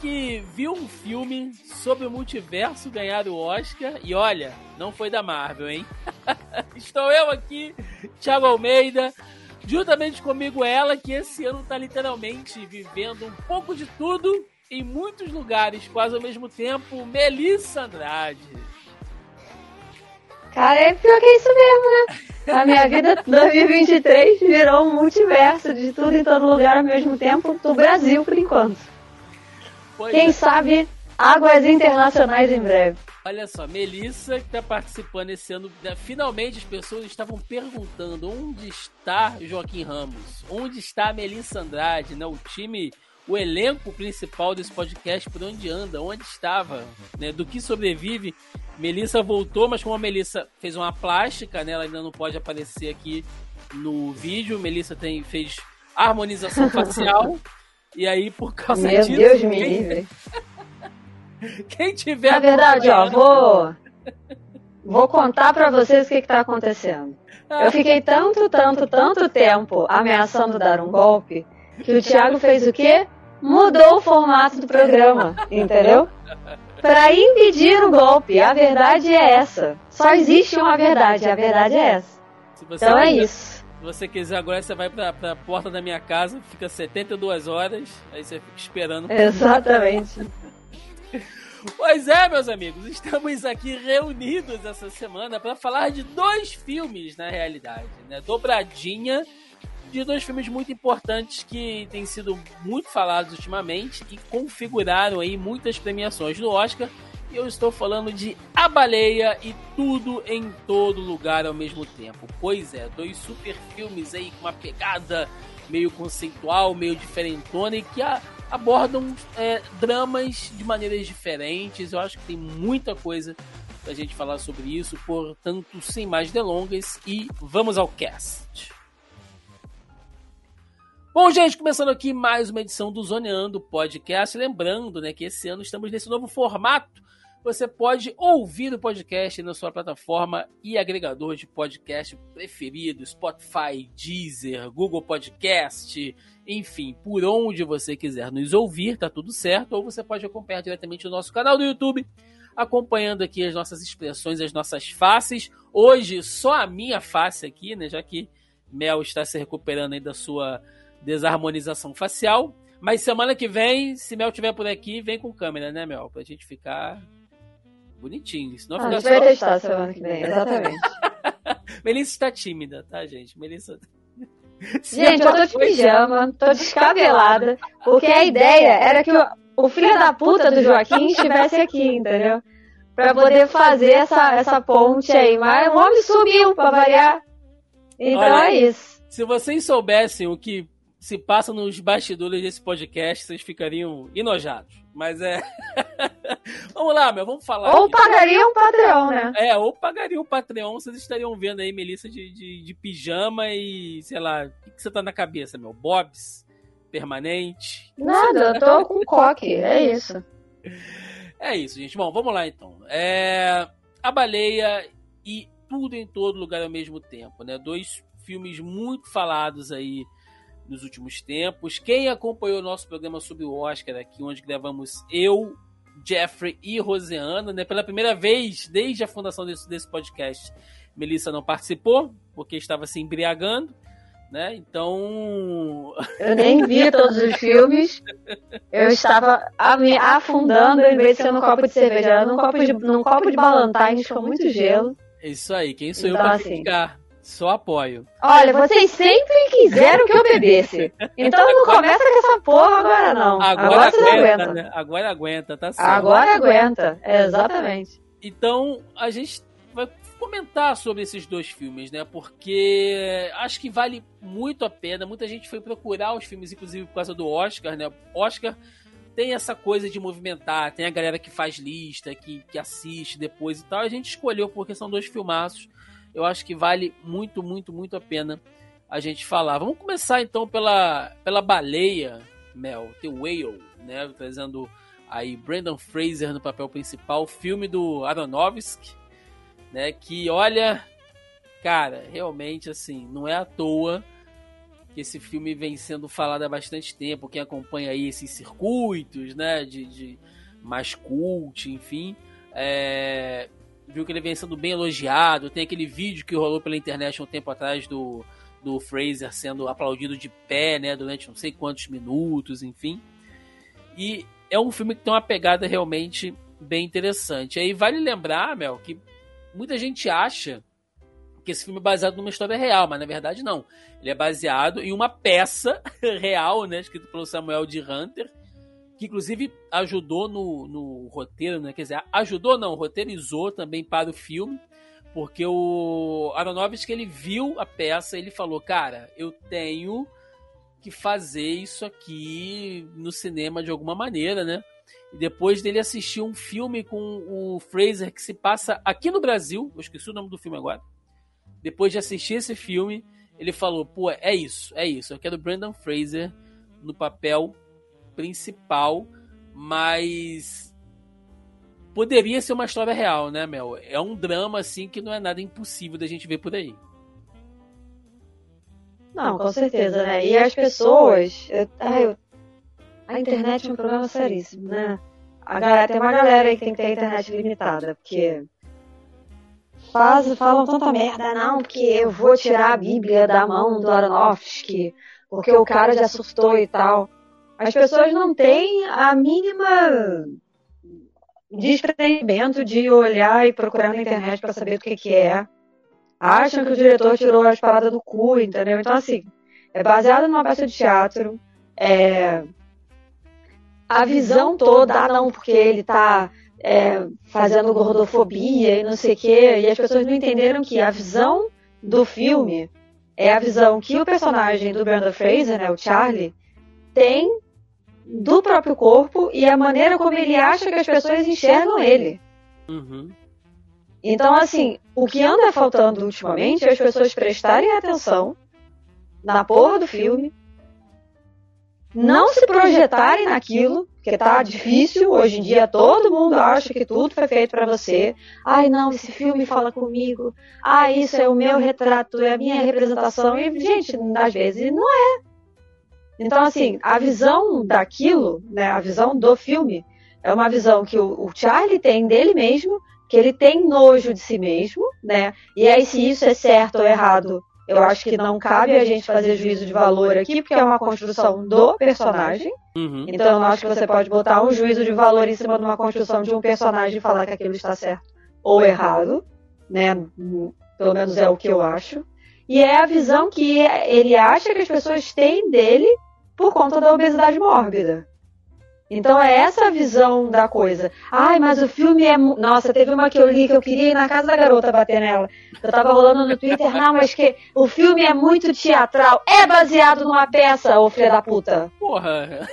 que viu um filme sobre o multiverso ganhar o Oscar e olha, não foi da Marvel, hein? Estou eu aqui, Thiago Almeida, juntamente comigo ela que esse ano tá literalmente vivendo um pouco de tudo em muitos lugares quase ao mesmo tempo, Melissa Andrade. Cara, é pior que isso mesmo, né? A minha vida 2023 virou um multiverso de tudo em todo lugar ao mesmo tempo do Brasil, por enquanto. Pois Quem é. sabe águas internacionais em breve. Olha só, Melissa que tá participando esse ano. né, Finalmente as pessoas estavam perguntando onde está Joaquim Ramos, onde está a Melissa Andrade, né? O time, o elenco principal desse podcast, por onde anda, onde estava, né? Do que sobrevive. Melissa voltou, mas como a Melissa fez uma plástica, né? Ela ainda não pode aparecer aqui no vídeo. Melissa tem, fez harmonização facial. E aí, por causa Meu disso, Deus me quem, livre. quem tiver. Na verdade, ó, vou. Vou contar pra vocês o que, que tá acontecendo. Eu fiquei tanto, tanto, tanto tempo ameaçando dar um golpe que o Thiago fez o quê? Mudou o formato do programa, entendeu? Pra impedir o golpe. A verdade é essa. Só existe uma verdade, a verdade é essa. Então é isso. Se você quiser agora, você vai pra, pra porta da minha casa, fica 72 horas, aí você fica esperando. Exatamente. Pois é, meus amigos, estamos aqui reunidos essa semana para falar de dois filmes, na realidade, né? Dobradinha de dois filmes muito importantes que têm sido muito falados ultimamente e configuraram aí muitas premiações no Oscar. Eu estou falando de A Baleia e Tudo em Todo Lugar ao mesmo tempo. Pois é, dois super filmes aí com uma pegada meio conceitual, meio diferentona e que a- abordam é, dramas de maneiras diferentes. Eu acho que tem muita coisa pra gente falar sobre isso. Portanto, sem mais delongas e vamos ao cast. Bom, gente, começando aqui mais uma edição do Zoneando Podcast. Lembrando né, que esse ano estamos nesse novo formato. Você pode ouvir o podcast na sua plataforma e agregador de podcast preferido, Spotify, Deezer, Google Podcast, enfim, por onde você quiser nos ouvir, tá tudo certo. Ou você pode acompanhar diretamente no nosso canal do YouTube, acompanhando aqui as nossas expressões, as nossas faces. Hoje, só a minha face aqui, né? Já que Mel está se recuperando aí da sua desarmonização facial. Mas semana que vem, se Mel estiver por aqui, vem com câmera, né, Mel? Pra gente ficar bonitinho. Senão A fica gente vai testar semana que vem, exatamente. Melissa está tímida, tá, gente? Melissa. Gente, eu tô de pijama, tô descabelada, porque a ideia era que o, o filho da puta do Joaquim estivesse aqui, entendeu? Pra poder fazer essa, essa ponte aí. Mas o homem sumiu pra variar. Então Olha, é isso. Se vocês soubessem o que se passa nos bastidores desse podcast, vocês ficariam enojados. Mas é. vamos lá, meu, vamos falar. Ou aqui. pagaria um Patreon, né? É, ou pagaria o Patreon, vocês estariam vendo aí Melissa de, de, de pijama e, sei lá, o que, que você tá na cabeça, meu? Bobs? Permanente? Nada, eu tô com coque, é isso. É isso, gente. Bom, vamos lá então. É... A Baleia e Tudo em Todo Lugar ao mesmo tempo, né? Dois filmes muito falados aí nos últimos tempos. Quem acompanhou o nosso programa sobre o Oscar aqui, onde gravamos eu, Jeffrey e Roseana, né? Pela primeira vez desde a fundação desse, desse podcast, Melissa não participou, porque estava se embriagando, né? Então. Eu nem vi todos os filmes. Eu estava a- me afundando em vez de ser num copo de cerveja. Era num copo de, num copo de Ballantines com muito gelo. É isso aí. Quem sou eu Então, pra assim. criticar? Só apoio. Olha, vocês sempre quiseram que eu bebesse. Então não começa com essa porra agora, não. Agora, Agora, aguenta, aguentam. né? Agora aguenta, tá certo. Agora aguenta. Exatamente. Então, a gente vai comentar sobre esses dois filmes, né? Porque acho que vale muito a pena. Muita gente foi procurar os filmes, inclusive por causa do Oscar, né? Oscar tem essa coisa de movimentar, tem a galera que faz lista, que, que assiste depois e tal. A gente escolheu porque são dois filmaços. Eu acho que vale muito, muito, muito a pena a gente falar. Vamos começar então pela, pela baleia, Mel, The Whale, né? Trazendo aí Brandon Fraser no papel principal, filme do Aronofsky, né? Que olha, cara, realmente assim, não é à toa que esse filme vem sendo falado há bastante tempo. Quem acompanha aí esses circuitos, né, de, de mais cult, enfim, é, viu que ele vem sendo bem elogiado. Tem aquele vídeo que rolou pela internet um tempo atrás do, do Fraser sendo aplaudido de pé, né, durante não sei quantos minutos, enfim. E é um filme que tem uma pegada realmente bem interessante. Aí vale lembrar, Mel, que muita gente acha que esse filme é baseado numa história real, mas na verdade não. Ele é baseado em uma peça real, né, escrita pelo Samuel de Hunter, que inclusive ajudou no, no roteiro, né, quer dizer, ajudou não, roteirizou também para o filme, porque o Aronofsky ele viu a peça, ele falou, cara, eu tenho que fazer isso aqui no cinema de alguma maneira, né? E depois dele assistir um filme com o Fraser que se passa aqui no Brasil, eu esqueci o nome do filme agora depois de assistir esse filme, ele falou: pô, é isso, é isso. Eu quero Brandon Fraser no papel principal, mas poderia ser uma história real, né, Mel? É um drama assim que não é nada impossível da gente ver por aí. Não, com certeza, né? E as pessoas. Eu, eu, a internet é um problema seríssimo, né? A galera, tem uma galera aí que tem que ter a internet limitada, porque faz, falam tanta merda, não, porque eu vou tirar a Bíblia da mão do Aronofsky, porque o cara já surtou e tal. As pessoas não têm a mínima desprendimento de olhar e procurar na internet para saber o que, que é. Acham que o diretor tirou as paradas do cu, entendeu? Então, assim, é baseado numa peça de teatro. É... A visão toda, ah, não, porque ele tá é, fazendo gordofobia e não sei o quê, e as pessoas não entenderam que a visão do filme é a visão que o personagem do Brandon Fraser, né, o Charlie, tem do próprio corpo e a maneira como ele acha que as pessoas enxergam ele. Uhum. Então, assim, o que anda faltando ultimamente é as pessoas prestarem atenção na porra do filme, não se projetarem naquilo, porque tá difícil. Hoje em dia todo mundo acha que tudo foi feito para você. Ai, não, esse filme fala comigo. Ah, isso é o meu retrato, é a minha representação. E, gente, às vezes não é. Então, assim, a visão daquilo, né, a visão do filme, é uma visão que o, o Charlie tem dele mesmo, que ele tem nojo de si mesmo, né? E aí, se isso é certo ou errado, eu acho que não cabe a gente fazer juízo de valor aqui, porque é uma construção do personagem. Uhum. Então eu não acho que você pode botar um juízo de valor em cima de uma construção de um personagem e falar que aquilo está certo ou errado, né? Pelo menos é o que eu acho. E é a visão que ele acha que as pessoas têm dele por conta da obesidade mórbida. Então é essa a visão da coisa. Ai, mas o filme é. Nossa, teve uma que eu li que eu queria ir na casa da garota bater nela. Eu tava rolando no Twitter, não, mas que o filme é muito teatral. É baseado numa peça, ô filha da puta. Porra.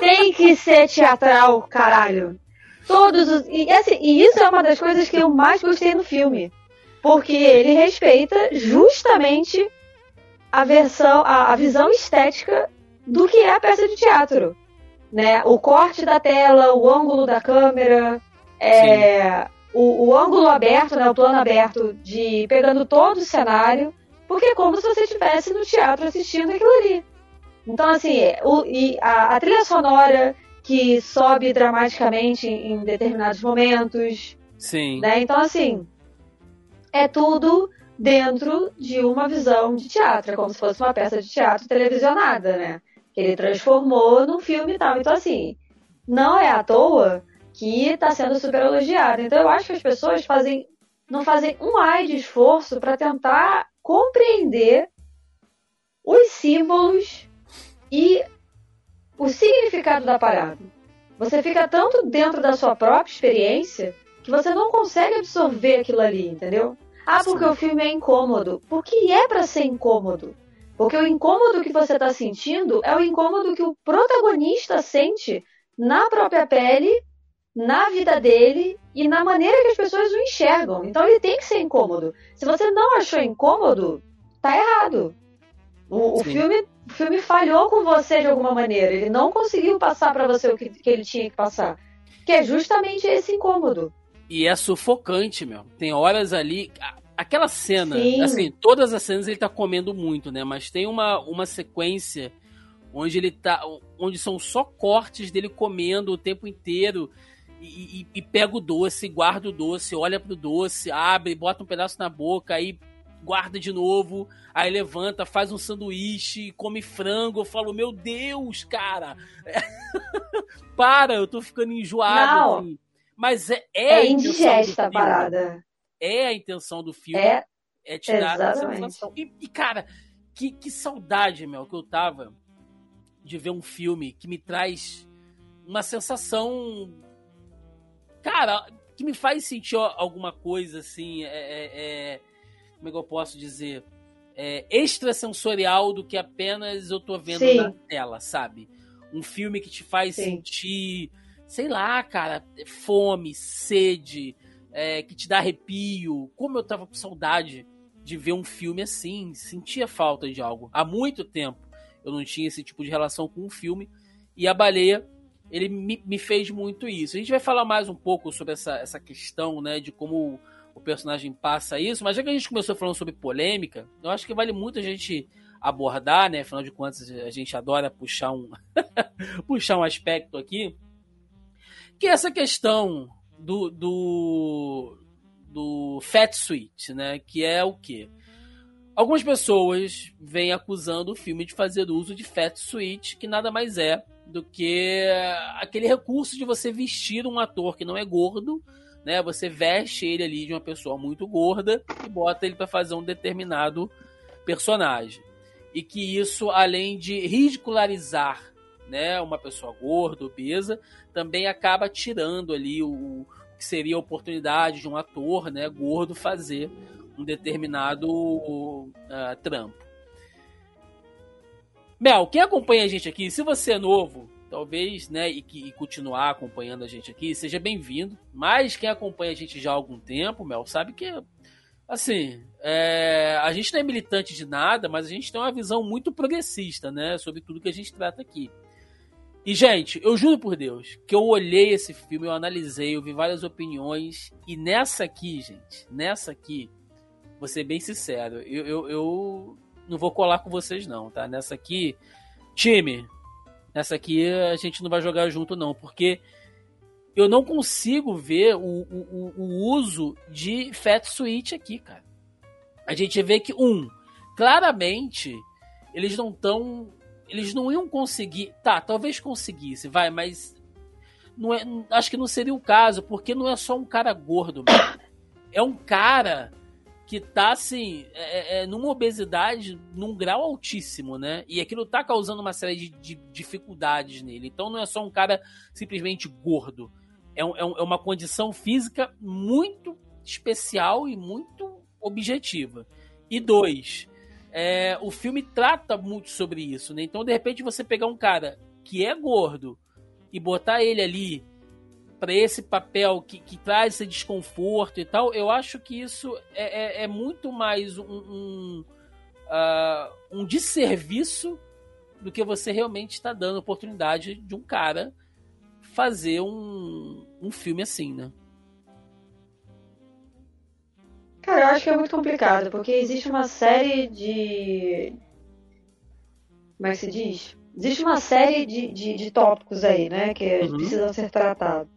Tem que ser teatral, caralho. Todos os. E, assim, e isso é uma das coisas que eu mais gostei no filme. Porque ele respeita justamente a versão, a, a visão estética do que é a peça de teatro né? O corte da tela, o ângulo da câmera, é, o, o, ângulo aberto, né? O plano aberto de pegando todo o cenário, porque é como se você estivesse no teatro assistindo aquilo ali. Então, assim, o, e a, a trilha sonora que sobe dramaticamente em determinados momentos. Sim. Né? Então, assim, é tudo dentro de uma visão de teatro, é como se fosse uma peça de teatro televisionada, né? Ele transformou num filme e tal. Então, assim, não é à toa que está sendo super elogiado. Então, eu acho que as pessoas fazem, não fazem um ai de esforço para tentar compreender os símbolos e o significado da parada. Você fica tanto dentro da sua própria experiência que você não consegue absorver aquilo ali, entendeu? Ah, porque o filme é incômodo. Porque é para ser incômodo. Porque o incômodo que você está sentindo é o incômodo que o protagonista sente na própria pele, na vida dele e na maneira que as pessoas o enxergam. Então ele tem que ser incômodo. Se você não achou incômodo, tá errado. O, o filme, o filme falhou com você de alguma maneira. Ele não conseguiu passar para você o que, que ele tinha que passar. Que é justamente esse incômodo. E é sufocante, meu. Tem horas ali. Aquela cena, Sim. assim, todas as cenas ele tá comendo muito, né? Mas tem uma, uma sequência onde ele tá. onde são só cortes dele comendo o tempo inteiro. E, e, e, pega o doce, guarda o doce, olha pro doce, abre, bota um pedaço na boca, aí guarda de novo, aí levanta, faz um sanduíche, come frango. Eu falo, meu Deus, cara! Para, eu tô ficando enjoado. Não. Assim. Mas é, é, é indigesta a parada. É a intenção do filme. É, é te dar essa sensação. E, e, cara, que, que saudade, meu, que eu tava de ver um filme que me traz uma sensação. Cara, que me faz sentir alguma coisa assim. É, é, é, como é que eu posso dizer? É, extrasensorial do que apenas eu tô vendo Sim. na tela, sabe? Um filme que te faz Sim. sentir sei lá, cara, fome, sede, é, que te dá arrepio. Como eu tava com saudade de ver um filme assim, sentia falta de algo. Há muito tempo eu não tinha esse tipo de relação com um filme. E a baleia, ele me, me fez muito isso. A gente vai falar mais um pouco sobre essa, essa questão, né, de como o personagem passa isso, mas já que a gente começou falando sobre polêmica, eu acho que vale muito a gente abordar, né? Afinal de contas, a gente adora puxar um puxar um aspecto aqui que é essa questão do, do, do Fat Suite, né? Que é o quê? Algumas pessoas vêm acusando o filme de fazer uso de Fat Suite, que nada mais é do que aquele recurso de você vestir um ator que não é gordo, né? Você veste ele ali de uma pessoa muito gorda e bota ele para fazer um determinado personagem. E que isso, além de ridicularizar né, uma pessoa gorda, obesa, também acaba tirando ali o, o que seria a oportunidade de um ator, né, gordo fazer um determinado uh, trampo. Mel, quem acompanha a gente aqui, se você é novo, talvez, né, e, e continuar acompanhando a gente aqui, seja bem-vindo. Mas quem acompanha a gente já há algum tempo, Mel, sabe que, assim, é, a gente não é militante de nada, mas a gente tem uma visão muito progressista, né, sobre tudo que a gente trata aqui. E, gente, eu juro por Deus que eu olhei esse filme, eu analisei, eu vi várias opiniões. E nessa aqui, gente, nessa aqui, vou ser bem sincero, eu, eu, eu não vou colar com vocês, não, tá? Nessa aqui, time, nessa aqui a gente não vai jogar junto, não, porque eu não consigo ver o, o, o uso de Fat Switch aqui, cara. A gente vê que, um, claramente eles não estão eles não iam conseguir. Tá, talvez conseguisse, vai, mas. Não é, acho que não seria o caso, porque não é só um cara gordo, mano. É um cara que tá assim, é, é, é, numa obesidade num grau altíssimo, né? E aquilo tá causando uma série de, de dificuldades nele. Então não é só um cara simplesmente gordo. É, um, é, é uma condição física muito especial e muito objetiva. E dois, é, o filme trata muito sobre isso, né? Então, de repente, você pegar um cara que é gordo e botar ele ali para esse papel que, que, traz esse desconforto e tal, eu acho que isso é, é, é muito mais um, um, uh, um desserviço do que você realmente está dando oportunidade de um cara fazer um, um filme assim, né? Cara, eu acho que é muito complicado, porque existe uma série de. Como é que se diz? Existe uma série de, de, de tópicos aí, né? Que uhum. precisam ser tratados.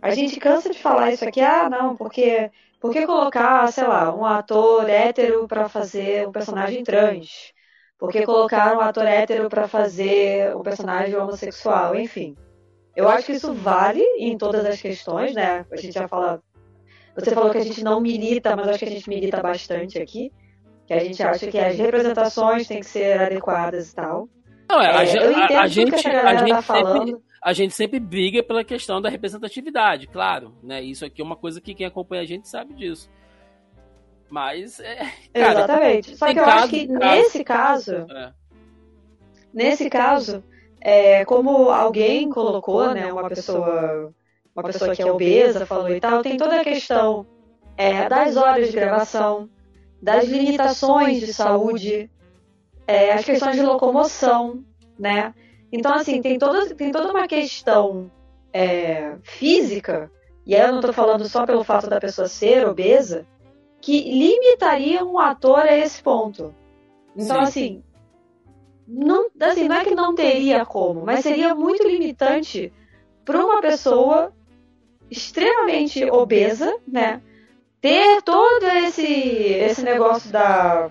A gente cansa de falar isso aqui, ah, não, porque. Por que colocar, sei lá, um ator hétero para fazer um personagem trans? Por que colocar um ator hétero para fazer um personagem homossexual? Enfim. Eu acho que isso vale em todas as questões, né? A gente já fala você falou que a gente não milita, mas acho que a gente milita bastante aqui. Que a gente acha que as representações têm que ser adequadas e tal. Não, é, a, é, eu entendo a, gente, que a, a gente tá falando. Sempre, a gente sempre briga pela questão da representatividade, claro. Né? Isso aqui é uma coisa que quem acompanha a gente sabe disso. Mas é. Cara, Exatamente. Só que eu caso, acho que caso, nesse caso. É. Nesse caso, é, como alguém colocou, né, uma pessoa, uma pessoa que é obesa falou e tal, tem toda a questão é, das horas de gravação, das limitações de saúde, é, as questões de locomoção, né? Então, assim, tem toda, tem toda uma questão é, física, e aí eu não estou falando só pelo fato da pessoa ser obesa, que limitaria um ator a esse ponto. Então, Sim. assim, não, assim, não é que não teria como, mas seria muito limitante para uma pessoa extremamente obesa, né? Ter todo esse, esse negócio da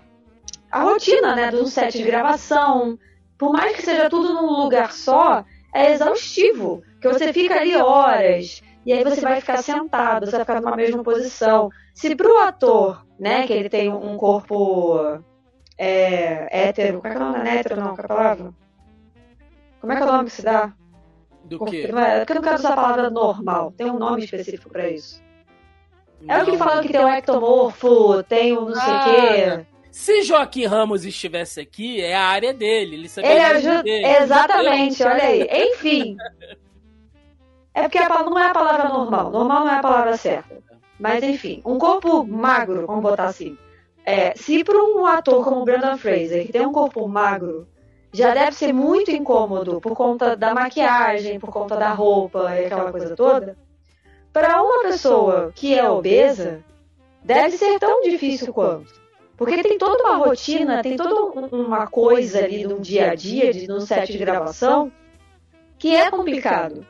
a rotina, né, do set de gravação, por mais que seja tudo num lugar só, é exaustivo, que você fica ali horas e aí você vai ficar sentado, você vai ficar numa mesma posição. Se pro ator, né, que ele tem um corpo é, hétero. Como é que é o nome? Não é hétero, não, que é a palavra? Como é que é o nome que se dá? Do quê? É, porque eu não quero usar a palavra normal. Tem um nome específico pra isso. Não. É o que fala que tem o ectomorfo, tem o não sei o ah, quê. Se Joaquim Ramos estivesse aqui, é a área dele. Ele sabia ele ajuda. Dele. Exatamente, olha aí. Enfim. É porque a, não é a palavra normal. Normal não é a palavra certa. Mas enfim, um corpo magro, vamos botar assim. É, se para um ator como Brandon Fraser, que tem um corpo magro, já deve ser muito incômodo por conta da maquiagem, por conta da roupa e aquela coisa toda, para uma pessoa que é obesa, deve ser tão difícil quanto. Porque tem toda uma rotina, tem toda uma coisa ali no dia a dia, de, no set de gravação, que é complicado.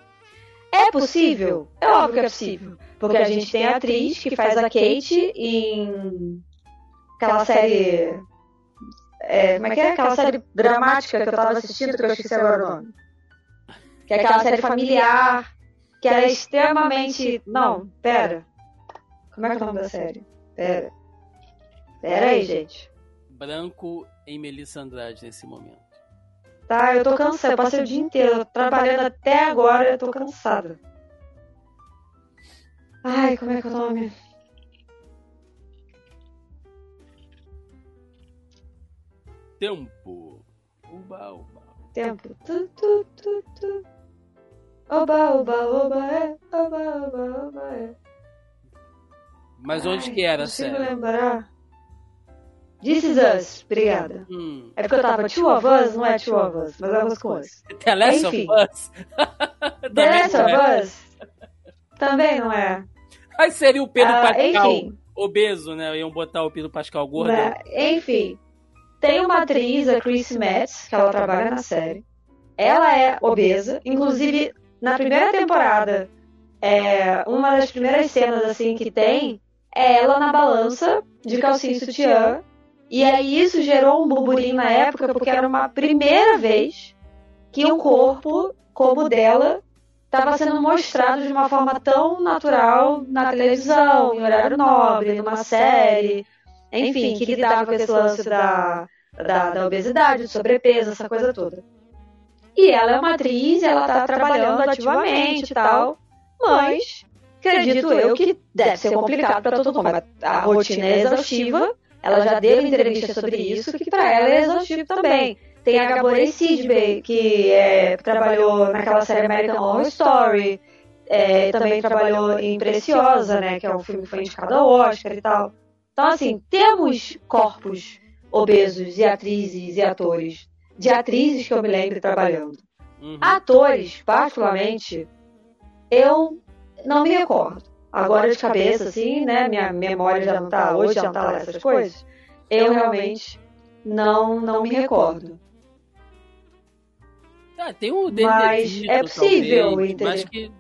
É possível? É óbvio que é possível. Porque a gente tem a atriz que faz a Kate em aquela série. É, como é que é? Aquela série dramática que eu tava assistindo, que eu esqueci agora o nome. Que é aquela série familiar, que era extremamente. Não, pera. Como é que é o nome da série? Pera. Pera aí, gente. Branco em Melissa Andrade nesse momento. Tá, eu tô cansada. Eu passei o dia inteiro trabalhando até agora, eu tô cansada. Ai, como é que é o nome? Tempo. Uba, uba. Tempo. Tu, tu, tu, tu. Oba, oba, oba, é. Oba, oba, oba, é. Mas onde Ai, que era, sério? lembrar. This is Us, obrigada. Hum. É porque eu tava Two of Us, não é Two of Us, mas é Us com Us. The Last Enfim. of Us. The Last of é. Us também não é. Aí seria o Pedro uh, Pascal enfim. obeso, né? Iam botar o Pedro Pascal gordo. Né? Enfim, tem uma atriz, a Chris Metz, que ela trabalha na série. Ela é obesa, inclusive na primeira temporada, é, uma das primeiras cenas assim que tem é ela na balança de calcinha e sutiã. E aí isso gerou um burburinho na época, porque era uma primeira vez que um corpo como o dela estava sendo mostrado de uma forma tão natural na televisão, em horário nobre, numa série, enfim, que lidava com esse lance da, da, da obesidade, do sobrepeso, essa coisa toda. E ela é uma atriz, ela está trabalhando ativamente e tal, mas acredito eu que deve ser complicado para todo mundo. A rotina é exaustiva, ela já deu entrevista sobre isso, que para ela é exaustivo também. Tem a Gaborei Sidbey, que é, trabalhou naquela série American Horror Story, é, também trabalhou em Preciosa, né, que é um filme que foi indicado ao Oscar e tal. Então, assim, temos corpos obesos e atrizes e atores. De atrizes que eu me lembro trabalhando. Uhum. Atores, particularmente, eu não me recordo. Agora de cabeça, assim, né? Minha memória já não tá, hoje já não tá lá essas coisas. Eu realmente não, não me recordo. Ah, tem um Mas é possível, talvez, entendeu? Mas que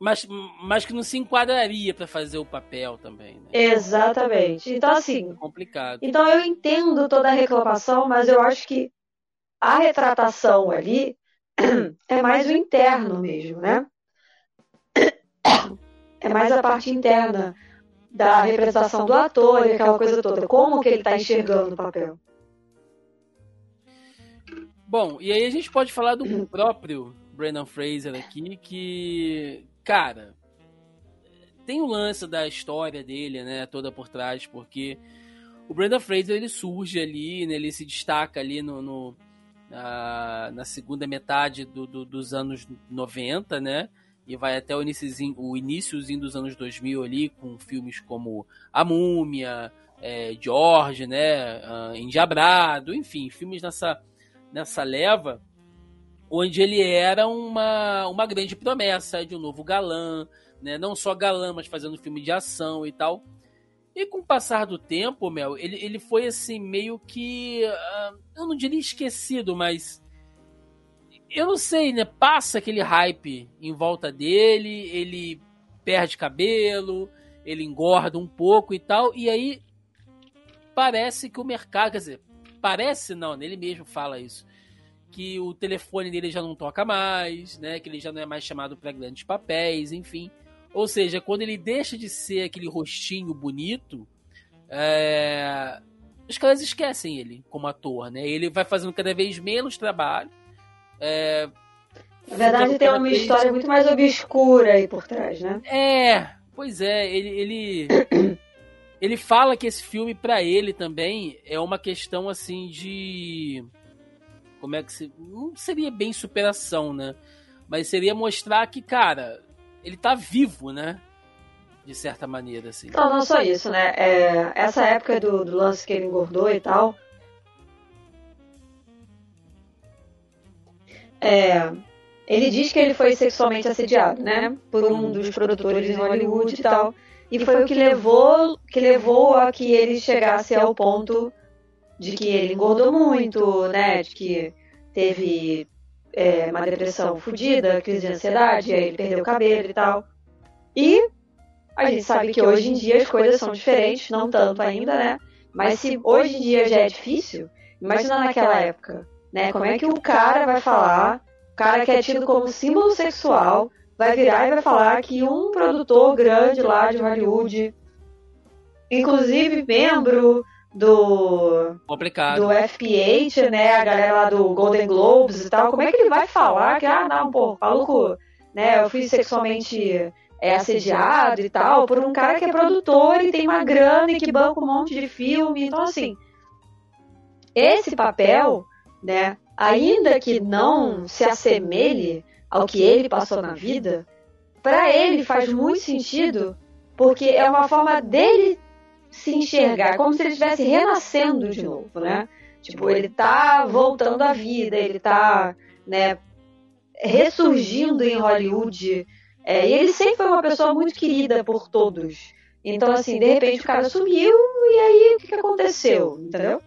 mas, mas que não se enquadraria para fazer o papel também. Né? Exatamente. Então, assim. É complicado. Então, eu entendo toda a reclamação, mas eu acho que a retratação ali é mais o interno mesmo, né? É mais a parte interna da representação do ator e aquela coisa toda. Como que ele está enxergando o papel. Bom, e aí a gente pode falar do próprio Brandon Fraser aqui, que cara, tem o lance da história dele, né, toda por trás, porque o Brandon Fraser ele surge ali, né, ele se destaca ali no, no, uh, na segunda metade do, do, dos anos 90, né? E vai até o iníciozinho, o iníciozinho dos anos 2000 ali, com filmes como A Múmia, é, George, né? Uh, Endiabrado, enfim, filmes nessa, nessa leva, onde ele era uma, uma grande promessa de um novo galã, né? Não só galã, mas fazendo filme de ação e tal. E com o passar do tempo, Mel, ele, ele foi assim, meio que. Uh, eu não diria esquecido, mas. Eu não sei, né? Passa aquele hype em volta dele, ele perde cabelo, ele engorda um pouco e tal, e aí parece que o mercado, quer dizer, parece não, né? ele mesmo fala isso, que o telefone dele já não toca mais, né? Que ele já não é mais chamado para grandes papéis, enfim. Ou seja, quando ele deixa de ser aquele rostinho bonito, é... os caras esquecem ele como ator, né? Ele vai fazendo cada vez menos trabalho. É... Na verdade, tem uma vez... história muito mais obscura aí por trás, né? É, pois é, ele. ele... ele fala que esse filme para ele também é uma questão assim de como é que se não seria bem superação, né? Mas seria mostrar que, cara, ele tá vivo, né? De certa maneira, assim. Não, não só isso, né? É, essa época do, do lance que ele engordou e tal. É, ele diz que ele foi sexualmente assediado, né? Por um dos produtores em Hollywood e tal. E foi o que levou, que levou a que ele chegasse ao ponto de que ele engordou muito, né? De que teve é, uma depressão fodida, crise de ansiedade, aí ele perdeu o cabelo e tal. E a gente sabe que hoje em dia as coisas são diferentes, não tanto ainda, né? Mas se hoje em dia já é difícil, imagina naquela época, né? Como é que o cara vai falar, o cara que é tido como símbolo sexual, vai virar e vai falar que um produtor grande lá de Hollywood, inclusive membro do complicado. do FP8, né, a galera lá do Golden Globes e tal, como é que ele vai falar que ah, não, pô, maluco, né, eu fui sexualmente é, assediado e tal, por um cara que é produtor e tem uma grana e que banca um monte de filme, então assim, esse papel, né, ainda que não se assemelhe ao que ele passou na vida, para ele faz muito sentido, porque é uma forma dele se enxergar, como se ele estivesse renascendo de novo, né? Tipo, ele tá voltando à vida, ele tá, né, ressurgindo em Hollywood. É, e ele sempre foi uma pessoa muito querida por todos. Então, assim, de repente o cara sumiu e aí o que, que aconteceu? Entendeu?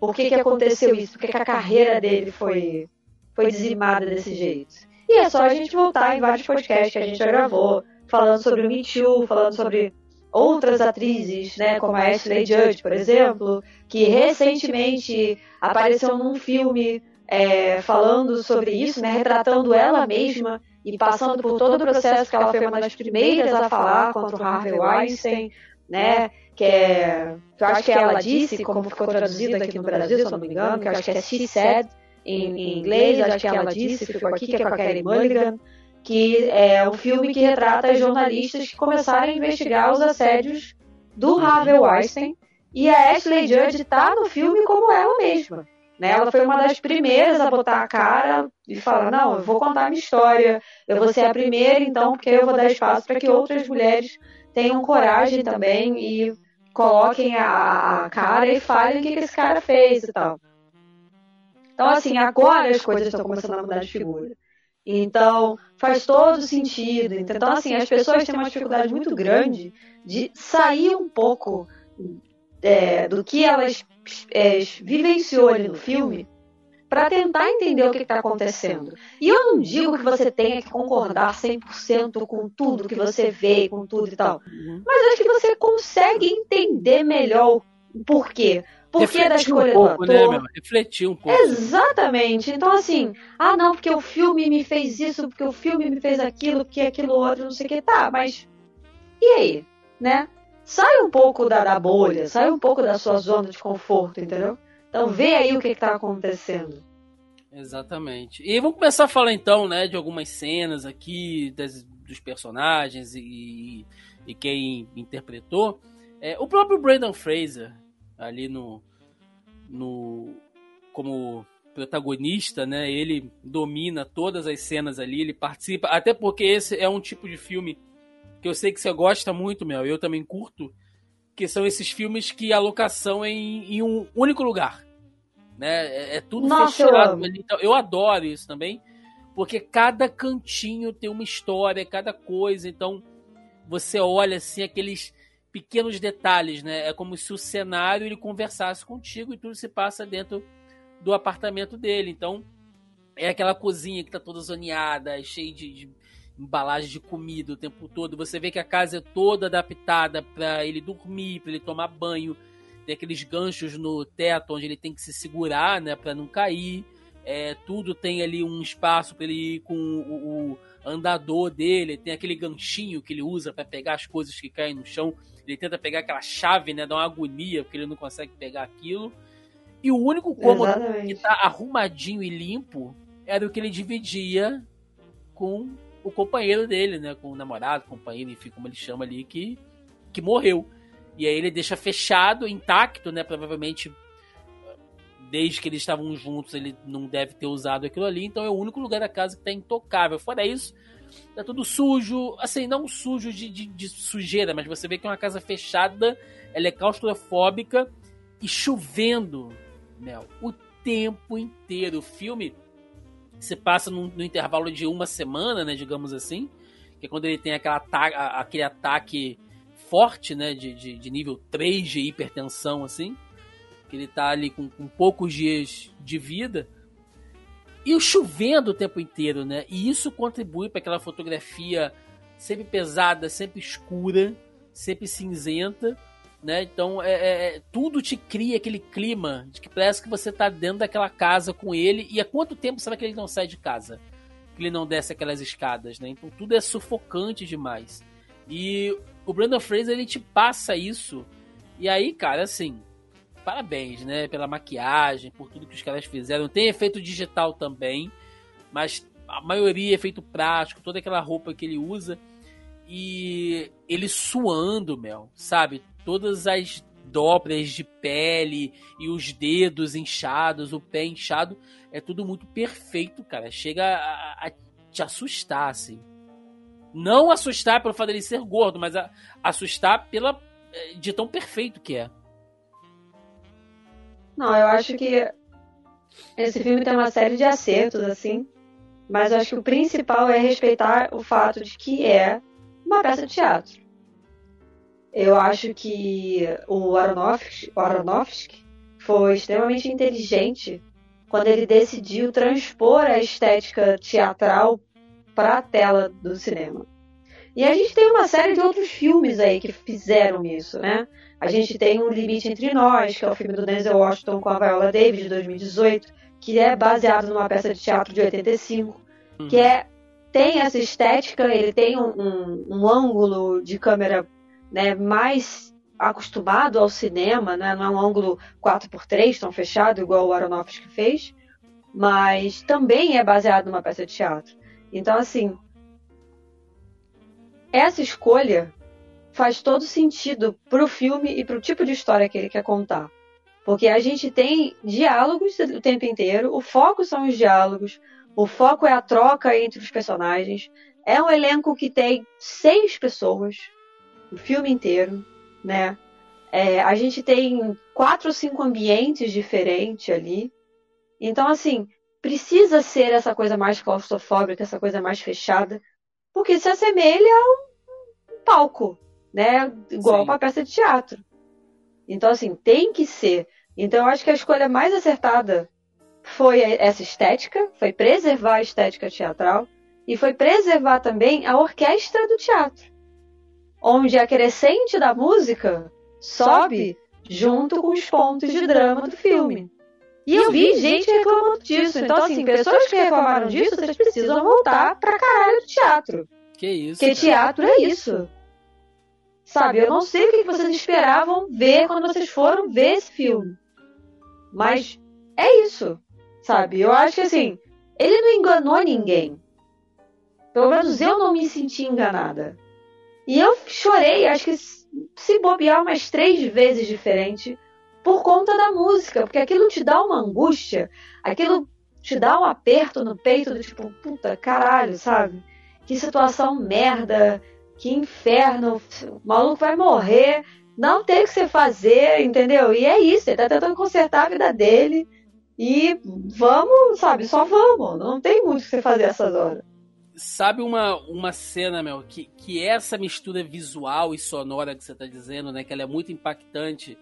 Por que, que aconteceu isso? Por que, que a carreira dele foi, foi dizimada desse jeito? E é só a gente voltar em vários podcasts que a gente já gravou, falando sobre o Me Too, falando sobre outras atrizes, né, como a Ashley Judd, por exemplo, que recentemente apareceu num filme é, falando sobre isso, né, retratando ela mesma e passando por todo o processo que ela foi uma das primeiras a falar contra o Harvey Weinstein, né, que é, eu acho que ela disse, como ficou traduzido aqui no Brasil, se eu não me engano, que eu acho que é She Said em, em inglês, acho que ela disse, ficou aqui, que é com a Kelly Mulligan, que é um filme que retrata jornalistas que começaram a investigar os assédios do Harvey Weinstein e a Ashley Judd está no filme como ela mesma. Né? Ela foi uma das primeiras a botar a cara e falar: não, eu vou contar a minha história, eu vou ser a primeira, então, porque eu vou dar espaço para que outras mulheres tenham coragem também e coloquem a, a cara e falem o que, que esse cara fez e tal. Então, assim, agora as coisas estão começando a mudar de figura. Então, faz todo sentido. Então, assim, as pessoas têm uma dificuldade muito grande de sair um pouco é, do que elas é, vivenciou ali no filme para tentar entender o que está acontecendo. E eu não digo que você tenha que concordar 100% com tudo que você vê, com tudo e tal. Uhum. Mas acho que você consegue entender melhor o porquê. Por que da escolha um pouco, do ator? Né, Refletir um pouco. Exatamente. Então, assim, ah, não, porque o filme me fez isso, porque o filme me fez aquilo, porque aquilo outro, não sei o que. Tá, mas. E aí? Né? Sai um pouco da, da bolha, sai um pouco da sua zona de conforto, entendeu? Então, vê aí o que está acontecendo. Exatamente. E vamos começar a falar então, né, de algumas cenas aqui, das, dos personagens e, e quem interpretou. É, o próprio Brandon Fraser, ali no, no como protagonista, né? Ele domina todas as cenas ali, ele participa, até porque esse é um tipo de filme que eu sei que você gosta muito, Mel, eu também curto, que são esses filmes que a locação é em, em um único lugar, né? É, é tudo Nossa, fechado. Eu, então, eu adoro isso também, porque cada cantinho tem uma história, cada coisa, então você olha assim aqueles pequenos detalhes, né? É como se o cenário ele conversasse contigo e tudo se passa dentro do apartamento dele. Então, é aquela cozinha que tá toda zoneada, cheia de, de embalagem de comida o tempo todo. Você vê que a casa é toda adaptada para ele dormir, para ele tomar banho. Tem aqueles ganchos no teto onde ele tem que se segurar, né, para não cair. É, tudo tem ali um espaço para ele ir com o, o, andador dele. Tem aquele ganchinho que ele usa para pegar as coisas que caem no chão. Ele tenta pegar aquela chave, né, dá uma agonia porque ele não consegue pegar aquilo. E o único cômodo Exatamente. que tá arrumadinho e limpo era o que ele dividia com o companheiro dele, né? Com o namorado, companheiro, enfim, como ele chama ali, que, que morreu. E aí ele deixa fechado, intacto, né? Provavelmente, desde que eles estavam juntos, ele não deve ter usado aquilo ali. Então é o único lugar da casa que tá intocável. Fora isso, tá tudo sujo. Assim, não sujo de, de, de sujeira, mas você vê que é uma casa fechada, ela é claustrofóbica e chovendo Mel, o tempo inteiro. O filme se passa no, no, intervalo de uma semana, né, digamos assim, que é quando ele tem aquela aquele ataque forte, né, de, de, de, nível 3 de hipertensão, assim, que ele tá ali com, com poucos dias de vida. E o chovendo o tempo inteiro, né? E isso contribui para aquela fotografia sempre pesada, sempre escura, sempre cinzenta né? Então é, é, é, tudo te cria aquele clima de que parece que você tá dentro daquela casa com ele. E há quanto tempo será que ele não sai de casa? Que ele não desce aquelas escadas, né? Então tudo é sufocante demais. E o Brandon Fraser ele te passa isso. E aí, cara, assim, parabéns, né? Pela maquiagem, por tudo que os caras fizeram. Tem efeito digital também, mas a maioria é efeito prático, toda aquela roupa que ele usa. E ele suando, Mel, sabe? todas as dobras de pele e os dedos inchados, o pé inchado, é tudo muito perfeito, cara. Chega a, a te assustar, assim. Não assustar pelo fato dele ser gordo, mas a, assustar pela eh, de tão perfeito que é. Não, eu acho que esse filme tem uma série de acertos, assim, mas eu acho que o principal é respeitar o fato de que é uma peça de teatro. Eu acho que o Aronofsky, o Aronofsky foi extremamente inteligente quando ele decidiu transpor a estética teatral para a tela do cinema. E a gente tem uma série de outros filmes aí que fizeram isso, né? A gente tem O Limite Entre Nós, que é o filme do Denzel Washington com a Viola Davis, de 2018, que é baseado numa peça de teatro de 85, que é tem essa estética, ele tem um, um, um ângulo de câmera né, mais acostumado ao cinema, né, não é um ângulo 4x3 tão fechado igual o Aronofsky fez, mas também é baseado numa peça de teatro. Então, assim, essa escolha faz todo sentido para o filme e para o tipo de história que ele quer contar. Porque a gente tem diálogos o tempo inteiro, o foco são os diálogos, o foco é a troca entre os personagens. É um elenco que tem seis pessoas, o filme inteiro, né? É, a gente tem quatro ou cinco ambientes diferentes ali. Então, assim, precisa ser essa coisa mais claustrofóbica, essa coisa mais fechada, porque se assemelha a um palco, né? Igual Sim. uma peça de teatro. Então, assim, tem que ser. Então, eu acho que a escolha mais acertada foi essa estética, foi preservar a estética teatral e foi preservar também a orquestra do teatro onde a crescente da música sobe junto com os pontos de drama do filme. E eu vi gente reclamando disso. Então, assim, pessoas que reclamaram disso, vocês precisam voltar pra caralho do teatro. Que isso? Porque teatro é isso. Sabe, eu não sei o que vocês esperavam ver quando vocês foram ver esse filme. Mas é isso. Sabe, eu acho que assim, ele não enganou ninguém. Pelo menos eu não me senti enganada. E eu chorei, acho que se bobear umas três vezes diferente, por conta da música, porque aquilo te dá uma angústia, aquilo te dá um aperto no peito do tipo, puta caralho, sabe? Que situação merda, que inferno, o maluco vai morrer, não tem o que você fazer, entendeu? E é isso, ele tá tentando consertar a vida dele. E vamos, sabe, só vamos. Não tem muito o que você fazer essas horas. Sabe uma, uma cena, meu, que, que essa mistura visual e sonora que você tá dizendo, né? Que ela é muito impactante.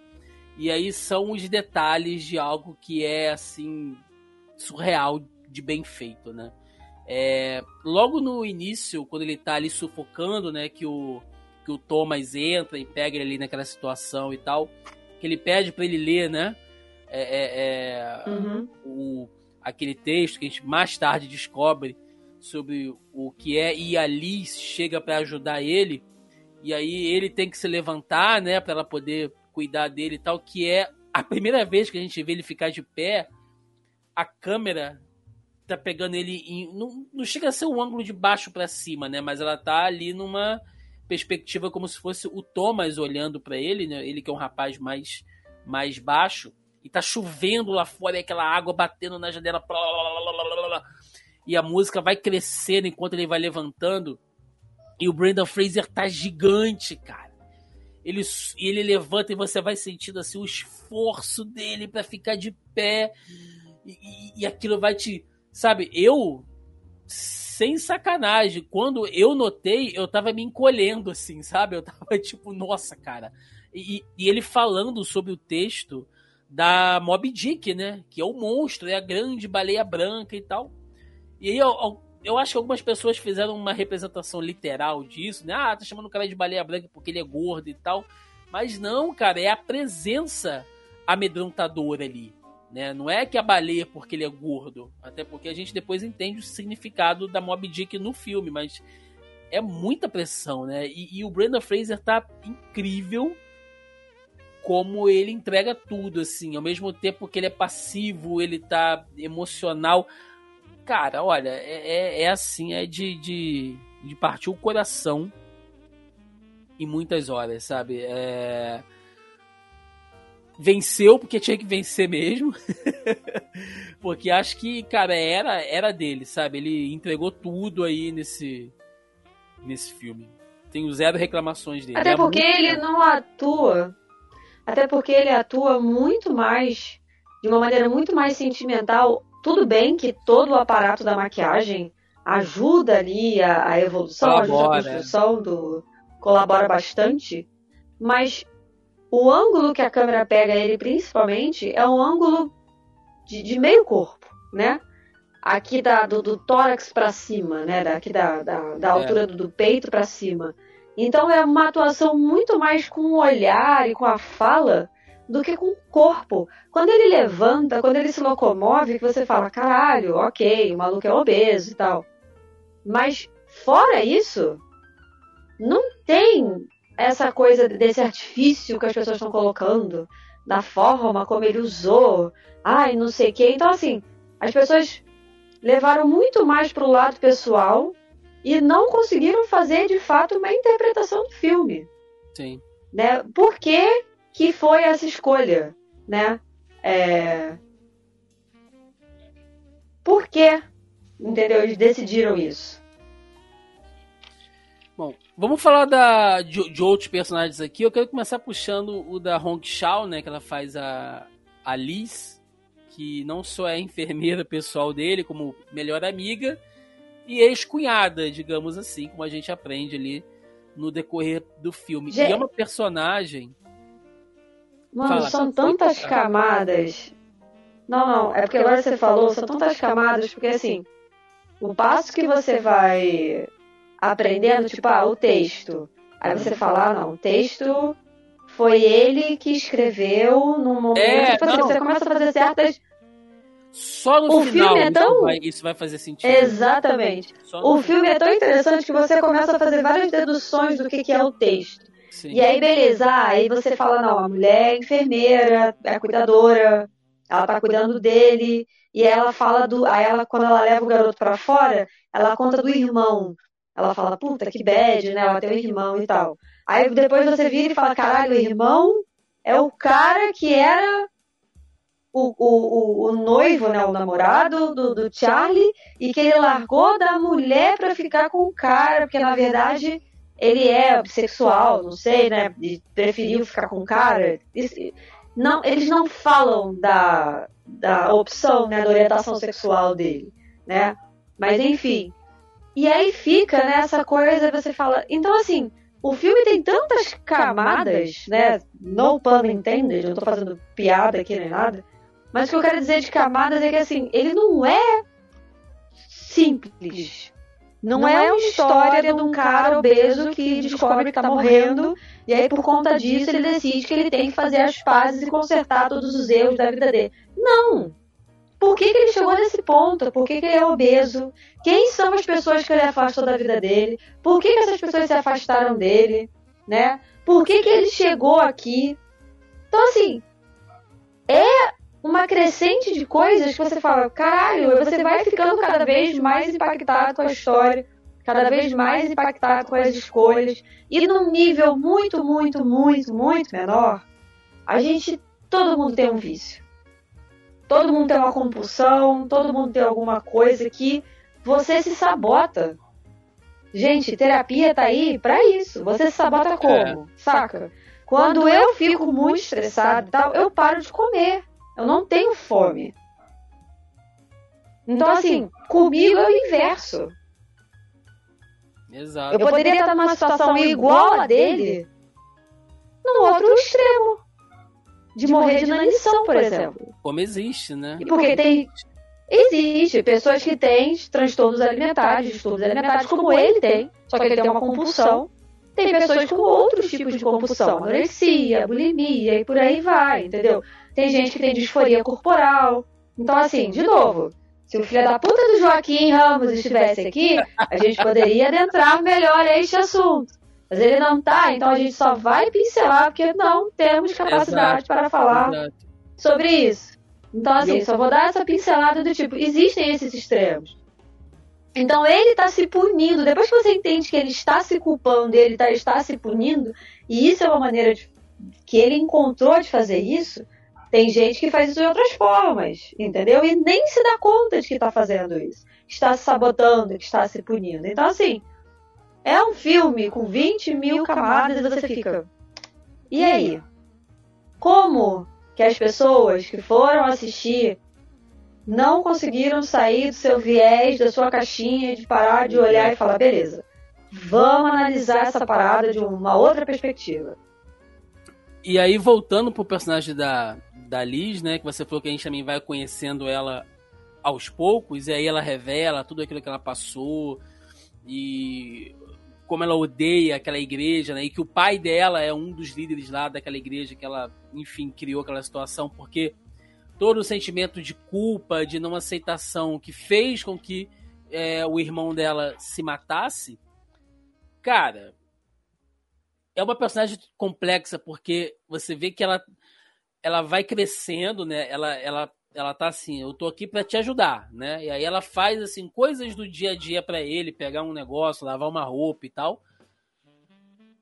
E aí são os detalhes de algo que é, assim, surreal de bem feito, né? É, logo no início, quando ele tá ali sufocando, né? Que o, que o Thomas entra e pega ele ali naquela situação e tal. Que ele pede para ele ler, né? é, é, é uhum. o, aquele texto que a gente mais tarde descobre sobre o que é e a Liz chega para ajudar ele e aí ele tem que se levantar, né, para ela poder cuidar dele e tal, que é a primeira vez que a gente vê ele ficar de pé, a câmera tá pegando ele em, não, não chega a ser um ângulo de baixo para cima, né, mas ela tá ali numa perspectiva como se fosse o Thomas olhando para ele, né, ele que é um rapaz mais mais baixo e tá chovendo lá fora e aquela água batendo na janela. Blá, blá, blá, e a música vai crescendo enquanto ele vai levantando. E o Brandon Fraser tá gigante, cara. Ele, ele levanta e você vai sentindo assim o esforço dele para ficar de pé. E, e, e aquilo vai te. Sabe, eu sem sacanagem, quando eu notei, eu tava me encolhendo, assim, sabe? Eu tava tipo, nossa, cara. E, e, ele falando sobre o texto, da Mob Dick, né? Que é o monstro, é a grande baleia branca e tal. E aí eu, eu acho que algumas pessoas fizeram uma representação literal disso, né? Ah, tá chamando o cara de baleia branca porque ele é gordo e tal. Mas não, cara, é a presença amedrontadora ali. Né? Não é que a baleia é porque ele é gordo. Até porque a gente depois entende o significado da Mob Dick no filme, mas é muita pressão, né? E, e o Brandon Fraser tá incrível como ele entrega tudo, assim, ao mesmo tempo que ele é passivo, ele tá emocional. Cara, olha, é, é, é assim, é de, de, de partir o coração em muitas horas, sabe? É... Venceu porque tinha que vencer mesmo. porque acho que, cara, era, era dele, sabe? Ele entregou tudo aí nesse, nesse filme. Tenho zero reclamações dele. Até é porque ele não atua até porque ele atua muito mais, de uma maneira muito mais sentimental. Tudo bem que todo o aparato da maquiagem ajuda ali a, a evolução, colabora. ajuda a construção do. colabora bastante, mas o ângulo que a câmera pega ele principalmente é um ângulo de, de meio corpo, né? Aqui da, do, do tórax para cima, né? Daqui da, da, da é. altura do, do peito para cima. Então é uma atuação muito mais com o olhar e com a fala do que com o corpo. Quando ele levanta, quando ele se locomove, que você fala, caralho, ok, o maluco é obeso e tal. Mas fora isso, não tem essa coisa desse artifício que as pessoas estão colocando, da forma como ele usou, ai, não sei o quê. Então, assim, as pessoas levaram muito mais para o lado pessoal e não conseguiram fazer de fato uma interpretação do filme. Sim. Né? Por que, que foi essa escolha? Né? É... Por que, entendeu? Eles decidiram isso. Bom, vamos falar da, de, de, outros personagens aqui. Eu quero começar puxando o da Hong Shao, né? Que ela faz a, a Liz, que não só é enfermeira pessoal dele, como melhor amiga, e ex-cunhada, digamos assim, como a gente aprende ali no decorrer do filme. Gente... E é uma personagem. Mano, Fala, são tantas camadas. Não, não, é porque agora você falou, são tantas camadas, porque assim, o passo que você vai aprendendo, tipo, ah, o texto. Aí você fala, ah, não, o texto foi ele que escreveu no momento. É, tipo assim, você começa a fazer certas só no o final filme é tão... isso, vai, isso vai fazer sentido. Exatamente. O filme é tão interessante que você começa a fazer várias deduções do que, que é o texto. Sim. E aí, beleza, ah, aí você fala, não, a mulher é enfermeira, é cuidadora, ela tá cuidando dele, e ela fala do. Aí ela, quando ela leva o garoto para fora, ela conta do irmão. Ela fala, puta, que bad, né? Ela tem um irmão e tal. Aí depois você vira e fala, caralho, o irmão é o cara que era o, o, o, o noivo, né, o namorado do, do Charlie, e que ele largou da mulher para ficar com o cara, porque na verdade ele é bissexual, não sei, né? E preferiu ficar com o cara. Não, eles não falam da, da opção, né, da orientação sexual dele, né? Mas enfim. E aí fica nessa né, coisa, você fala. Então, assim, o filme tem tantas camadas, né? No pun intended, não tô fazendo piada aqui nem nada mas o que eu quero dizer de camadas é que assim, ele não é simples. Não, não é, é uma história de um cara obeso que descobre que está morrendo e aí por conta disso ele decide que ele tem que fazer as pazes e consertar todos os erros da vida dele. Não! Por que, que ele chegou nesse ponto? Por que, que ele é obeso? Quem são as pessoas que ele afastou da vida dele? Por que, que essas pessoas se afastaram dele? Né? Por que, que ele chegou aqui? Então, assim, é uma crescente de coisas que você fala, caralho, você vai ficando cada vez mais impactado com a história, cada vez mais impactado com as escolhas, e num nível muito, muito, muito, muito menor, a gente, todo mundo tem um vício. Todo mundo tem uma compulsão, todo mundo tem alguma coisa que você se sabota. Gente, terapia tá aí para isso. Você se sabota como? É. Saca? Quando eu fico muito estressado e tal, eu paro de comer. Eu não tenho fome. Então, assim, comigo é o inverso. Exato. Eu poderia estar numa situação igual a dele no outro extremo. De morrer de inanição, por exemplo. Como existe, né? Porque tem. Existe pessoas que têm transtornos alimentares, distúrbios alimentares, como ele tem, só que ele tem uma compulsão. Tem pessoas com outros tipos de compulsão, anorexia, bulimia e por aí vai, entendeu? tem gente que tem disforia corporal. Então, assim, de novo, se o filho da puta do Joaquim Ramos estivesse aqui, a gente poderia adentrar melhor a este assunto. Mas ele não tá, então a gente só vai pincelar porque não temos capacidade Exato. para falar Exato. sobre isso. Então, assim, só vou dar essa pincelada do tipo, existem esses extremos. Então ele está se punindo. Depois que você entende que ele está se culpando, ele tá, está se punindo, e isso é uma maneira de, que ele encontrou de fazer isso, tem gente que faz isso de outras formas, entendeu? E nem se dá conta de que está fazendo isso. Está se sabotando, que está se punindo. Então, assim, é um filme com 20 mil camadas e você fica. E aí? Como que as pessoas que foram assistir não conseguiram sair do seu viés, da sua caixinha, de parar de olhar e falar, beleza, vamos analisar essa parada de uma outra perspectiva. E aí, voltando pro personagem da, da Liz, né? Que você falou que a gente também vai conhecendo ela aos poucos, e aí ela revela tudo aquilo que ela passou e como ela odeia aquela igreja, né? E que o pai dela é um dos líderes lá daquela igreja que ela, enfim, criou aquela situação, porque todo o sentimento de culpa, de não aceitação que fez com que é, o irmão dela se matasse, cara, é uma personagem complexa porque você vê que ela ela vai crescendo, né? Ela, ela, ela tá assim, eu tô aqui para te ajudar, né? E aí ela faz assim coisas do dia a dia para ele, pegar um negócio, lavar uma roupa e tal.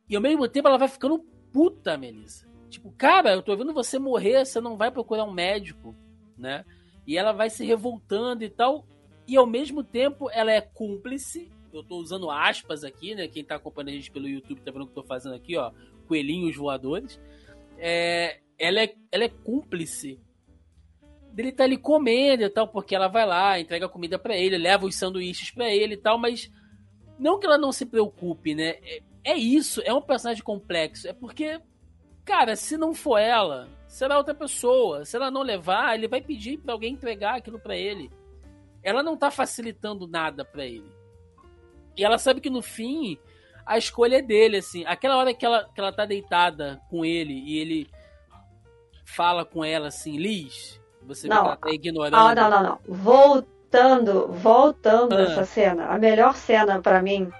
E ao mesmo tempo ela vai ficando puta, Melissa. Tipo, cara, eu tô vendo você morrer, você não vai procurar um médico, né? E ela vai se revoltando e tal. E ao mesmo tempo ela é cúmplice. Eu tô usando aspas aqui, né? Quem tá acompanhando a gente pelo YouTube tá vendo o que eu tô fazendo aqui, ó. Coelhinhos voadores. É, ela é, ela é cúmplice dele tá ali comendo e tal, porque ela vai lá, entrega comida para ele, leva os sanduíches para ele e tal, mas não que ela não se preocupe, né? É, é, isso, é um personagem complexo. É porque, cara, se não for ela, será outra pessoa. Se ela não levar, ele vai pedir para alguém entregar aquilo para ele. Ela não tá facilitando nada para ele. E ela sabe que no fim a escolha é dele, assim. Aquela hora que ela, que ela tá deitada com ele e ele fala com ela assim, Liz, você não, ela tá ignorando. Ah, não, não, não. Voltando, voltando ah. essa cena, a melhor cena para mim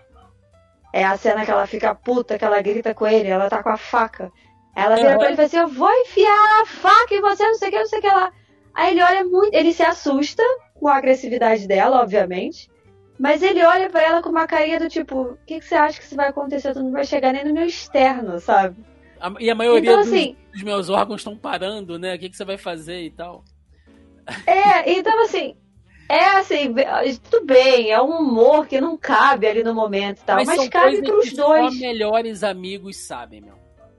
é a cena que ela fica puta, que ela grita com ele, ela tá com a faca. Ela vira pra ele e fala assim, eu vou enfiar a faca em você, não sei o que, não sei o que lá. Aí ele olha muito, ele se assusta com a agressividade dela, obviamente. Mas ele olha para ela com uma carinha do tipo, o que, que, você acha que isso vai acontecer? Tu não vai chegar nem no meu externo, sabe? e a maioria então, dos, assim, dos, meus órgãos estão parando, né? O que, que você vai fazer e tal? É, então assim, é assim, tudo bem, é um humor que não cabe ali no momento e tal, mas, mas cabe pros que dois. Só melhores amigos sabem, meu.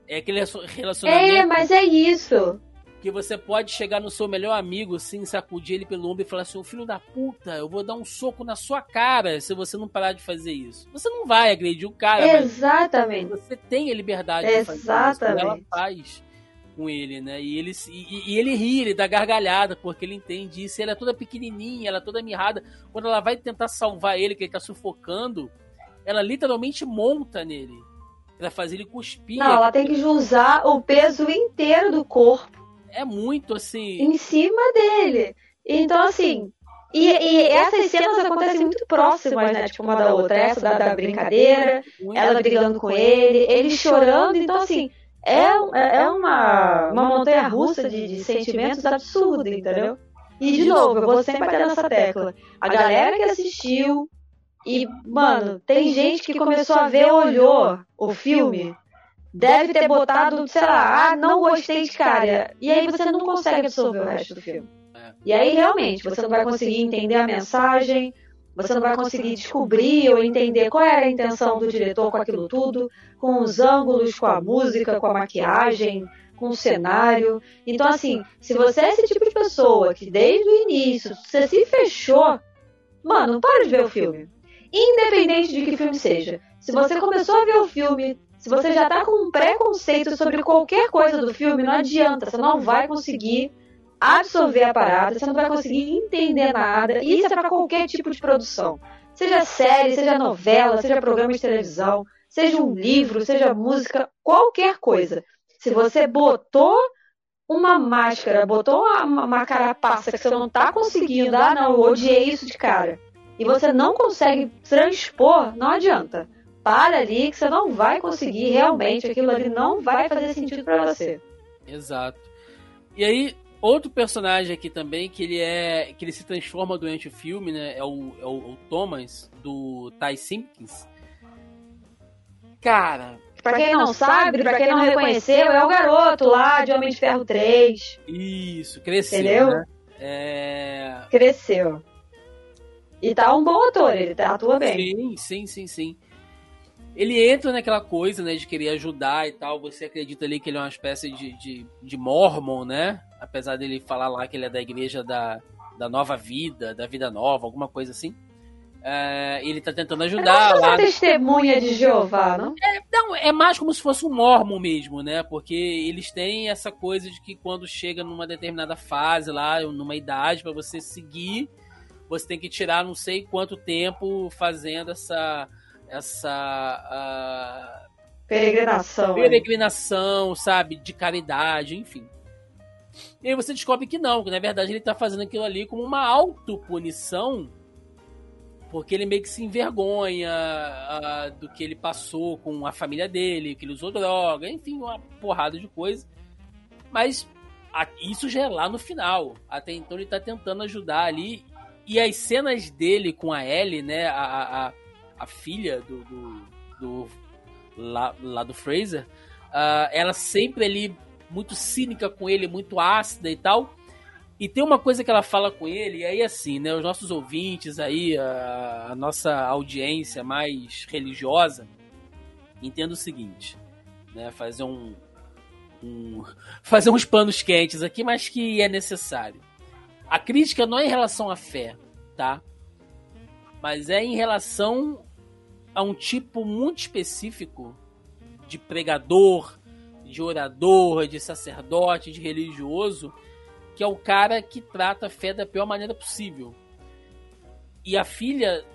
É aquele relacionamento. É, mas é isso que você pode chegar no seu melhor amigo, assim, sacudir ele pelo ombro e falar assim: filho da puta, eu vou dar um soco na sua cara se você não parar de fazer isso. Você não vai agredir o cara, Exatamente. você tem a liberdade Exatamente. de fazer isso. Ela faz com ele, né? E ele, e, e, ele ri, ele dá gargalhada, porque ele entende isso. ela é toda pequenininha, ela é toda mirrada. Quando ela vai tentar salvar ele, que ele tá sufocando, ela literalmente monta nele. Pra fazer ele cuspir. Não, ela tem que usar o peso inteiro do corpo é muito assim. Em cima dele. Então, assim. E, e essas cenas acontecem muito próximas, né? Tipo, uma da outra. Essa da, da brincadeira, ela brigando com ele, ele chorando. Então, assim, é, é, é uma, uma montanha russa de, de sentimentos absurda, entendeu? E, de novo, eu vou sempre bater nessa tecla. A galera que assistiu. E, mano, tem gente que começou a ver, olhou o filme deve ter botado, sei lá, ah, não gostei de cara. E aí você não consegue absorver o resto do filme. É. E aí realmente você não vai conseguir entender a mensagem, você não vai conseguir descobrir ou entender qual era a intenção do diretor com aquilo tudo, com os ângulos, com a música, com a maquiagem, com o cenário. Então, assim, se você é esse tipo de pessoa que desde o início você se fechou, mano, não para de ver o filme. Independente de que filme seja. Se você começou a ver o filme se você já está com um preconceito sobre qualquer coisa do filme, não adianta, você não vai conseguir absorver a parada, você não vai conseguir entender nada. E isso é para qualquer tipo de produção. Seja série, seja novela, seja programa de televisão, seja um livro, seja música, qualquer coisa. Se você botou uma máscara, botou uma, uma carapaça que você não está conseguindo, ah não, eu odiei isso de cara, e você não consegue transpor, não adianta para ali que você não vai conseguir realmente, aquilo ali não vai fazer sentido para você. Exato. E aí, outro personagem aqui também, que ele é. que ele se transforma durante o filme, né? É o, é o, o Thomas, do Ty Simpkins. Cara. Pra quem não sabe, pra quem não reconheceu, é o garoto lá de Homem de Ferro 3. Isso, cresceu. Entendeu? Né? É... Cresceu. E tá um bom ator, ele tá, atua bem. Sim, sim, sim, sim ele entra naquela coisa, né, de querer ajudar e tal. Você acredita ali que ele é uma espécie de, de, de mormon, né? Apesar dele falar lá que ele é da igreja da, da nova vida, da vida nova, alguma coisa assim. É, ele tá tentando ajudar. É uma testemunha de Jeová, não? É, não, é mais como se fosse um mormon mesmo, né? Porque eles têm essa coisa de que quando chega numa determinada fase lá, numa idade, para você seguir, você tem que tirar não sei quanto tempo fazendo essa essa uh, peregrinação, peregrinação, sabe, de caridade, enfim. E aí você descobre que não, que na verdade ele tá fazendo aquilo ali como uma autopunição, porque ele meio que se envergonha uh, do que ele passou com a família dele, que ele usou droga, enfim, uma porrada de coisa. Mas a, isso já é lá no final. Até então ele tá tentando ajudar ali. E as cenas dele com a Ellie, né, a, a a filha do, do, do lá, lá, do Fraser, uh, ela sempre ali muito cínica com ele, muito ácida e tal. E tem uma coisa que ela fala com ele, e aí assim, né, os nossos ouvintes aí, a, a nossa audiência mais religiosa, entenda o seguinte, né, fazer um, um fazer uns panos quentes aqui, mas que é necessário. A crítica não é em relação à fé, tá? Mas é em relação a um tipo muito específico de pregador, de orador, de sacerdote, de religioso, que é o cara que trata a fé da pior maneira possível. E a filha,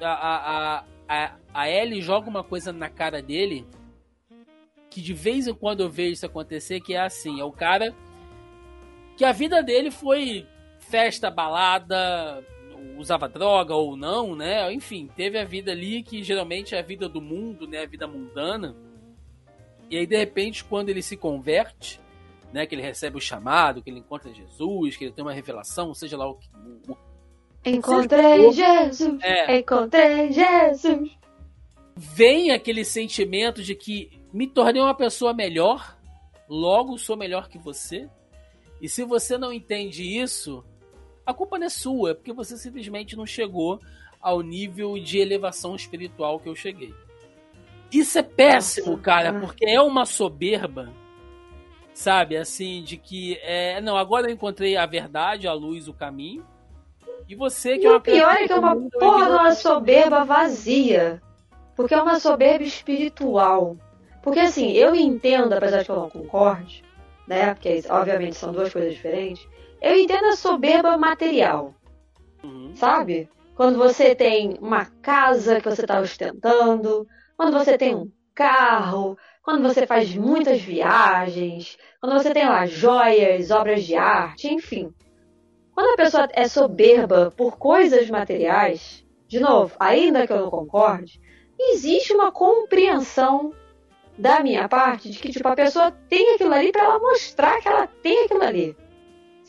a, a, a, a Ellie joga uma coisa na cara dele que de vez em quando eu vejo isso acontecer, que é assim, é o cara que a vida dele foi festa, balada, usava droga ou não, né? Enfim, teve a vida ali que geralmente é a vida do mundo, né? A vida mundana. E aí, de repente, quando ele se converte, né? Que ele recebe o chamado, que ele encontra Jesus, que ele tem uma revelação, seja lá o que. O, Encontrei Jesus! É. Encontrei Jesus! Vem aquele sentimento de que me tornei uma pessoa melhor, logo sou melhor que você. E se você não entende isso, a culpa não é sua, é porque você simplesmente não chegou ao nível de elevação espiritual que eu cheguei. Isso é péssimo, cara, porque é uma soberba, sabe? Assim, de que é, não, agora eu encontrei a verdade, a luz, o caminho. E você que e é uma o pior é que é uma porra de uma soberba vazia. Porque é uma soberba espiritual. Porque assim, eu entendo, apesar de que eu não concorde, né? Porque obviamente são duas coisas diferentes. Eu entendo a soberba material. Uhum. Sabe? Quando você tem uma casa que você está ostentando, quando você tem um carro, quando você faz muitas viagens, quando você tem lá joias, obras de arte, enfim. Quando a pessoa é soberba por coisas materiais, de novo, ainda que eu não concorde, existe uma compreensão da minha parte de que tipo a pessoa tem aquilo ali para ela mostrar que ela tem aquilo ali.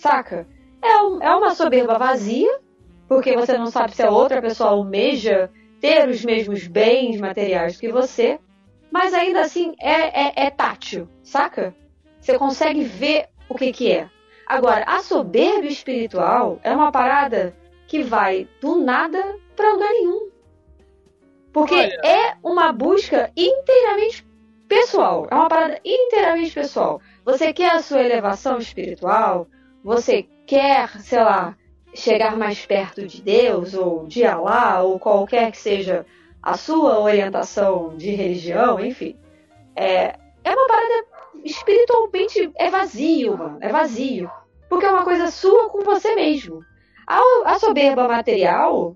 Saca? É, um, é uma soberba vazia, porque você não sabe se a outra pessoa almeja ter os mesmos bens materiais que você, mas ainda assim é, é, é tátil, saca? Você consegue ver o que, que é. Agora, a soberba espiritual é uma parada que vai do nada para lugar nenhum. Porque Olha. é uma busca inteiramente pessoal. É uma parada inteiramente pessoal. Você quer a sua elevação espiritual? Você quer, sei lá, chegar mais perto de Deus ou de Alá ou qualquer que seja a sua orientação de religião, enfim. É, é uma parada espiritualmente é vazio, mano. É vazio. Porque é uma coisa sua com você mesmo. A, a soberba material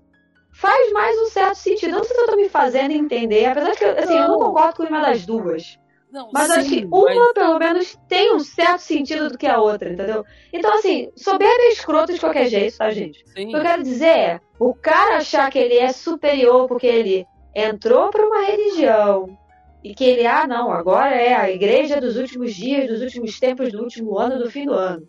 faz mais um certo sentido. Não sei se eu tô me fazendo entender, apesar de que assim, eu não concordo com uma das duas. Não, mas acho que uma, mas... pelo menos, tem um certo sentido do que a outra, entendeu? Então, assim, soberba é escroto de qualquer jeito, tá, gente? Sim. O que eu quero dizer é, o cara achar que ele é superior porque ele entrou para uma religião e que ele, ah, não, agora é a igreja dos últimos dias, dos últimos tempos, do último ano, do fim do ano.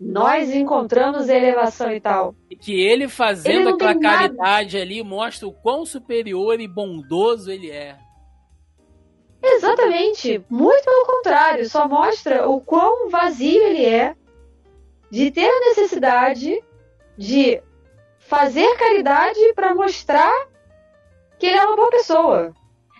Nós encontramos elevação e tal. E que ele fazendo ele aquela caridade ali mostra o quão superior e bondoso ele é. Exatamente. Muito pelo contrário. Só mostra o quão vazio ele é de ter a necessidade de fazer caridade para mostrar que ele é uma boa pessoa.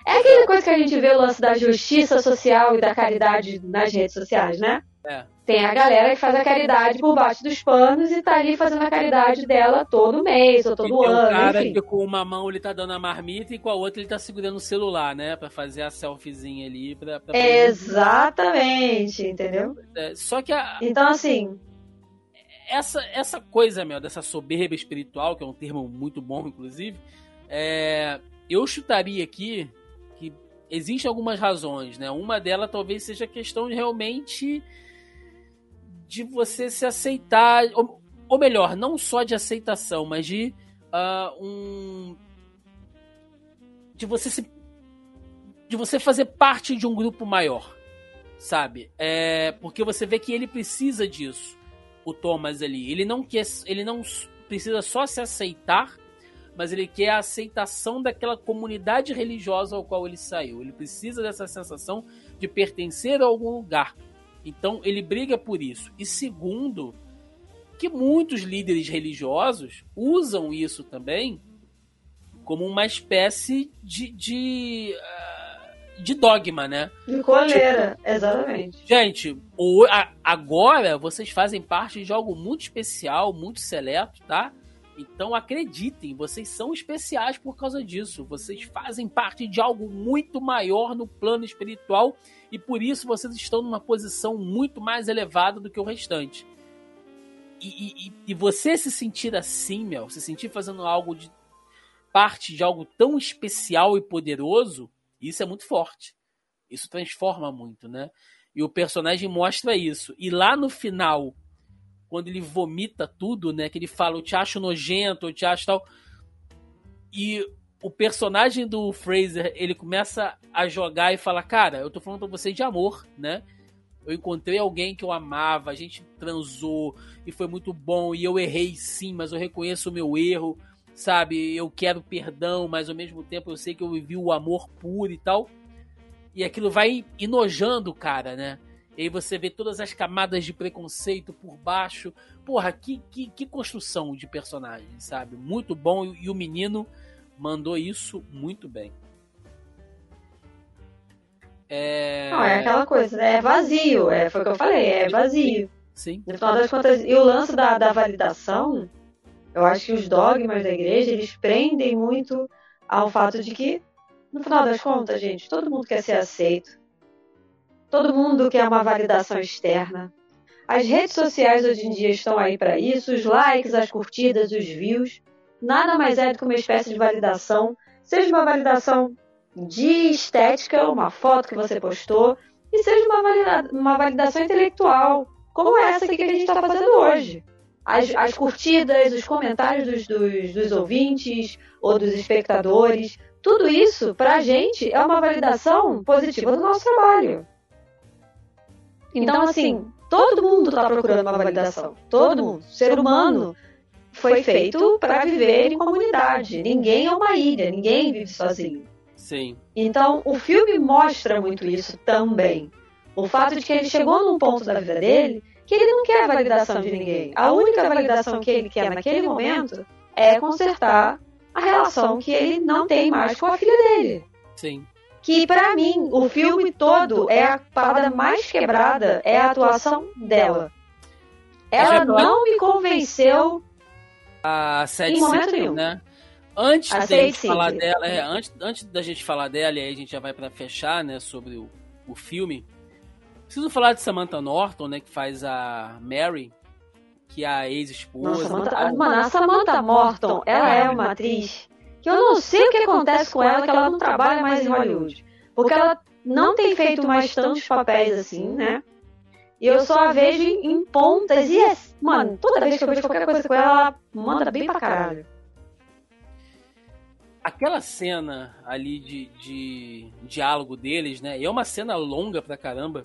É aquela coisa que a gente vê o lance da justiça social e da caridade nas redes sociais, né? É. Tem a galera que faz a caridade por baixo dos panos e tá ali fazendo a caridade dela todo mês ou todo ano. Tem um cara enfim. que com uma mão ele tá dando a marmita e com a outra ele tá segurando o celular, né? Pra fazer a selfiezinha ali. Pra, pra Exatamente, entendeu? É, só que a. Então, assim. Essa, essa coisa, meu, dessa soberba espiritual, que é um termo muito bom, inclusive, é, eu chutaria aqui que existem algumas razões, né? Uma delas talvez seja a questão de realmente de você se aceitar, ou, ou melhor, não só de aceitação, mas de uh, um de você se de você fazer parte de um grupo maior, sabe? É, porque você vê que ele precisa disso, o Thomas ali. Ele não quer, ele não precisa só se aceitar, mas ele quer a aceitação daquela comunidade religiosa ao qual ele saiu. Ele precisa dessa sensação de pertencer a algum lugar. Então ele briga por isso. E segundo, que muitos líderes religiosos usam isso também como uma espécie de, de, uh, de dogma, né? De coleira, tipo, exatamente. Gente, agora vocês fazem parte de algo muito especial, muito seleto, tá? Então acreditem, vocês são especiais por causa disso. Vocês fazem parte de algo muito maior no plano espiritual e por isso vocês estão numa posição muito mais elevada do que o restante. E, e, e você se sentir assim, Mel, se sentir fazendo algo de parte de algo tão especial e poderoso, isso é muito forte. Isso transforma muito, né? E o personagem mostra isso. E lá no final, quando ele vomita tudo, né? Que ele fala, eu te acho nojento, eu te acho tal. E o personagem do Fraser, ele começa a jogar e fala, cara, eu tô falando pra você de amor, né? Eu encontrei alguém que eu amava, a gente transou e foi muito bom e eu errei sim, mas eu reconheço o meu erro, sabe? Eu quero perdão, mas ao mesmo tempo eu sei que eu vivi o amor puro e tal. E aquilo vai enojando o cara, né? E aí você vê todas as camadas de preconceito por baixo. Porra, que, que, que construção de personagem, sabe? Muito bom. E o menino mandou isso muito bem. É... Não, é aquela coisa, né? É vazio, é, foi o que eu falei, é vazio. Sim. No final das contas, e o lance da, da validação, eu acho que os dogmas da igreja, eles prendem muito ao fato de que, no final das contas, gente, todo mundo quer ser aceito. Todo mundo quer uma validação externa. As redes sociais hoje em dia estão aí para isso, os likes, as curtidas, os views. Nada mais é do que uma espécie de validação, seja uma validação de estética, uma foto que você postou, e seja uma, valida uma validação intelectual, como essa que a gente está fazendo hoje. As, as, curtidas, os comentários dos, dos, dos, ouvintes ou dos espectadores, tudo isso, para a gente, é uma validação positiva do nosso trabalho. Então, assim, todo mundo está procurando uma validação. Todo mundo. O ser humano foi feito para viver em comunidade. Ninguém é uma ilha, ninguém vive sozinho. Sim. Então, o filme mostra muito isso também. O fato de que ele chegou num ponto da vida dele que ele não quer a validação de ninguém. A única validação que ele quer naquele momento é consertar a relação que ele não tem mais com a filha dele. Sim. Que para mim, o filme todo é a parada mais quebrada, é a atuação dela. Ela não me convenceu a em momento nenhum. Né? Antes da gente falar dela, é, antes, antes da gente falar dela, e aí a gente já vai para fechar, né, sobre o, o filme. Preciso falar de Samantha Norton, né, que faz a Mary, que é a ex-esposa. Samantha, mano, a Samantha Morton, ela é uma atriz que eu não sei o que acontece com ela, que ela não trabalha mais em Hollywood. Porque ela não tem feito mais tantos papéis assim, né? E eu só a vejo em pontas. E, é, mano, toda vez que eu vejo qualquer coisa com ela, ela manda bem pra caralho aquela cena ali de, de diálogo deles, né? E é uma cena longa pra caramba.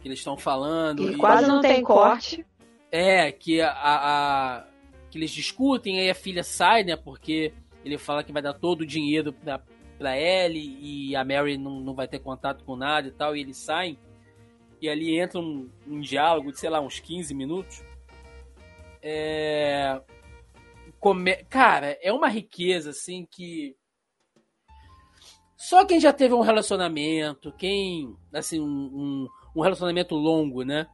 Que eles estão falando. E, e quase não tem corte. É, que a, a, que eles discutem, aí a filha sai, né? Porque ele fala que vai dar todo o dinheiro pra, pra Ellie e a Mary não, não vai ter contato com nada e tal, e eles saem. E ali entra um, um diálogo de, sei lá, uns 15 minutos. É, come... Cara, é uma riqueza, assim, que. Só quem já teve um relacionamento, quem. Assim, um, um, um relacionamento longo, né?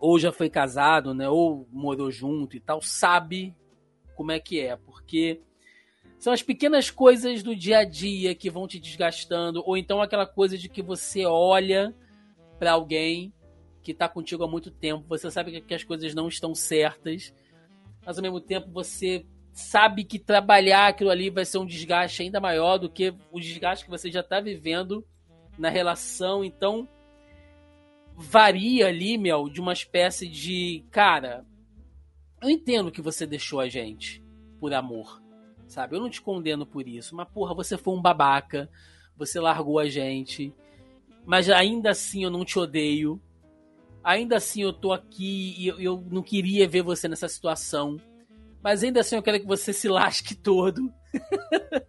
Ou já foi casado, né? Ou morou junto e tal, sabe como é que é. Porque são as pequenas coisas do dia a dia que vão te desgastando, ou então aquela coisa de que você olha para alguém que tá contigo há muito tempo, você sabe que as coisas não estão certas, mas ao mesmo tempo você sabe que trabalhar aquilo ali vai ser um desgaste ainda maior do que o desgaste que você já está vivendo na relação. Então, varia ali, Mel, de uma espécie de. Cara, eu entendo que você deixou a gente por amor, sabe? Eu não te condeno por isso, mas porra, você foi um babaca, você largou a gente, mas ainda assim eu não te odeio. Ainda assim eu tô aqui e eu, eu não queria ver você nessa situação mas ainda assim eu quero que você se lasque todo.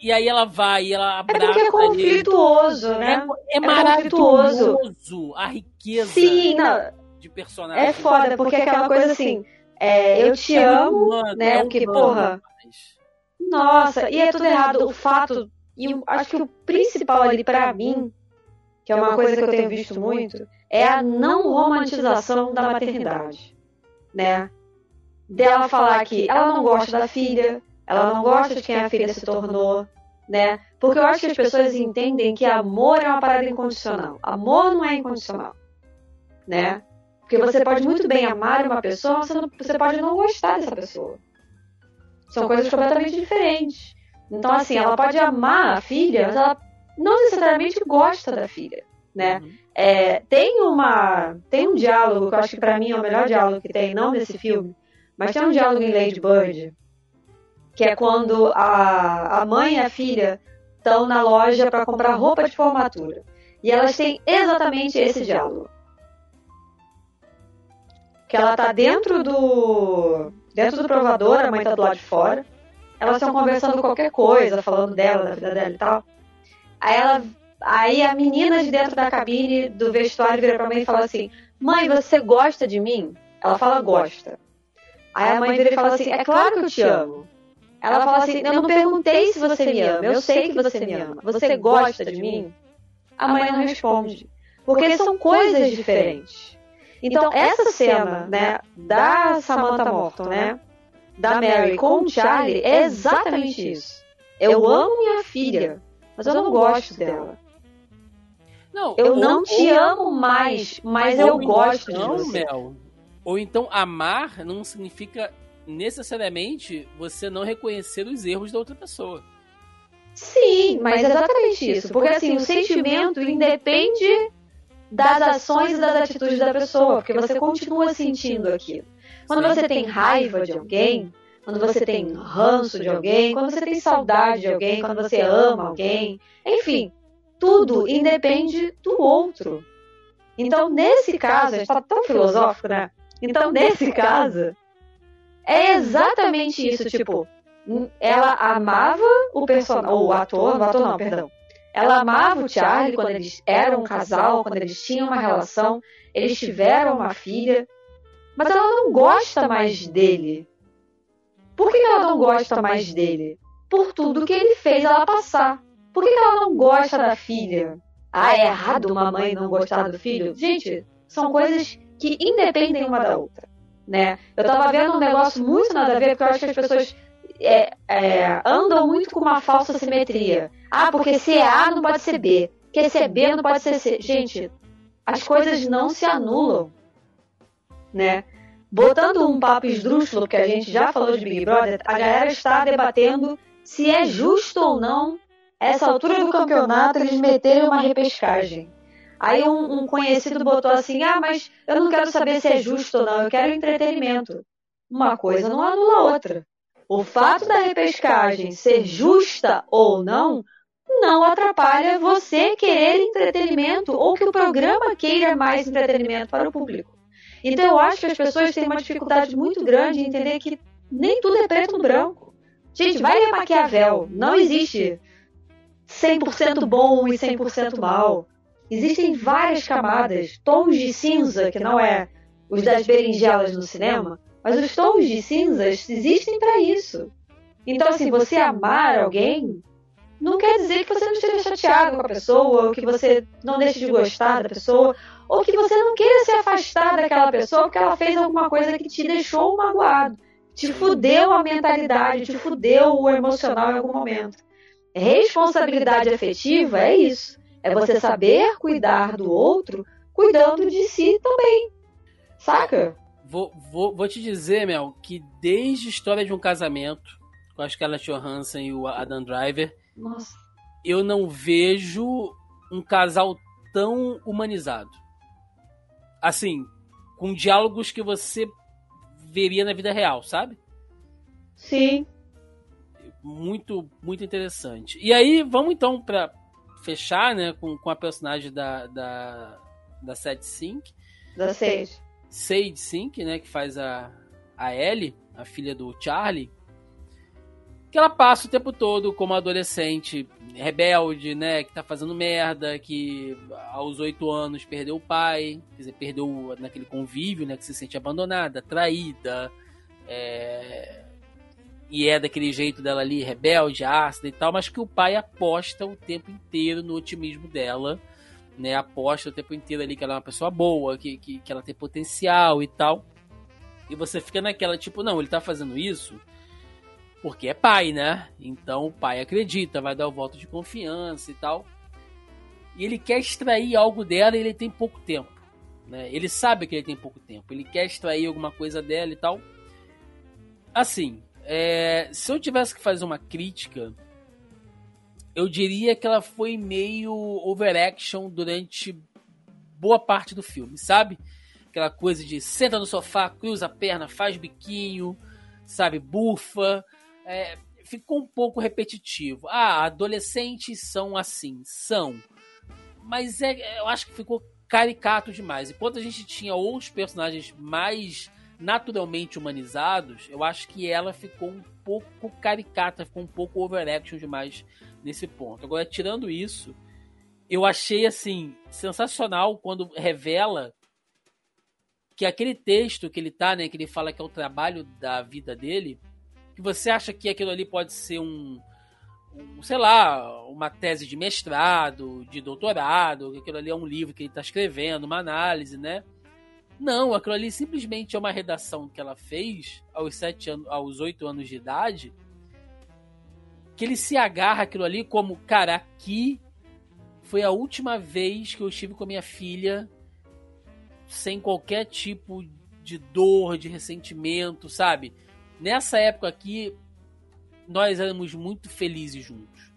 e aí ela vai, ela abraça. É porque é conflituoso, ele. né? É, é, é maravilhoso a riqueza Sim, não. de personagem. É foda, porque é aquela coisa assim, é, eu te amo, humano, né? É porque, porra. Nossa, e é tudo errado. O fato. E eu acho que o principal ali para mim, que é uma coisa que eu tenho visto muito, é a não romantização da maternidade. Né? dela falar que ela não gosta da filha, ela não gosta de quem a filha se tornou, né? Porque eu acho que as pessoas entendem que amor é uma parada incondicional. Amor não é incondicional, né? Porque você pode muito bem amar uma pessoa, você, não, você pode não gostar dessa pessoa. São coisas completamente diferentes. Então, assim, ela pode amar a filha, mas ela não necessariamente gosta da filha, né? Uhum. É, tem uma tem um diálogo que eu acho que para mim é o melhor diálogo que tem, não nesse filme, mas tem um diálogo em Lady Bird, que é quando a, a mãe e a filha estão na loja para comprar roupa de formatura. E elas têm exatamente esse diálogo. Que ela tá dentro do dentro do provador, a mãe tá do lado de fora. Elas estão conversando qualquer coisa, falando dela, da vida dela e tal. Aí ela. Aí a menina de dentro da cabine do vestuário vira pra mãe e fala assim: Mãe, você gosta de mim? Ela fala, gosta. Aí a mãe vira e fala assim: É claro que eu te amo. Ela fala assim: Eu não perguntei se você me ama, eu sei que você me ama. Você gosta de mim? A mãe não responde. Porque são coisas diferentes. Então, essa cena, né, da Samantha Morton, né, da Mary com o Charlie, é exatamente isso. Eu amo minha filha, mas eu não gosto dela. Não, eu não te amo mais, mas eu gosto de você. Mel. Ou então amar não significa necessariamente você não reconhecer os erros da outra pessoa. Sim, mas é exatamente isso. Porque assim, o sentimento independe das ações e das atitudes da pessoa, porque você continua sentindo aquilo. Quando você tem raiva de alguém, quando você tem ranço de alguém, quando você tem saudade de alguém, quando você ama alguém, enfim, tudo independe do outro. Então, nesse caso, a gente está tão filosófico, né? Então, nesse caso, é exatamente isso, tipo, ela amava o personagem, ou o ator, o ator não, perdão. Ela amava o Charlie quando eles eram um casal, quando eles tinham uma relação, eles tiveram uma filha, mas ela não gosta mais dele. Por que ela não gosta mais dele? Por tudo que ele fez ela passar. Por que ela não gosta da filha? Ah, é errado uma mãe não gostar do filho? Gente, são coisas que independem uma da outra né? Eu tava vendo um negócio muito nada a ver, porque eu acho que as pessoas é, é, andam muito com uma falsa simetria. Ah, porque se é A não pode ser B, porque se é B não pode ser C. Gente, as coisas não se anulam, né? Botando um papo esdrúxulo, porque a gente já falou de Big Brother, a galera está debatendo se é justo ou não essa altura do campeonato eles meterem uma repescagem. Aí um, um, conhecido botou assim: ah, mas eu não quero saber se é justo ou não, eu quero entretenimento. Uma coisa não anula a outra. O fato da repescagem ser justa ou não não atrapalha você querer entretenimento ou que o programa queira mais entretenimento para o público. Então eu acho que as pessoas têm uma dificuldade muito grande em entender que nem tudo é preto no branco. Gente, vai ler Maquiavel. Não existe 100% bom e 100% mal. Existem várias camadas, tons de cinza, que não é os das berinjelas no cinema, mas os tons de cinzas existem para isso. Então, assim, você amar alguém não quer dizer que você não esteja chateado com a pessoa, ou que você não deixe de gostar da pessoa, ou que você não queira se afastar daquela pessoa porque ela fez alguma coisa que te deixou magoado, te fudeu a mentalidade, te fudeu o emocional em algum momento. Responsabilidade afetiva é isso. É você saber cuidar do outro, cuidando de si também. Saca? Vou, vou, vou te dizer, Mel, que desde a história de um casamento com a Scarlett Johansson e o Adam Driver, Nossa. eu não vejo um casal tão humanizado. Assim, com diálogos que você veria na vida real, sabe? Sim. Muito, muito interessante. E aí, vamos então para fechar, né, com, com a personagem da, da, da Seth Sink. Da Sage. Sage Sink, né, que faz a, a Ellie, a filha do Charlie. Que ela passa o tempo todo como adolescente rebelde, né, que tá fazendo merda, que aos oito anos perdeu o pai, quer dizer, perdeu naquele convívio, né, que se sente abandonada, traída, é, e é daquele jeito dela ali, rebelde, ácida e tal, mas que o pai aposta o tempo inteiro no otimismo dela, né? Aposta o tempo inteiro ali que ela é uma pessoa boa, que, que, que ela tem potencial e tal. E você fica naquela, tipo, não, ele tá fazendo isso porque é pai, né? Então o pai acredita, vai dar o voto de confiança e tal. E ele quer extrair algo dela e ele tem pouco tempo. Né? Ele sabe que ele tem pouco tempo. Ele quer extrair alguma coisa dela e tal. Assim, é, se eu tivesse que fazer uma crítica, eu diria que ela foi meio overaction durante boa parte do filme, sabe? Aquela coisa de senta no sofá, cruza a perna, faz biquinho, sabe? Bufa. É, ficou um pouco repetitivo. Ah, adolescentes são assim, são. Mas é, eu acho que ficou caricato demais. Enquanto a gente tinha outros personagens mais naturalmente humanizados, eu acho que ela ficou um pouco caricata, ficou um pouco overaction demais nesse ponto. Agora, tirando isso, eu achei assim sensacional quando revela que aquele texto que ele tá, né, que ele fala que é o trabalho da vida dele, que você acha que aquilo ali pode ser um, um sei lá, uma tese de mestrado, de doutorado, que aquilo ali é um livro que ele está escrevendo, uma análise, né? Não, aquilo ali simplesmente é uma redação que ela fez aos sete anos, aos oito anos de idade, que ele se agarra aquilo ali como, cara, aqui foi a última vez que eu estive com a minha filha sem qualquer tipo de dor, de ressentimento, sabe? Nessa época aqui, nós éramos muito felizes juntos.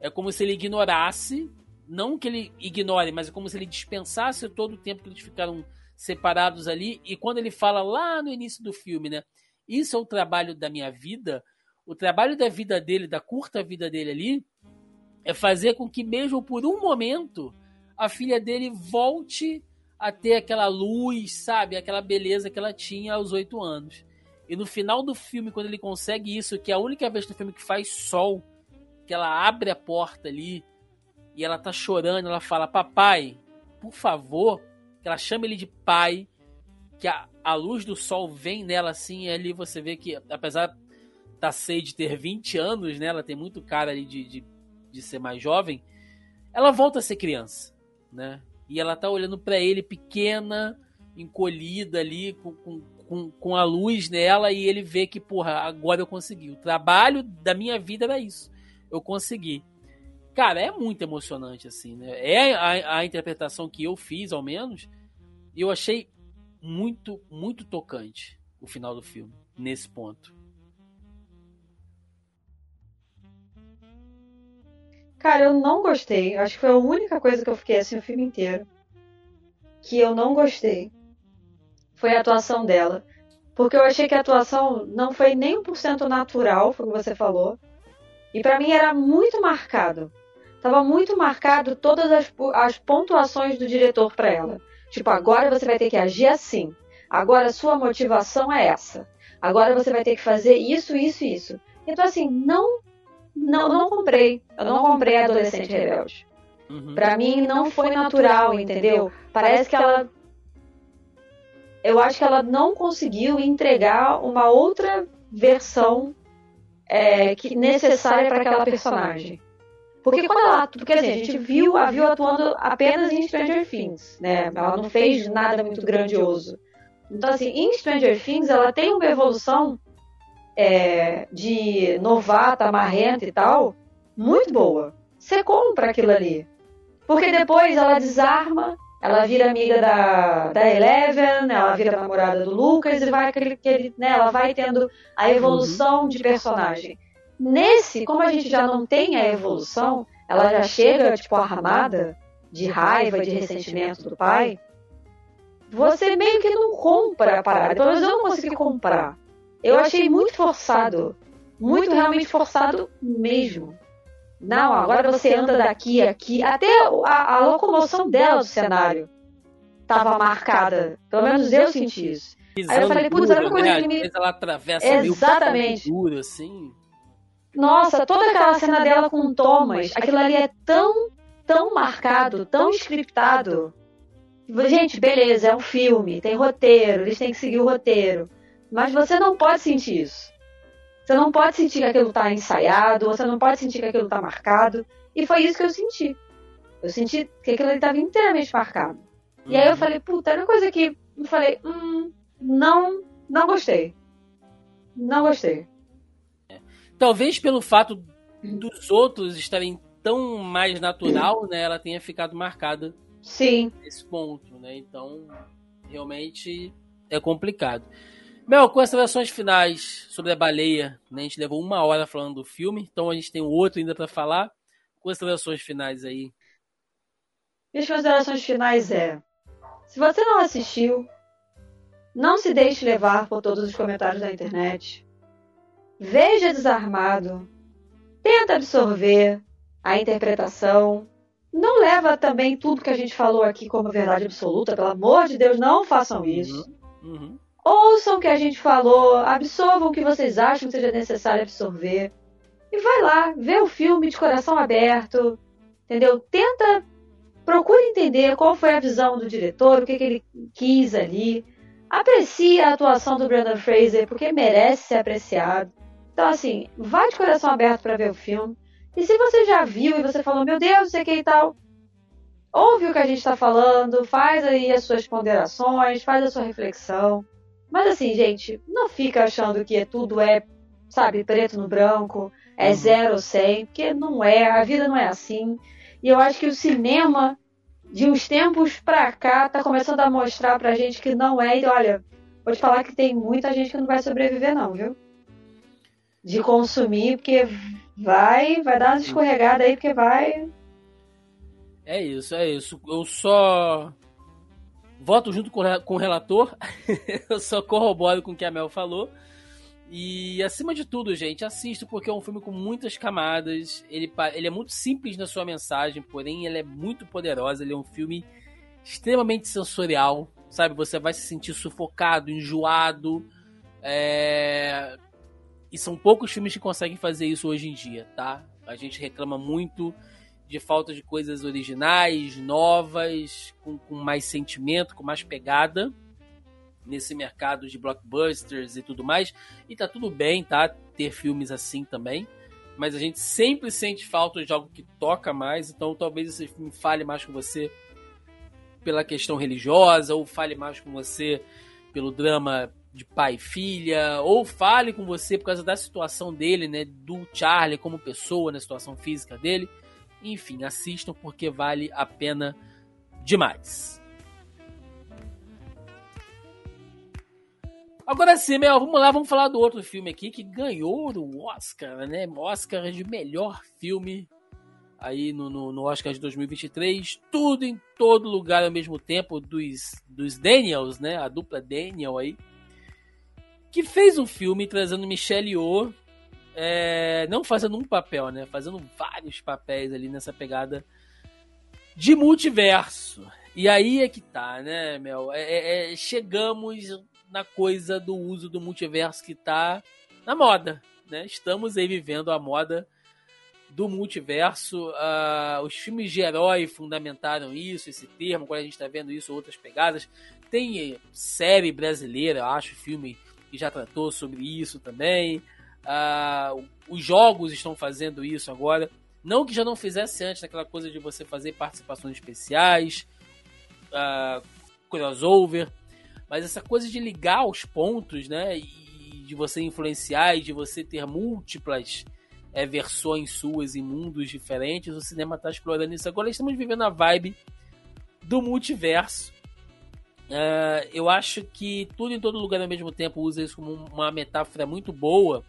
É como se ele ignorasse, não que ele ignore, mas é como se ele dispensasse todo o tempo que eles ficaram separados ali. E quando ele fala lá no início do filme, né? Isso é o trabalho da minha vida. O trabalho da vida dele, da curta vida dele ali, é fazer com que, mesmo por um momento, a filha dele volte a ter aquela luz, sabe? Aquela beleza que ela tinha aos oito anos. E no final do filme, quando ele consegue isso, que é a única vez no filme que faz sol, que ela abre a porta ali e ela tá chorando, ela fala: Papai, por favor, que ela chama ele de pai, que a, a luz do sol vem nela assim, e ali você vê que, apesar da Sage ter 20 anos, né, ela tem muito cara ali de, de, de ser mais jovem, ela volta a ser criança, né? E ela tá olhando para ele pequena, encolhida ali, com, com, com, com a luz nela, e ele vê que, porra, agora eu consegui. O trabalho da minha vida era isso. Eu consegui. Cara, é muito emocionante, assim, né? É a, a interpretação que eu fiz, ao menos, e eu achei muito, muito tocante o final do filme, nesse ponto. Cara, eu não gostei. Acho que foi a única coisa que eu fiquei assim o filme inteiro. Que eu não gostei. Foi a atuação dela. Porque eu achei que a atuação não foi nem um por cento natural, foi o que você falou. E para mim era muito marcado. Tava muito marcado todas as, as pontuações do diretor para ela. Tipo, agora você vai ter que agir assim. Agora sua motivação é essa. Agora você vai ter que fazer isso, isso isso. Então, assim, não não, não comprei. Eu não comprei Adolescente Rebelde. Uhum. Pra mim não foi natural, entendeu? Parece que ela. Eu acho que ela não conseguiu entregar uma outra versão é, que necessária para aquela personagem. Porque quando ela. Porque assim, a gente viu a viu atuando apenas em Stranger Things, né? Ela não fez nada muito grandioso. Então, assim, em Stranger Things ela tem uma evolução é, de novata, marrenta e tal, muito boa. Você compra aquilo ali. Porque depois ela desarma, ela vira amiga da, da Eleven, ela vira namorada do Lucas e vai aquele, aquele, né, ela vai tendo a evolução de personagem. Nesse, como a gente já não tem a evolução, ela já chega tipo armada de raiva, de ressentimento do pai. Você meio que não compra a parada. Pelo menos eu não consegui comprar. Eu achei muito forçado. Muito realmente forçado mesmo. Não, agora você anda daqui, aqui. Até a, a locomoção dela do cenário estava marcada. Pelo menos eu senti isso. Aí eu falei, putz, era coisa que me. ela atravessa Exatamente. meio duro, assim. Nossa, toda aquela cena dela com o Thomas, aquilo ali é tão, tão marcado, tão scriptado. Gente, beleza, é um filme, tem roteiro, eles têm que seguir o roteiro. Mas você não pode sentir isso. Você não pode sentir que aquilo está ensaiado, você não pode sentir que aquilo está marcado. E foi isso que eu senti. Eu senti que aquilo estava inteiramente marcado. Uhum. E aí eu uhum. falei, puta, era uma coisa que eu falei, hum, não, não gostei. Não gostei. Talvez pelo fato dos outros estarem tão mais natural, né, ela tenha ficado marcada Sim. nesse ponto, né? Então, realmente é complicado. Mel, considerações finais sobre a baleia. Né? A gente levou uma hora falando do filme, então a gente tem outro ainda para falar. Considerações finais aí. Minhas considerações finais é: se você não assistiu, não se deixe levar por todos os comentários da internet. Veja desarmado. Tenta absorver a interpretação. Não leva também tudo que a gente falou aqui como verdade absoluta. Pelo amor de Deus, não façam isso. Uhum. Uhum. Ouçam o que a gente falou, absorvam o que vocês acham que seja necessário absorver. e vai lá, vê o filme de coração aberto, entendeu? Tenta, procura entender qual foi a visão do diretor, o que, que ele quis ali. Aprecia a atuação do Brandon Fraser, porque merece ser apreciado. Então, assim, vai de coração aberto para ver o filme. E se você já viu e você falou, meu Deus, sei que e tal, ouve o que a gente está falando, faz aí as suas ponderações, faz a sua reflexão. Mas assim, gente, não fica achando que tudo é, sabe, preto no branco, é uhum. zero ou cem, porque não é, a vida não é assim. E eu acho que o cinema, de uns tempos pra cá, tá começando a mostrar pra gente que não é. E olha, vou te falar que tem muita gente que não vai sobreviver, não, viu? De consumir, porque vai, vai dar uma escorregada aí, porque vai. É isso, é isso. Eu só voto junto com, o relator. eu só corroboro com o que a Mel falou. E acima de tudo, gente, assisto porque é um filme com muitas camadas. Ele, ele é muito simples na sua mensagem, porém ele é muito poderosa. Ele é um filme extremamente sensorial, sabe? Você vai se sentir sufocado, enjoado. É... E são poucos filmes que conseguem fazer isso hoje em dia, tá? A gente reclama muito de falta de coisas originais, novas, com, com mais sentimento, com mais pegada nesse mercado de blockbusters e tudo mais. E tá tudo bem, tá? Ter filmes assim também. Mas a gente sempre sente falta de algo que toca mais. Então talvez esse filme fale mais com você pela questão religiosa, ou fale mais com você pelo drama de pai e filha, ou fale com você por causa da situação dele, né? Do Charlie como pessoa, na situação física dele. Enfim, assistam porque vale a pena demais. Agora sim, Mel, vamos lá, vamos falar do outro filme aqui que ganhou o Oscar, né? Oscar de melhor filme aí no, no, no, Oscar de 2023. Tudo em todo lugar ao mesmo tempo dos, dos Daniels, né? A dupla Daniel aí. Que fez um filme trazendo Michelle Yeoh é, não fazendo um papel, né? Fazendo vários papéis ali nessa pegada de multiverso. E aí é que tá, né, Mel? É, é, é, chegamos na coisa do uso do multiverso que tá na moda, né? Estamos aí vivendo a moda do multiverso. Uh, os filmes de herói fundamentaram isso, esse termo. Agora a gente está vendo isso, outras pegadas. Tem série brasileira, acho, filme que já tratou sobre isso também. Uh, os jogos estão fazendo isso agora. Não que já não fizesse antes, aquela coisa de você fazer participações especiais, uh, crossover, mas essa coisa de ligar os pontos, né? E de você influenciar e de você ter múltiplas é, versões suas em mundos diferentes, o cinema está explorando isso. Agora estamos vivendo a vibe do multiverso. Uh, eu acho que tudo em todo lugar ao mesmo tempo usa isso como uma metáfora muito boa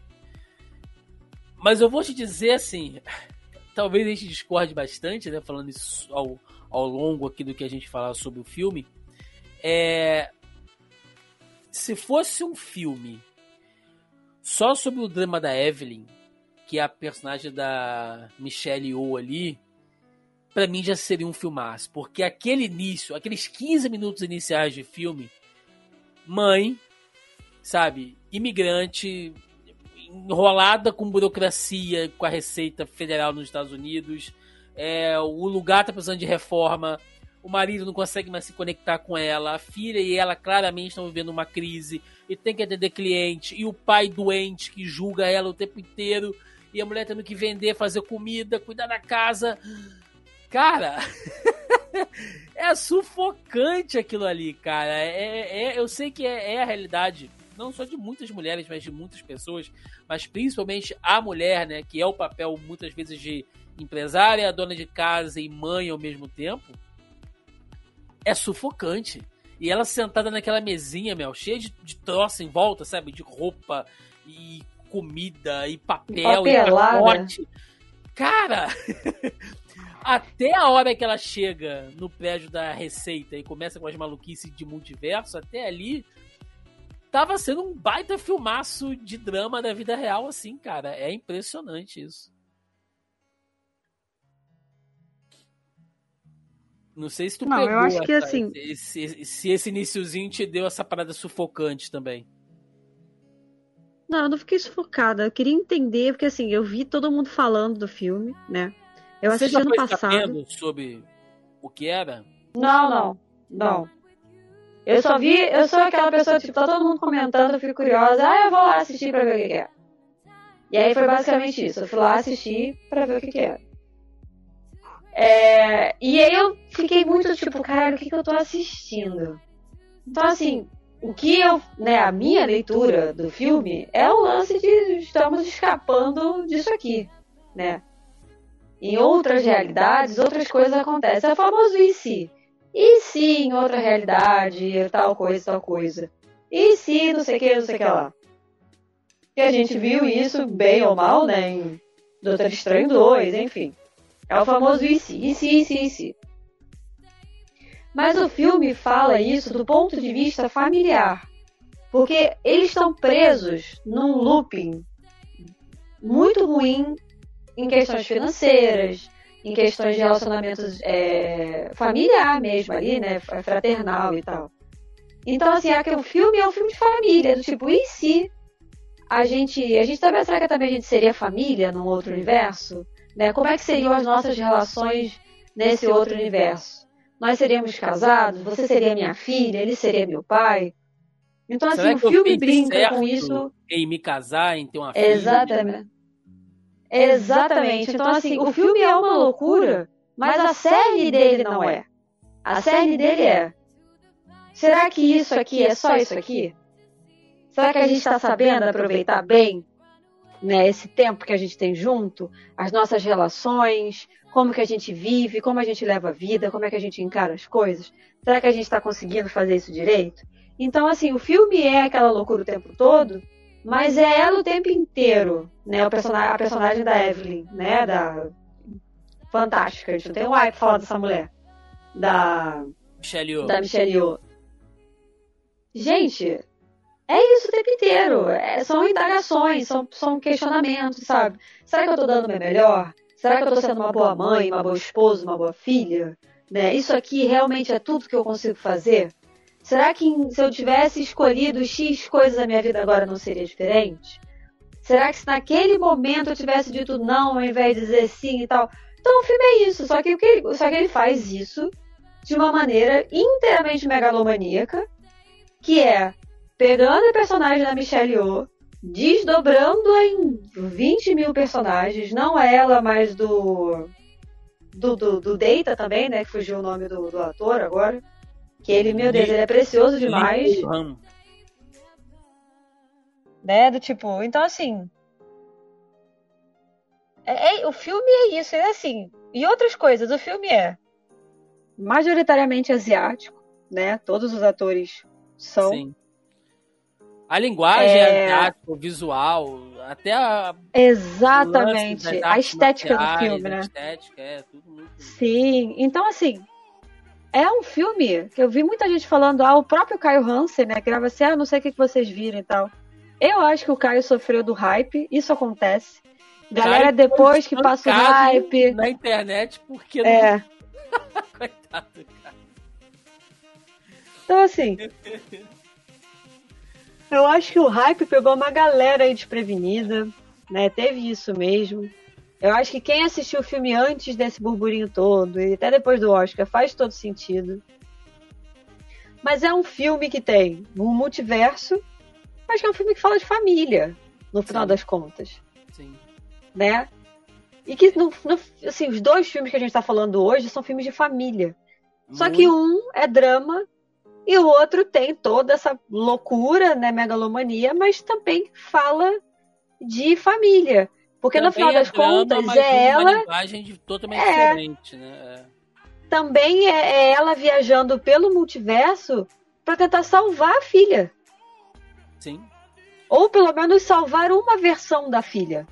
mas eu vou te dizer assim, talvez a gente discorde bastante, né? Falando isso ao, ao longo aqui do que a gente falar sobre o filme. É, se fosse um filme só sobre o drama da Evelyn, que é a personagem da Michelle Yeoh ali, para mim já seria um filmaço, porque aquele início, aqueles 15 minutos iniciais de filme, mãe, sabe, imigrante, enrolada com burocracia com a Receita Federal nos Estados Unidos. É, o lugar tá precisando de reforma. O marido não consegue mais se conectar com ela. A filha e ela claramente estão vivendo uma crise e tem que atender cliente. E o pai doente que julga ela o tempo inteiro. E a mulher tendo que vender, fazer comida, cuidar da casa. Cara, é sufocante aquilo ali, cara. É, é eu sei que é, é a realidade não só de muitas mulheres, mas de muitas pessoas, mas principalmente a mulher, né, que é o papel muitas vezes de empresária, dona de casa e mãe ao mesmo tempo, é sufocante. E ela sentada naquela mesinha, Mel, cheia de, de troço em volta, sabe? De roupa e comida e papel e pacote. Cara, até a hora que ela chega no prédio da Receita e começa com as maluquices de multiverso, até ali tava sendo um baita filmaço de drama da vida real, assim, cara. É impressionante isso. Não sei se tu Não, pegou eu acho que essa, assim... se, se esse iniciozinho te deu essa parada sufocante também. Não, eu não fiquei sufocada. Eu queria entender, porque assim, eu vi todo mundo falando do filme, né? Eu Você assisti já ano foi passado. sobre o que era? Não, não, não. Eu só vi, eu sou aquela pessoa, tipo, tá todo mundo comentando, eu fico curiosa, ah, eu vou lá assistir pra ver o que que é. E aí foi basicamente isso, eu fui lá assistir pra ver o que que é. É, e aí eu fiquei muito tipo, caralho, o que que eu tô assistindo? Então assim, o que eu, né, a minha leitura do filme é o lance de estamos escapando disso aqui, né? Em outras realidades, outras coisas acontecem. É famoso e se? E se em outra realidade, tal coisa, tal coisa? E se não sei o que, não sei o que lá? E a gente viu isso, bem ou mal, né? Em Doutor Estranho 2, enfim. É o famoso e se, e se, e se, e se. Mas o filme fala isso do ponto de vista familiar. Porque eles estão presos num looping muito ruim em questões financeiras, em questões de relacionamentos é, familiar mesmo ali, né? Fraternal e tal. Então, assim, é que o filme é um filme de família, do tipo, e se a gente. A gente também, será que também a gente seria família num outro universo? Né? Como é que seriam as nossas relações nesse outro universo? Nós seríamos casados? Você seria minha filha? Ele seria meu pai? Então, assim, Será o filme brinca com isso. Em me casar, em ter uma filha? Exatamente. Exatamente. Então, assim, o filme é uma loucura, mas a cerne dele não é. A cerne dele é: será que isso aqui é só isso aqui? Será que a gente está sabendo aproveitar bem né, esse tempo que a gente tem junto, as nossas relações, como que a gente vive, como a gente leva a vida, como é que a gente encara as coisas? Será que a gente está conseguindo fazer isso direito? Então, assim, o filme é aquela loucura o tempo todo, mas é ela o tempo inteiro, né? O personagem, a personagem da Evelyn, né? Da fantástica, a gente não tem um hype falar dessa mulher, da Michelle Yeoh. da Michelle Yeoh. Gente, é isso o tempo inteiro. É, são indagações, são, são questionamentos, sabe? Será que eu tô dando o meu melhor? Será que eu tô sendo uma boa mãe, uma boa esposa, uma boa filha? Né? Isso aqui realmente é tudo que eu consigo fazer? Será que se eu tivesse escolhido X coisas na minha vida agora não seria diferente? Será que se naquele momento eu tivesse dito não ao invés de dizer sim e tal? Então o filme é isso, só que ele, só que ele faz isso de uma maneira inteiramente megalomaníaca, que é pegando a personagem da Michelle Yeoh, desdobrando-a em 20 mil personagens, não é ela, mas do do, do, do Data também, né, que fugiu o nome do, do ator agora, que ele, meu Deus, ele é precioso demais, Amo. né, do tipo, então assim, é, é- o filme é isso, é assim, e outras coisas, o filme é majoritariamente asiático, né, todos os atores são, Sim. A linguagem É. asiática, o visual, até a exatamente, a estética do filme, a né. estética, é tudo muito. Sim, então assim, é um filme que eu vi muita gente falando, ah, o próprio Caio Hansen, né, grava assim, ah, não sei o que vocês viram e tal. Eu acho que o Caio sofreu do hype, isso acontece. Galera, Caio depois que passa o hype. Na internet, porque É, não. Coitado, cara. então assim. Eu acho que o hype pegou uma galera aí desprevenida, né? Teve isso mesmo. Eu acho que quem assistiu o filme antes desse burburinho todo, e até depois do Oscar, faz todo sentido. Mas é um filme que tem um multiverso, mas que é um filme que fala de família, no final Sim. das contas, Sim. né? E que, no, no- assim, os dois filmes que a gente tá falando hoje são filmes de família. Só que um é drama e o outro tem toda essa loucura, né, megalomania, mas também fala de família. Porque no Também final das drama, contas é ela, Uma linguagem totalmente É. diferente, né? também é, é ela viajando pelo multiverso para tentar salvar a filha, É. Sim. ou pelo menos salvar uma versão da filha,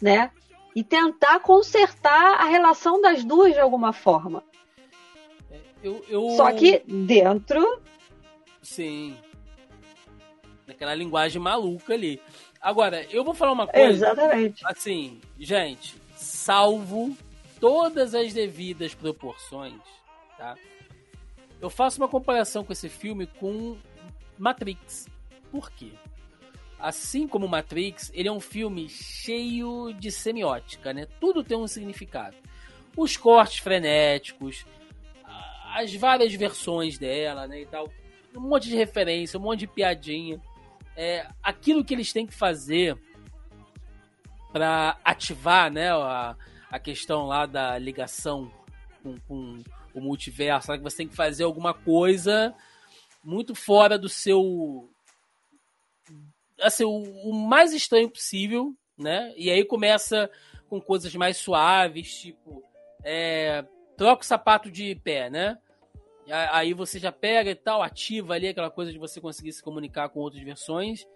né? E tentar consertar a relação das duas de alguma forma. Eu, eu... Só que dentro Sim. Naquela linguagem maluca ali. Agora, eu vou falar uma coisa. Exatamente. Assim, gente, salvo todas as devidas proporções, tá? Eu faço uma comparação com esse filme com Matrix. Por quê? assim como Matrix, ele é um filme cheio de semiótica, né? Tudo tem um significado. Os cortes frenéticos, as várias versões dela, né, e tal, um monte de referência, um monte de piadinha. É, aquilo que eles têm que fazer para ativar, né, a, a questão lá da ligação com, com o multiverso, que você tem que fazer alguma coisa muito fora do seu assim, o, o, mais estranho possível, né? E aí começa com coisas mais suaves, tipo é, troca o sapato de pé, né? Aí você já pega e tal, ativa ali aquela coisa de você conseguir se comunicar com outras versões.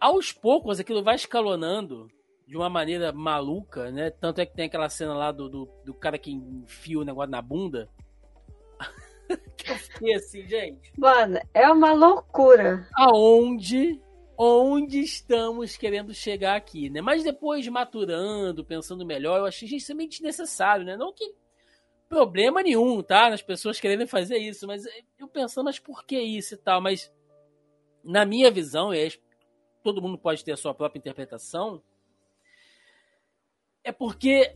Aos poucos aquilo vai escalonando de uma maneira maluca, né? Tanto é que tem aquela cena lá do, do, do cara que enfia o negócio na bunda. que eu fiquei assim, gente. Mano, é uma loucura. Aonde onde estamos querendo chegar aqui, né? Mas depois maturando, pensando melhor, eu achei extremamente necessário, né? Não que problema nenhum, tá? As pessoas querendo fazer isso, mas eu pensando, mas por que isso e tal? Mas na minha visão, e todo mundo pode ter a sua própria interpretação, é porque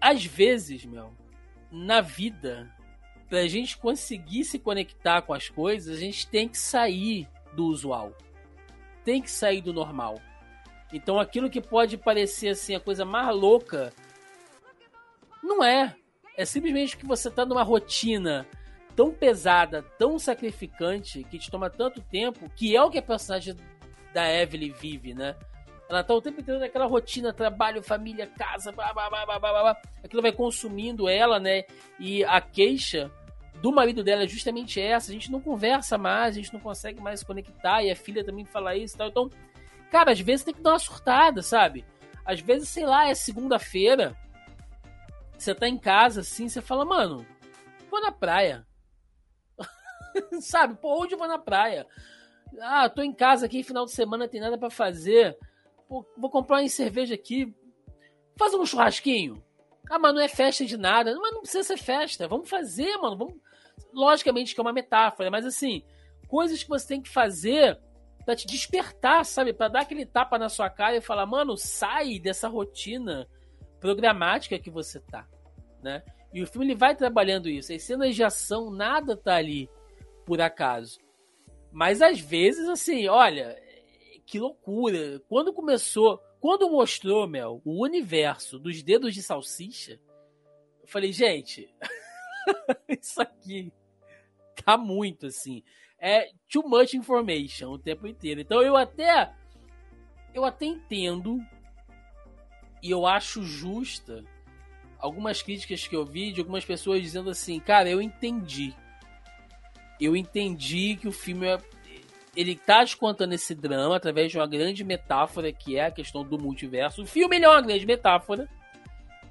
às vezes, meu, na vida, pra gente conseguir se conectar com as coisas, a gente tem que sair do usual. Tem que sair do normal. Então aquilo que pode parecer assim a coisa mais louca não é. É simplesmente que você tá numa rotina tão pesada, tão sacrificante, que te toma tanto tempo, que é o que a personagem da Evelyn vive, né? Ela tá o tempo inteiro naquela rotina, trabalho, família, casa, blá, blá, blá, blá, blá, blá. aquilo vai consumindo ela, né? E a queixa do marido dela é justamente essa, a gente não conversa mais, a gente não consegue mais se conectar, e a filha também fala isso e tal. Então, cara, às vezes tem que dar uma surtada, sabe? Às vezes, sei lá, é segunda-feira, você tá em casa assim, você fala, mano, vou na praia. Sabe? Pô, onde eu vou na praia? Ah, tô em casa aqui, final de semana, tem nada para fazer. Pô, vou comprar uma cerveja aqui. Faz um churrasquinho. Ah, mas não é festa de nada. Mas não precisa ser festa. Vamos fazer, mano. Vamos... Logicamente que é uma metáfora, mas assim, coisas que você tem que fazer para te despertar, sabe? Para dar aquele tapa na sua cara e falar, mano, sai dessa rotina programática que você tá, né? E o filme ele vai trabalhando isso. As cenas de ação, nada tá ali por acaso. Mas às vezes, assim, olha, que loucura. Quando começou, quando mostrou, Mel, o universo dos dedos de salsicha, eu falei, gente, isso aqui tá muito assim. É too much information o tempo inteiro. Então eu até eu até entendo e eu acho justa algumas críticas que eu vi de algumas pessoas dizendo assim, cara, eu entendi. Eu entendi que o filme é, ele tá te contando esse drama através de uma grande metáfora que é a questão do multiverso. O filme é uma grande metáfora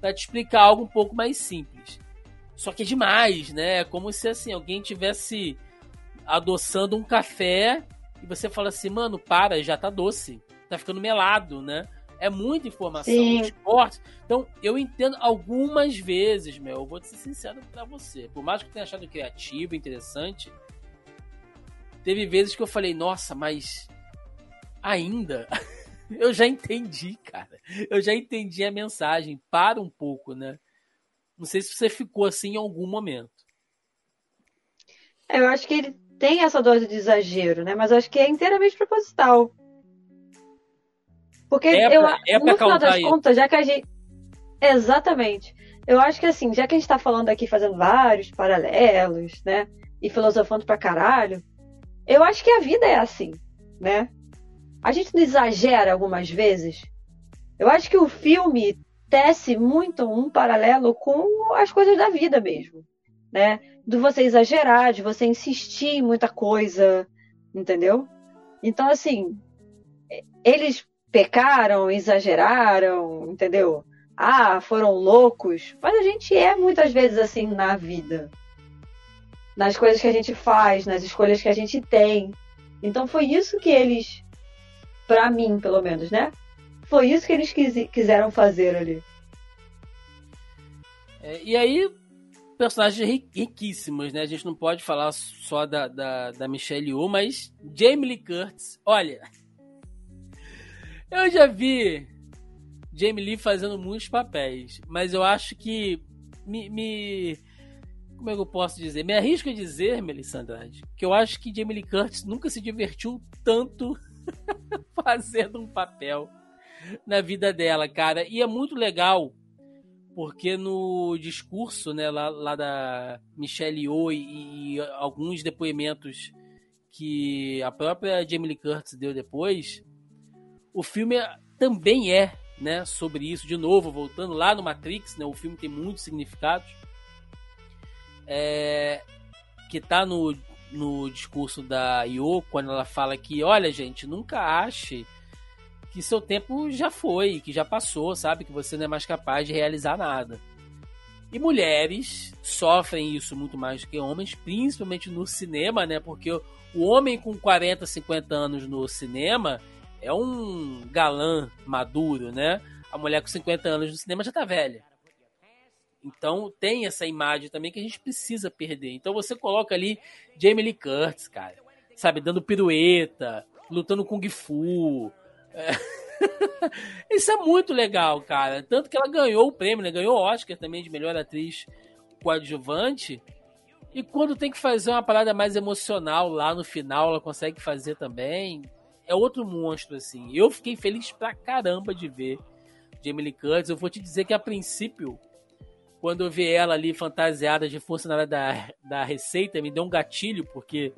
para te explicar algo um pouco mais simples. Só que é demais, né? É como se assim alguém tivesse adoçando um café e você fala assim, mano, para, já tá doce, tá ficando melado, né? É muita informação, esporte. Então, eu entendo algumas vezes, meu, eu vou ser sincero para você. Por mais que eu tenha achado criativo, interessante, teve vezes que eu falei, nossa, mas ainda eu já entendi, cara. Eu já entendi a mensagem. Para um pouco, né? Não sei se você ficou assim em algum momento. Eu acho que ele tem essa dose de exagero, né? Mas eu acho que é inteiramente proposital. Porque é pra, eu, é no final das isso. contas, já que a gente. Exatamente. Eu acho que assim, já que a gente tá falando aqui, fazendo vários paralelos, né? E filosofando pra caralho, eu acho que a vida é assim, né? A gente não exagera algumas vezes. Eu acho que o filme tece muito um paralelo com as coisas da vida mesmo, né? De você exagerar, de você insistir em muita coisa, entendeu? Então, assim, eles pecaram, exageraram, entendeu? Ah, foram loucos. Mas a gente é muitas vezes assim na vida. Nas coisas que a gente faz, nas escolhas que a gente tem. Então foi isso que eles, para mim pelo menos, né? Foi isso que eles quis, quiseram fazer ali. É, e aí, personagens riquíssimos, né? A gente não pode falar só da, da, da Michelle Yeoh, mas Jamie Lee Curtis, olha, eu já vi Jamie Lee fazendo muitos papéis, mas eu acho que me, me como é que eu posso dizer? Me arrisco a dizer, Melissa que eu acho que Jamie Lee Curtis nunca se divertiu tanto fazendo um papel na vida dela, cara. E é muito legal porque no discurso né, lá, lá da Michelle Yeoh e, e, alguns depoimentos que a própria Jamie Lee Curtis deu depois, o filme também é né, sobre isso. De novo, voltando lá no Matrix, né, o filme tem muitos significados. É, que tá no, no discurso da Yo, quando ela fala que, olha, gente, nunca ache que seu tempo já foi, que já passou, sabe? Que você não é mais capaz de realizar nada. E mulheres sofrem isso muito mais do que homens, principalmente no cinema, né? Porque o homem com 40, 50 anos no cinema é um galã maduro, né? A mulher com 50 anos no cinema já tá velha. Então tem essa imagem também que a gente precisa perder. Então você coloca ali Jamie Lee Curtis, cara, sabe, dando pirueta, lutando com Kung Fu, é. Isso é muito legal, cara. Tanto que ela ganhou o prêmio, né? Ganhou o Oscar também de melhor atriz coadjuvante. E quando tem que fazer uma parada mais emocional lá no final, ela consegue fazer também. É outro monstro, assim. Eu fiquei feliz pra caramba de ver Jamie Lee Curtis. Eu vou te dizer que a princípio, quando eu vi ela ali fantasiada de funcionária da, da Receita, me deu um gatilho, porque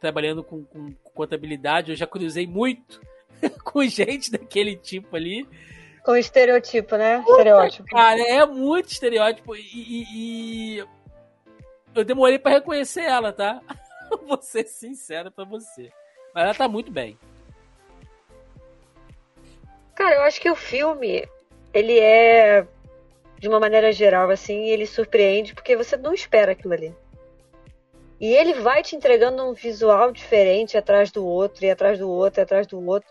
trabalhando com, com contabilidade, eu já cruzei muito com gente daquele tipo ali. Com estereotipo, né? Puta, estereótipo. Cara, é muito estereótipo. E, e, e... eu demorei para reconhecer ela, tá? Vou ser sincero pra você. Mas ela tá muito bem. Cara, eu acho que o filme, ele é, de uma maneira geral, assim, ele surpreende porque você não espera aquilo ali. E ele vai te entregando um visual diferente atrás do outro, e atrás do outro, e atrás do outro.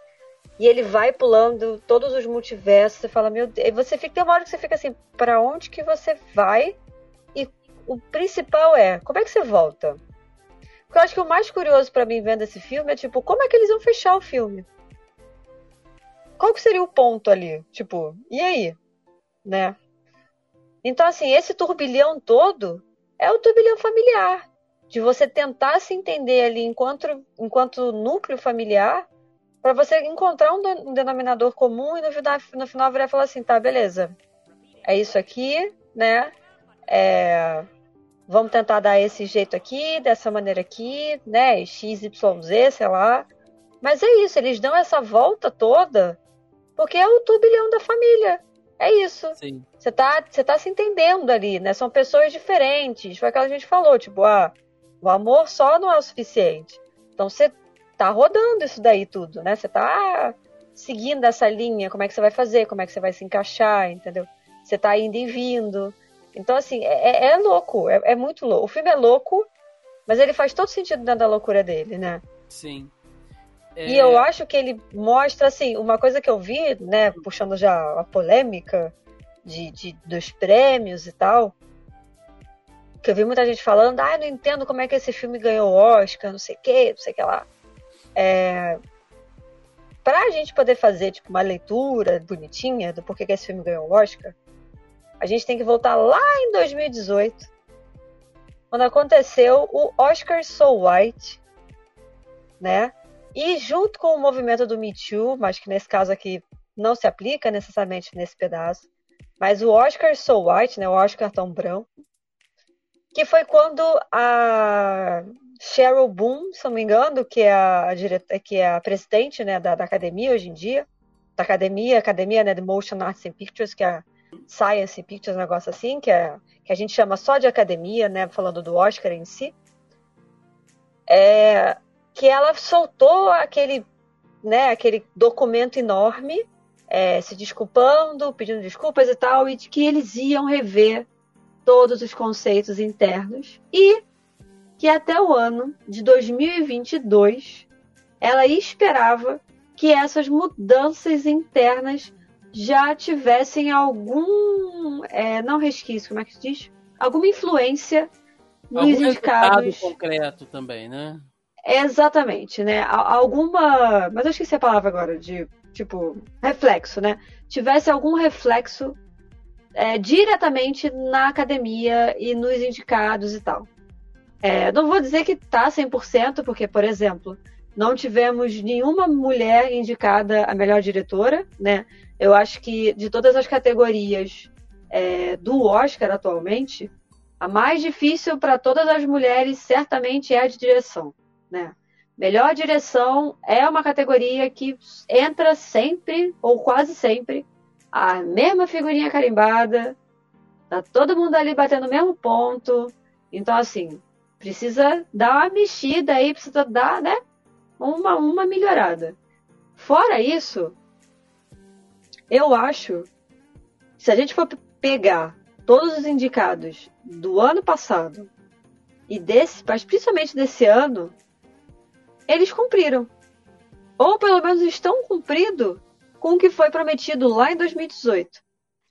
E ele vai pulando todos os multiversos. Você fala, meu Deus. E você fica, tem uma hora que você fica assim, para onde que você vai? E o principal é, como é que você volta? Porque eu acho que o mais curioso para mim vendo esse filme é, tipo, como é que eles vão fechar o filme? Qual que seria o ponto ali? Tipo, e aí? Né? Então, assim, esse turbilhão todo é o turbilhão familiar. De você tentar se entender ali enquanto, enquanto núcleo familiar para você encontrar um, denominador comum e no final, no final virar e falar assim, tá, beleza, é isso aqui, né? É, vamos tentar dar esse jeito aqui, dessa maneira aqui, né? XYZ, sei lá. Mas é isso, eles dão essa volta toda porque é o turbilhão da família. É isso. Você tá, você tá se entendendo ali, né? São pessoas diferentes. Foi aquela que a gente falou, tipo, ah, o amor só não é o suficiente. Então você tá rodando isso daí tudo, né? Você tá seguindo essa linha, como é que você vai fazer, como é que você vai se encaixar, entendeu? Você tá indo e vindo. Então, assim, é, é, é louco, é, é, muito louco. O filme é louco, mas ele faz todo sentido dentro da loucura dele, né? Sim. É... E eu acho que ele mostra, assim, uma coisa que eu vi, né, puxando já a polêmica de, de dos prêmios e tal, que eu vi muita gente falando, ah, não entendo como é que esse filme ganhou Oscar, não sei o que, não sei o que lá. É, para a gente poder fazer tipo uma leitura bonitinha do porquê que esse filme ganhou o Oscar, a gente tem que voltar lá em 2018, quando aconteceu o Oscar So White, né? E junto com o movimento do Me Too, mas que nesse caso aqui não se aplica necessariamente nesse pedaço, mas o Oscar So White, né, o Oscar tão branco, que foi quando a Cheryl Boone, se não me engano, que é a, direta, que é a presidente né, da, da, academia hoje em dia, da academia, academia né, de Motion Arts and Pictures, que é Science Pictures, um negócio assim, que, é, que a gente chama só de academia, né, falando do Oscar em si, é, que ela soltou aquele, né, aquele documento enorme, é, se desculpando, pedindo desculpas e tal, e de que eles iam rever todos os conceitos internos e que até o ano de 2022 ela esperava que essas mudanças internas já tivessem algum, é, não resquício, como é que se diz? alguma influência nos Algum indicados. concreto também, né? Exatamente, né? Alguma. Mas eu esqueci a palavra agora, de tipo, reflexo, né? Tivesse algum reflexo é, diretamente na academia e nos indicados e tal. É, não vou dizer que tá 100%, porque, por exemplo, não tivemos nenhuma mulher indicada a melhor diretora, né? Eu acho que de todas as categorias é, do Oscar atualmente, a mais difícil para todas as mulheres certamente é a de direção, né? Melhor direção é uma categoria que entra sempre, ou quase sempre, a mesma figurinha carimbada, tá todo mundo ali batendo o mesmo ponto. Então, assim, precisa dar uma mexida aí, precisa dar, né? Uma, uma melhorada. Fora isso, eu acho, se a gente for pegar todos os indicados do ano passado e desse, mas principalmente desse ano, eles cumpriram. Ou pelo menos estão cumprindo com o que foi prometido lá em 2018.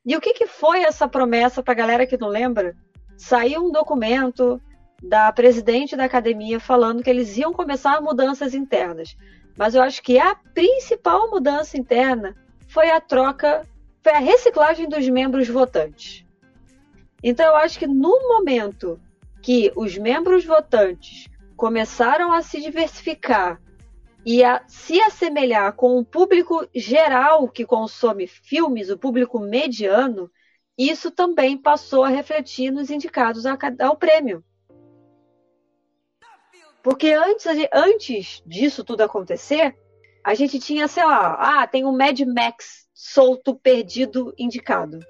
E o que, que foi essa promessa para a galera que não lembra? Saiu um documento da presidente da academia falando que eles iam começar mudanças internas. Mas eu acho que a principal mudança interna foi a troca, foi a reciclagem dos membros votantes. Então eu acho que no momento que os membros votantes começaram a se diversificar e a se assemelhar com o público geral que consome filmes, o público mediano, isso também passou a refletir nos indicados ao prêmio. Porque antes, antes disso tudo acontecer, a gente tinha, sei lá, ah, tem um Mad Max solto, perdido, indicado.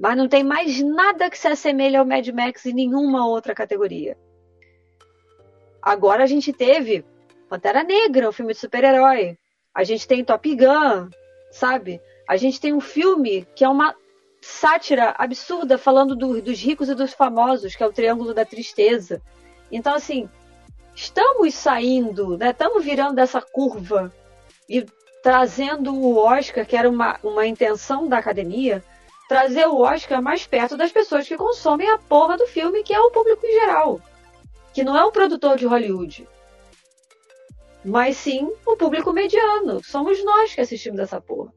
Mas não tem mais nada que se assemelhe ao Mad Max em nenhuma outra categoria. Agora a gente teve Pantera Negra, um filme de super-herói. A gente tem Top Gun, sabe? A gente tem um filme que é uma sátira absurda falando do, dos ricos e dos famosos, que é o Triângulo da Tristeza. Então, assim, estamos saindo, né? Estamos virando essa curva e trazendo o Oscar, que era uma, uma intenção da academia, trazer o Oscar mais perto das pessoas que consomem a porra do filme, que é o público em geral que não é um produtor de Hollywood, mas sim o público mediano. Somos nós que assistimos essa porra.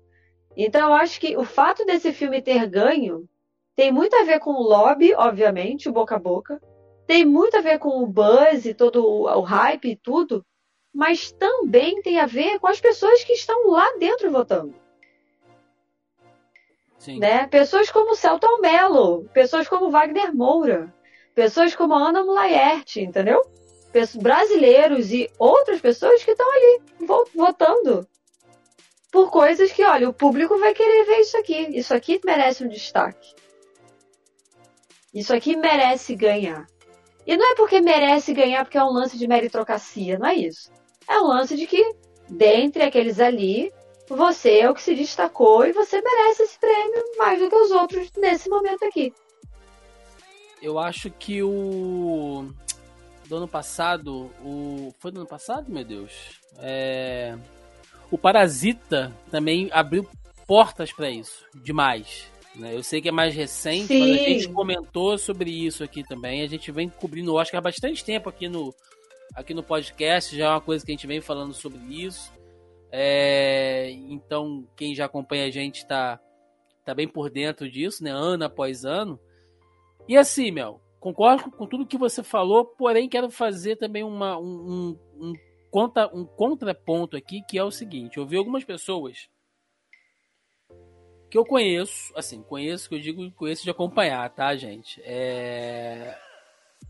Então eu acho que o fato desse filme ter ganho tem muito a ver com o lobby, obviamente, o boca a boca. Tem muito a ver com o buzz e todo o hype e tudo. Mas também tem a ver com as pessoas que estão lá dentro votando. Sim. Né? Pessoas como Celton Mello, pessoas como Wagner Moura, Pessoas como Ana Mulaerte, entendeu? Brasileiros e outras pessoas que estão ali votando por coisas que, olha, o público vai querer ver isso aqui. Isso aqui merece um destaque. Isso aqui merece ganhar. E não é porque merece ganhar porque é um lance de meritocracia, não é isso. É um lance de que, dentre aqueles ali, você é o que se destacou e você merece esse prêmio mais do que os outros nesse momento aqui. Eu acho que o. Do ano passado. O. Foi do ano passado, meu Deus? É. O Parasita também abriu portas para isso. Demais. Né? Eu sei que é mais recente, Sim. mas a gente comentou sobre isso aqui também. A gente vem cobrindo o Oscar há bastante tempo aqui no, aqui no podcast. Já é uma coisa que a gente vem falando sobre isso. É, então, quem já acompanha a gente está tá bem por dentro disso, né? Ano após ano. E assim, Mel, concordo com tudo que você falou, porém quero fazer também uma, um, um, um, contra, um contraponto aqui, que é o seguinte: eu vi algumas pessoas que eu conheço, assim, conheço, que eu digo conheço de acompanhar, tá, gente? É...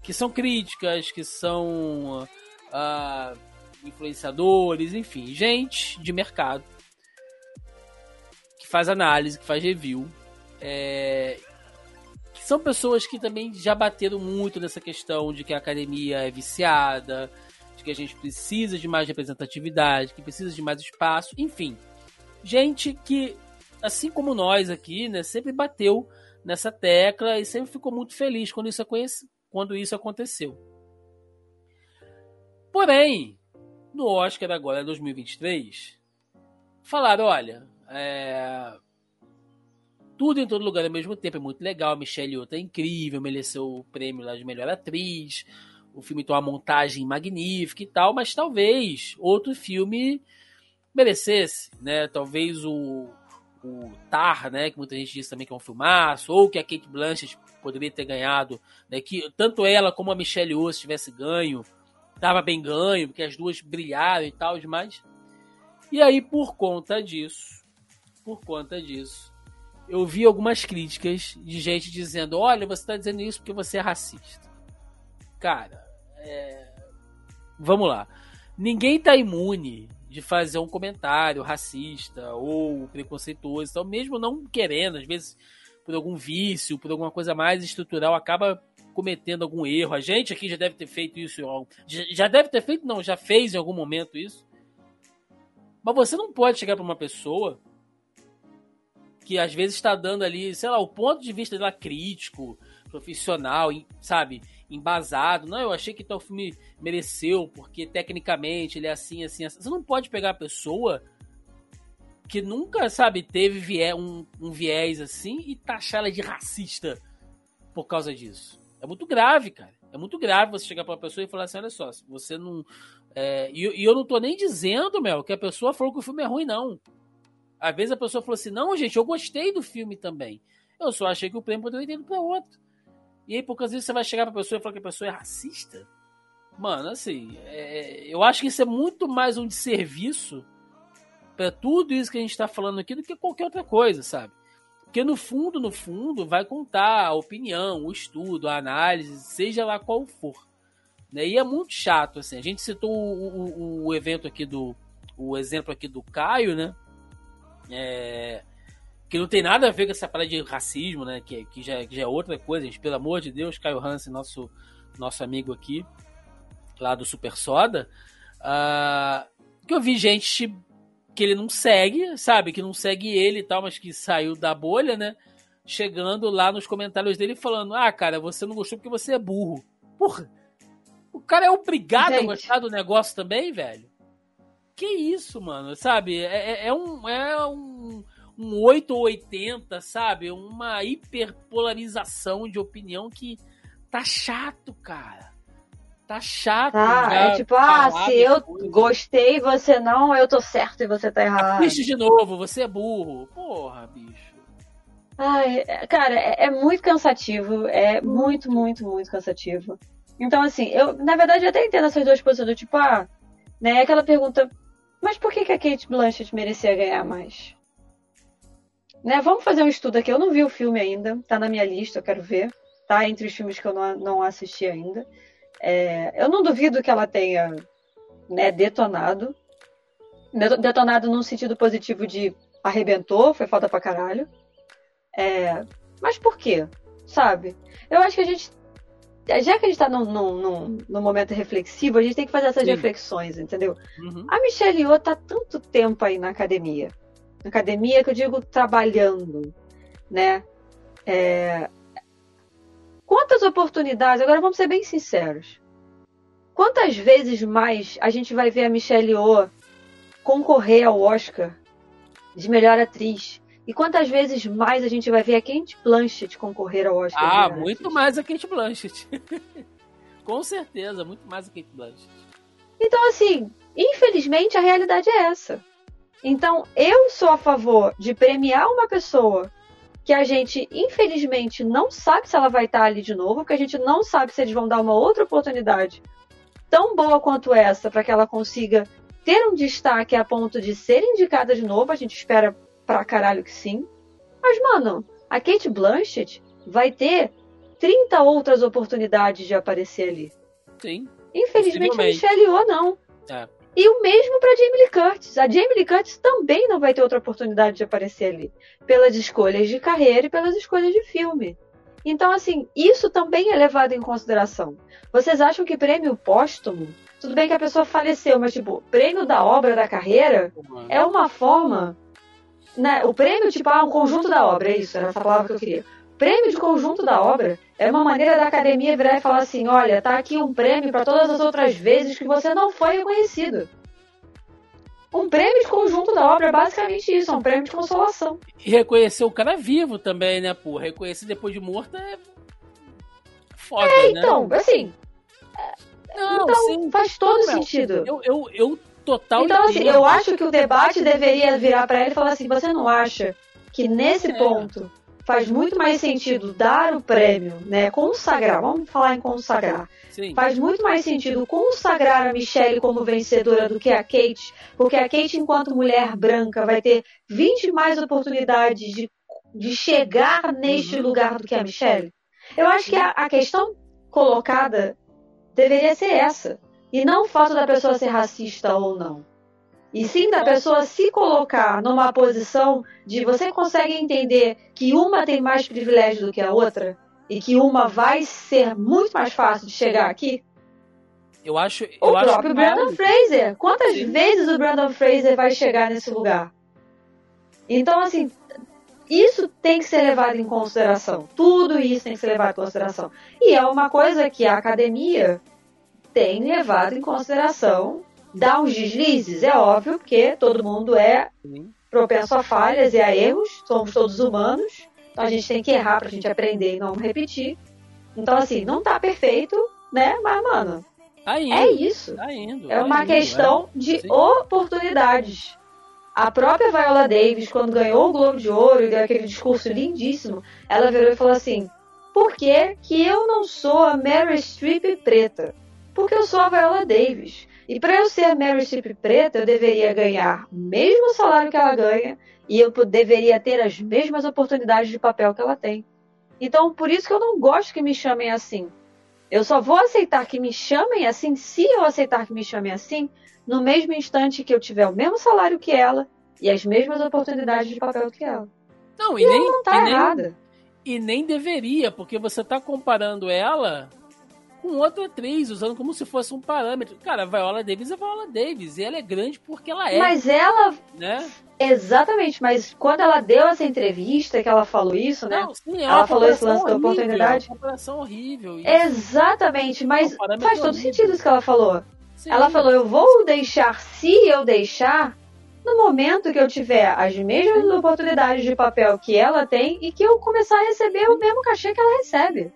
Que são críticas, que são uh, influenciadores, enfim, gente de mercado que faz análise, que faz review. É, são pessoas que também já bateram muito nessa questão de que a academia é viciada, de que a gente precisa de mais representatividade, que precisa de mais espaço, enfim. Gente que, assim como nós aqui, né, sempre bateu nessa tecla e sempre ficou muito feliz quando isso, quando isso aconteceu. Porém, no Oscar agora 2023, falaram, olha, é, tudo em todo lugar ao mesmo tempo é muito legal. Michelle Yeoh tá incrível, mereceu o prêmio lá de melhor atriz. O filme tem uma montagem magnífica e tal, mas talvez outro filme merecesse, né? Talvez o, o Tar, né? Que muita gente diz também que é um filmaço, ou que a Kate Blanchett poderia ter ganhado, né? Que tanto ela como a Michelle Yeoh se tivesse ganho, tava bem ganho, porque as duas brilharam e tal, demais. E aí por conta disso, por conta disso, eu vi algumas críticas de gente dizendo: olha, você está dizendo isso porque você é racista. Cara, é... vamos lá. Ninguém está imune de fazer um comentário racista ou preconceituoso, então, mesmo não querendo, às vezes por algum vício, por alguma coisa mais estrutural, acaba cometendo algum erro. A gente aqui já deve ter feito isso, já deve ter feito, não, já fez em algum momento isso. Mas você não pode chegar para uma pessoa que às vezes está dando ali, sei lá, o ponto de vista dela crítico, profissional, sabe, embasado. Não, eu achei que tal filme mereceu, porque tecnicamente ele é assim, assim, assim. Você não pode pegar a pessoa que nunca, sabe, teve um, um viés assim e taxar ela de racista por causa disso. É muito grave, cara. É muito grave você chegar pra uma pessoa e falar assim: olha só, você não. É... E, e, eu não tô nem dizendo, Mel, que a pessoa falou que o filme é ruim, não. Às vezes a pessoa falou assim: não, gente, eu gostei do filme também. Eu só achei que o prêmio poderia ter ido pra outro. E aí, poucas vezes você vai chegar pra pessoa e falar que a pessoa é racista. Mano, assim, é, eu acho que isso é muito mais um desserviço para tudo isso que a gente tá falando aqui do que qualquer outra coisa, sabe? Porque no fundo, no fundo, vai contar a opinião, o estudo, a análise, seja lá qual for. Né? E é muito chato, assim. A gente citou o, o, o evento aqui do. O exemplo aqui do Caio, né? É, que não tem nada a ver com essa parada de racismo, né? Que, que, já, que já é outra coisa, gente. Pelo amor de Deus, Caio Hansen, nosso, nosso amigo aqui, lá do Super Soda. Uh, que eu vi gente que ele não segue, sabe? Que não segue ele e tal, mas que saiu da bolha, né? Chegando lá nos comentários dele falando: Ah, cara, você não gostou porque você é burro. Porra! O cara é obrigado gente. a gostar do negócio também, velho? Que isso, mano, sabe? É, é, é um, é um, um 8 ou 80, sabe? Uma hiperpolarização de opinião que tá chato, cara. Tá chato. Tá, é tipo, ah, se eu coisa. gostei você não, eu tô certo e você tá errado. Bicho de novo, você é burro. Porra, bicho. Ai, é, cara, é, é muito cansativo. É muito, muito, muito cansativo. Então, assim, eu, na verdade, eu até entendo essas duas posições do tipo, ah, né, aquela pergunta, mas por que, que a Kate Blanchett merecia ganhar mais? Né, vamos fazer um estudo aqui. Eu não vi o filme ainda, tá na minha lista, eu quero ver. Tá entre os filmes que eu não, não assisti ainda. É, eu não duvido que ela tenha né, detonado. Detonado num sentido positivo de arrebentou, foi falta pra caralho. É, mas por quê? Sabe? Eu acho que a gente já que a gente está num, num, num, num, momento reflexivo, a gente tem que fazer essas Sim. reflexões, entendeu? Uhum. A Michelle Yeoh tá tanto tempo aí na academia. Academia que eu digo trabalhando, né? É... Quantas oportunidades, agora vamos ser bem sinceros. Quantas vezes mais a gente vai ver a Michelle Yeoh concorrer ao Oscar de melhor atriz? E quantas vezes mais a gente vai ver a Kate Blanchett concorrer ao Oscar? Ah, muito mais a Kate Blanchett. Com certeza, muito mais a Kate Blanchett. Então, assim, infelizmente a realidade é essa. Então, eu sou a favor de premiar uma pessoa que a gente, infelizmente, não sabe se ela vai estar ali de novo, porque a gente não sabe se eles vão dar uma outra oportunidade tão boa quanto essa para que ela consiga ter um destaque a ponto de ser indicada de novo. A gente espera pra caralho que sim. Mas, mano, a Kate Blanchett vai ter 30 outras oportunidades de aparecer ali. Sim. Infelizmente a Michelle Yeoh não. É. E o mesmo para Jamie Lee Curtis. A Jamie Lee Curtis também não vai ter outra oportunidade de aparecer ali. Pelas escolhas de carreira e pelas escolhas de filme. Então, assim, isso também é levado em consideração. Vocês acham que prêmio póstumo, tudo bem que a pessoa faleceu, mas, tipo, prêmio da obra da carreira é uma forma né, o prêmio, tipo, ah, um conjunto da obra, é isso, era essa palavra que eu queria. Prêmio de conjunto da obra é uma maneira da academia virar e falar assim: olha, tá aqui um prêmio para todas as outras vezes que você não foi reconhecido. Um prêmio de conjunto da obra é basicamente isso, é um prêmio de consolação. E reconhecer o cara vivo também, né, pô? Reconhecer depois de morto é foda, é, né? então, assim. Não, então, sim, faz todo sentido. Eu, eu, eu total. Então, assim, eu acho que o debate deveria virar para ele e falar assim: você não acha que nesse é. ponto faz muito mais sentido dar o prêmio, né? Consagrar, vamos falar em consagrar. Sim. Faz muito mais sentido consagrar a Michelle como vencedora do que a Kate, porque a Kate, enquanto mulher branca, vai ter 20 mais oportunidades de, de chegar neste uhum. lugar do que a Michelle. Eu acho que a, a questão colocada deveria ser essa. E não o fato da pessoa ser racista ou não. E sim da pessoa se colocar numa posição de você consegue entender que uma tem mais privilégio do que a outra e que uma vai ser muito mais fácil de chegar aqui. Eu acho. Eu o próprio acho Brandon mais... Fraser. Quantas sim. vezes o Brandon Fraser vai chegar nesse lugar? Então, assim, isso tem que ser levado em consideração. Tudo isso tem que ser levado em consideração. E é uma coisa que a academia tem levado em consideração. Dá uns deslizes, é óbvio, porque todo mundo é propenso a falhas e a erros, somos todos humanos, então a gente tem que errar pra gente aprender e não repetir. Então, assim, não tá perfeito, né? Mas, mano, tá indo, é isso. Tá indo, é tá uma indo, questão é. de Sim. oportunidades. A própria Viola Davis, quando ganhou o Globo de Ouro e deu aquele discurso lindíssimo, ela virou e falou assim: Por que, que eu não sou a Mary Streep preta? Porque eu sou a Viola Davis. E para eu ser a Mary Streep preta, eu deveria ganhar o mesmo salário que ela ganha e eu deveria ter as mesmas oportunidades de papel que ela tem. Então, por isso que eu não gosto que me chamem assim. Eu só vou aceitar que me chamem assim se eu aceitar que me chamem assim no mesmo instante que eu tiver o mesmo salário que ela e as mesmas oportunidades de papel que ela. Não, e, e nem, não tá e errada. Nem, e nem deveria, porque você está comparando ela com outra atriz, usando como se fosse um parâmetro. Cara, a Viola Davis é Viola Davis, e ela é grande porque ela é. Mas ela. Né? Exatamente, mas quando ela deu essa entrevista, que ela falou isso, né? Não, sim, é ela falou esse lance horrível, da oportunidade. É uma comparação horrível. Isso. Exatamente, mas é um faz todo horrível. sentido isso que ela falou. Sim. Ela falou: eu vou deixar, se eu deixar, no momento que eu tiver as mesmas oportunidades de papel que ela tem e que eu começar a receber o mesmo cachê que ela recebe.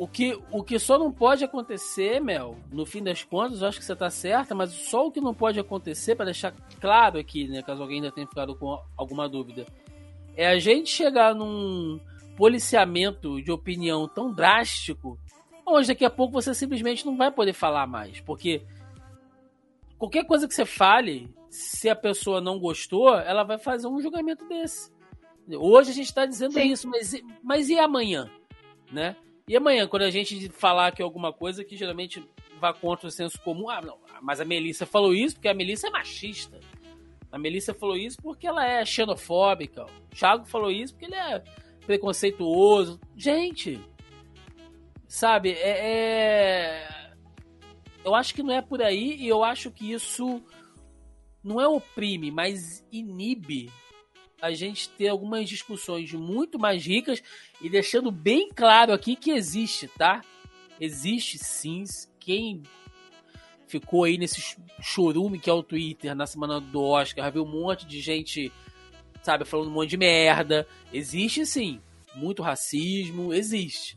O que, o que só não pode acontecer, Mel, no fim das contas, eu acho que você está certa, mas só o que não pode acontecer, para deixar claro aqui, né, caso alguém ainda tenha ficado com alguma dúvida, é a gente chegar num policiamento de opinião tão drástico onde daqui a pouco você simplesmente não vai poder falar mais. Porque qualquer coisa que você fale, se a pessoa não gostou, ela vai fazer um julgamento desse. Hoje a gente está dizendo Sim. isso, mas, mas e amanhã? Né? E amanhã, quando a gente falar que alguma coisa que geralmente vai contra o senso comum, ah, não, mas a Melissa falou isso porque a Melissa é machista. A Melissa falou isso porque ela é xenofóbica. O Thiago falou isso porque ele é preconceituoso. Gente, Sabe, é, é, Eu acho que não é por aí e eu acho que isso não é oprime, mas inibe a gente ter algumas discussões muito mais ricas e deixando bem claro aqui que existe, tá? Existe sim. Quem ficou aí nesse chorume que é o Twitter na semana do Oscar, viu um monte de gente, sabe, falando um monte de merda. Existe sim. Muito racismo, existe.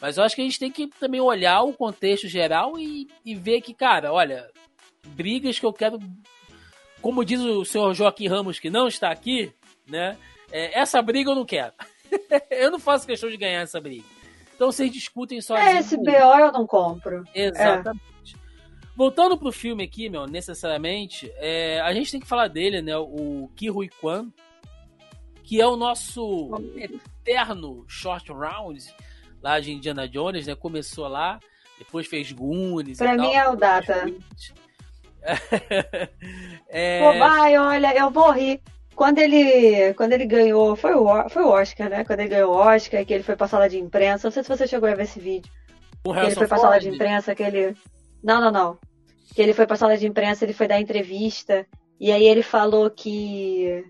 Mas eu acho que a gente tem que também olhar o contexto geral e, e ver que, cara, olha, brigas que eu quero. Como diz o senhor Joaquim Ramos, que não está aqui, né? É, essa briga eu não quero. eu não faço questão de ganhar essa briga. Então vocês discutem só. É, esse BO eu não compro. Exatamente. É. Voltando pro filme aqui, meu, necessariamente, é, a gente tem que falar dele, né? O Ki Rui Kwan, que é o nosso eterno short round lá de Indiana Jones, né? Começou lá, depois fez Goonies. Pra mim tal, é o Data. é... Pô, vai, olha, eu morri. Quando ele, quando ele ganhou, foi o, foi o Oscar, né? Quando ele ganhou o Oscar, que ele foi pra sala de imprensa. Não sei se você chegou a ver esse vídeo. O que ele foi pra sala de imprensa, que ele. Não, não, não. Que ele foi pra sala de imprensa, ele foi dar entrevista. E aí ele falou que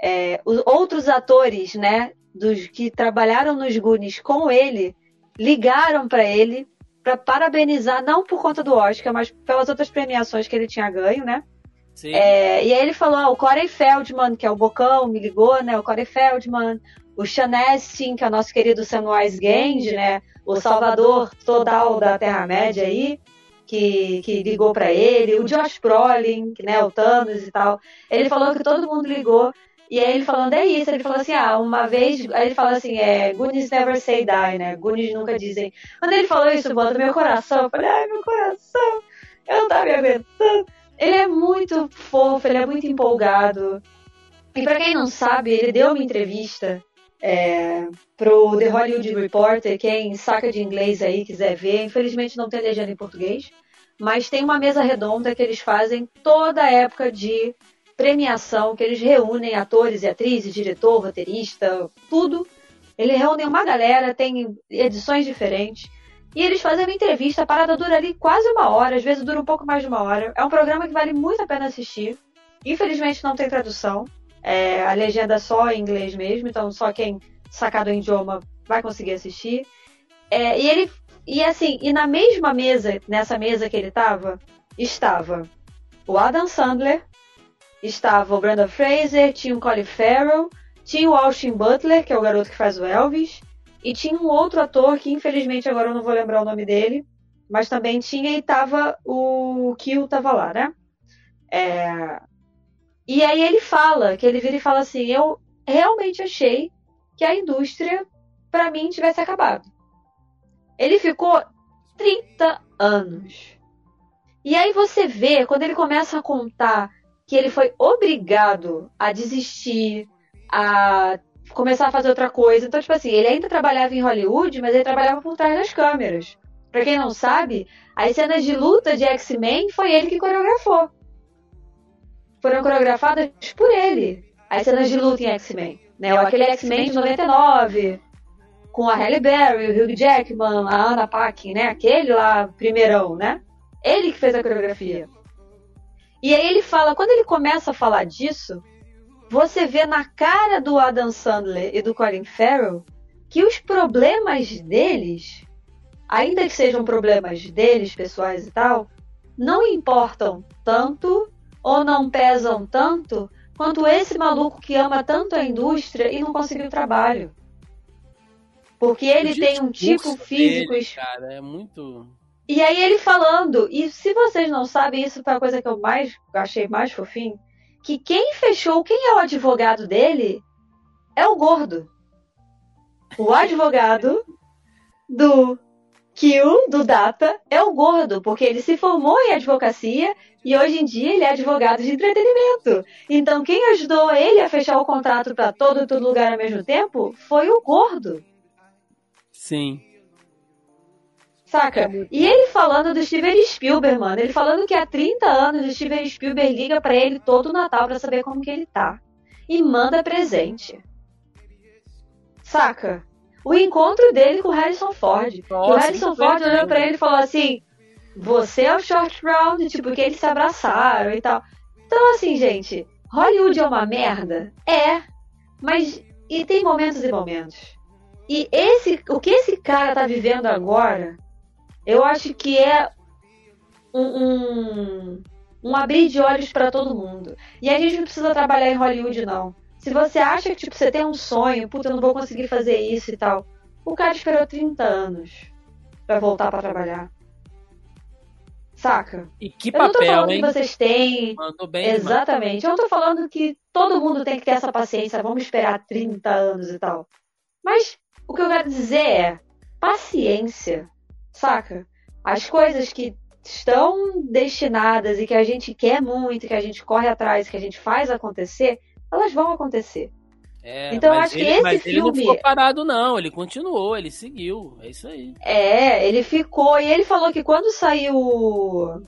é, os outros atores, né, dos que trabalharam nos Goonies com ele ligaram para ele para parabenizar não por conta do Oscar, mas pelas outras premiações que ele tinha ganho, né? É, e aí ele falou, ah, o Corey Feldman, que é o Bocão, me ligou, né? O Corey Feldman, o Sean Astin, que é o nosso querido Samwise Gamgee, né? O Salvador total da Terra-média aí, que, que ligou para ele, o Josh Brolin, que, né, o Thanos e tal. Ele falou que todo mundo ligou. E aí ele falando, é isso, ele falou assim, ah, uma vez, aí ele fala assim, é, Goonies never say die, né, Goonies nunca dizem. Quando ele falou isso, bota meu coração, eu falei, ai, meu coração, eu não tava me aguentando. Ele é muito fofo, ele é muito empolgado. E para quem não sabe, ele deu uma entrevista é, pro The Hollywood Reporter, quem saca de inglês aí quiser ver, infelizmente não tem legenda em português, mas tem uma mesa redonda que eles fazem toda época de premiação, que eles reúnem atores e atrizes, diretor, roteirista, tudo. Eles reúnem uma galera, tem edições diferentes. E eles fazem uma entrevista, a parada dura ali quase uma hora, às vezes dura um pouco mais de uma hora. É um programa que vale muito a pena assistir. Infelizmente não tem tradução. É, a legenda é só em inglês mesmo, então só quem sacar do idioma vai conseguir assistir. É, e ele. E assim, e na mesma mesa, nessa mesa que ele estava, estava o Adam Sandler, estava o Brandon Fraser, tinha o Colin Farrell, tinha o Austin Butler, que é o garoto que faz o Elvis, e tinha um outro ator que infelizmente agora eu não vou lembrar o nome dele, mas também tinha e tava o Kill tava lá, né? É... E aí ele fala, que ele vira e fala assim, eu realmente achei que a indústria para mim tivesse acabado. Ele ficou 30 anos. E aí você vê, quando ele começa a contar que ele foi obrigado a desistir, a começar a fazer outra coisa. Então, tipo assim, ele ainda trabalhava em Hollywood, mas ele trabalhava por trás das câmeras. Pra quem não sabe, as cenas de luta de X-Men foi ele que coreografou. Foram coreografadas por ele. As cenas de luta em X-Men. Né? Aquele X-Men de 99, com a Halle Berry, o Hugh Jackman, a Anna Paquin, né? Aquele lá, primeirão, né? Ele que fez a coreografia. E aí ele fala, quando ele começa a falar disso, você vê na cara do Adam Sandler e do Colin Farrell que os problemas deles, ainda que sejam problemas deles, pessoais e tal, não importam tanto ou não pesam tanto quanto esse maluco que ama tanto a indústria e não conseguiu trabalho. Porque ele tem um tipo físico. Dele, cara, é muito. E aí ele falando, e se vocês não sabem, isso foi a coisa que eu mais achei mais fofinho, que quem fechou, quem é o advogado dele, é o gordo. O advogado do Kill, do Data, é o gordo, porque ele se formou em advocacia e hoje em dia ele é advogado de entretenimento. Então quem ajudou ele a fechar o contrato para todo, todo lugar ao mesmo tempo foi o gordo. Sim. Saca? E ele falando do Steven Spielberg, mano. Ele falando que há 30 anos o Steven Spielberg liga para ele todo Natal para saber como que ele tá. E manda presente. Saca? O encontro dele com o Harrison Ford. Nossa, o Harrison Ford olhou pra ele e falou assim: Você é o Short Round, tipo, que eles se abraçaram e tal. Então, assim, gente, Hollywood é uma merda? É. Mas. E tem momentos e momentos. E esse, o que esse cara tá vivendo agora eu acho que é um, um, um abrir de olhos para todo mundo. E a gente não precisa trabalhar em Hollywood, não. Se você acha que tipo, você tem um sonho, puta, eu não vou conseguir fazer isso e tal. O cara esperou 30 anos para voltar para trabalhar. Saca? E que papel, eu não tô falando hein? que vocês têm. bem, Exatamente. Eu não tô falando que todo mundo tem que ter essa paciência, vamos esperar 30 anos e tal. Mas o que eu quero dizer é paciência saca? As coisas que estão destinadas e que a gente quer muito, que a gente corre atrás, que a gente faz acontecer, elas vão acontecer. É, então eu acho ele, que esse mas filme. Ele não ficou parado, não, ele continuou, ele seguiu. É isso aí. É, ele ficou. E ele falou que quando saiu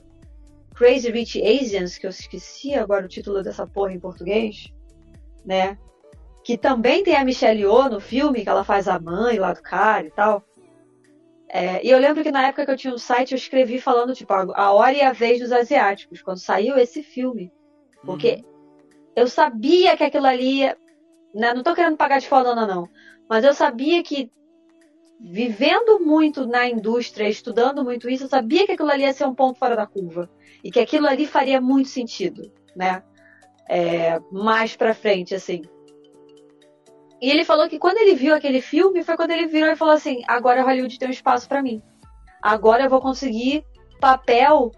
Crazy Rich Asians, que eu esqueci agora o título dessa porra em português, né? Que também tem a Michelle Yeoh no filme, que ela faz a mãe lá do cara e tal. É, e eu lembro que na época que eu tinha um site, eu escrevi falando, tipo, a hora e a vez dos asiáticos, quando saiu esse filme. Porque uhum. eu sabia que aquilo ali. Né, não tô querendo pagar de foda, não, não. Mas eu sabia que, vivendo muito na indústria, estudando muito isso, eu sabia que aquilo ali ia ser um ponto fora da curva. E que aquilo ali faria muito sentido. né? É, mais pra frente, assim. E ele falou que quando ele viu aquele filme, foi quando ele virou e falou assim: agora Hollywood tem um espaço para mim. Agora eu vou conseguir papel,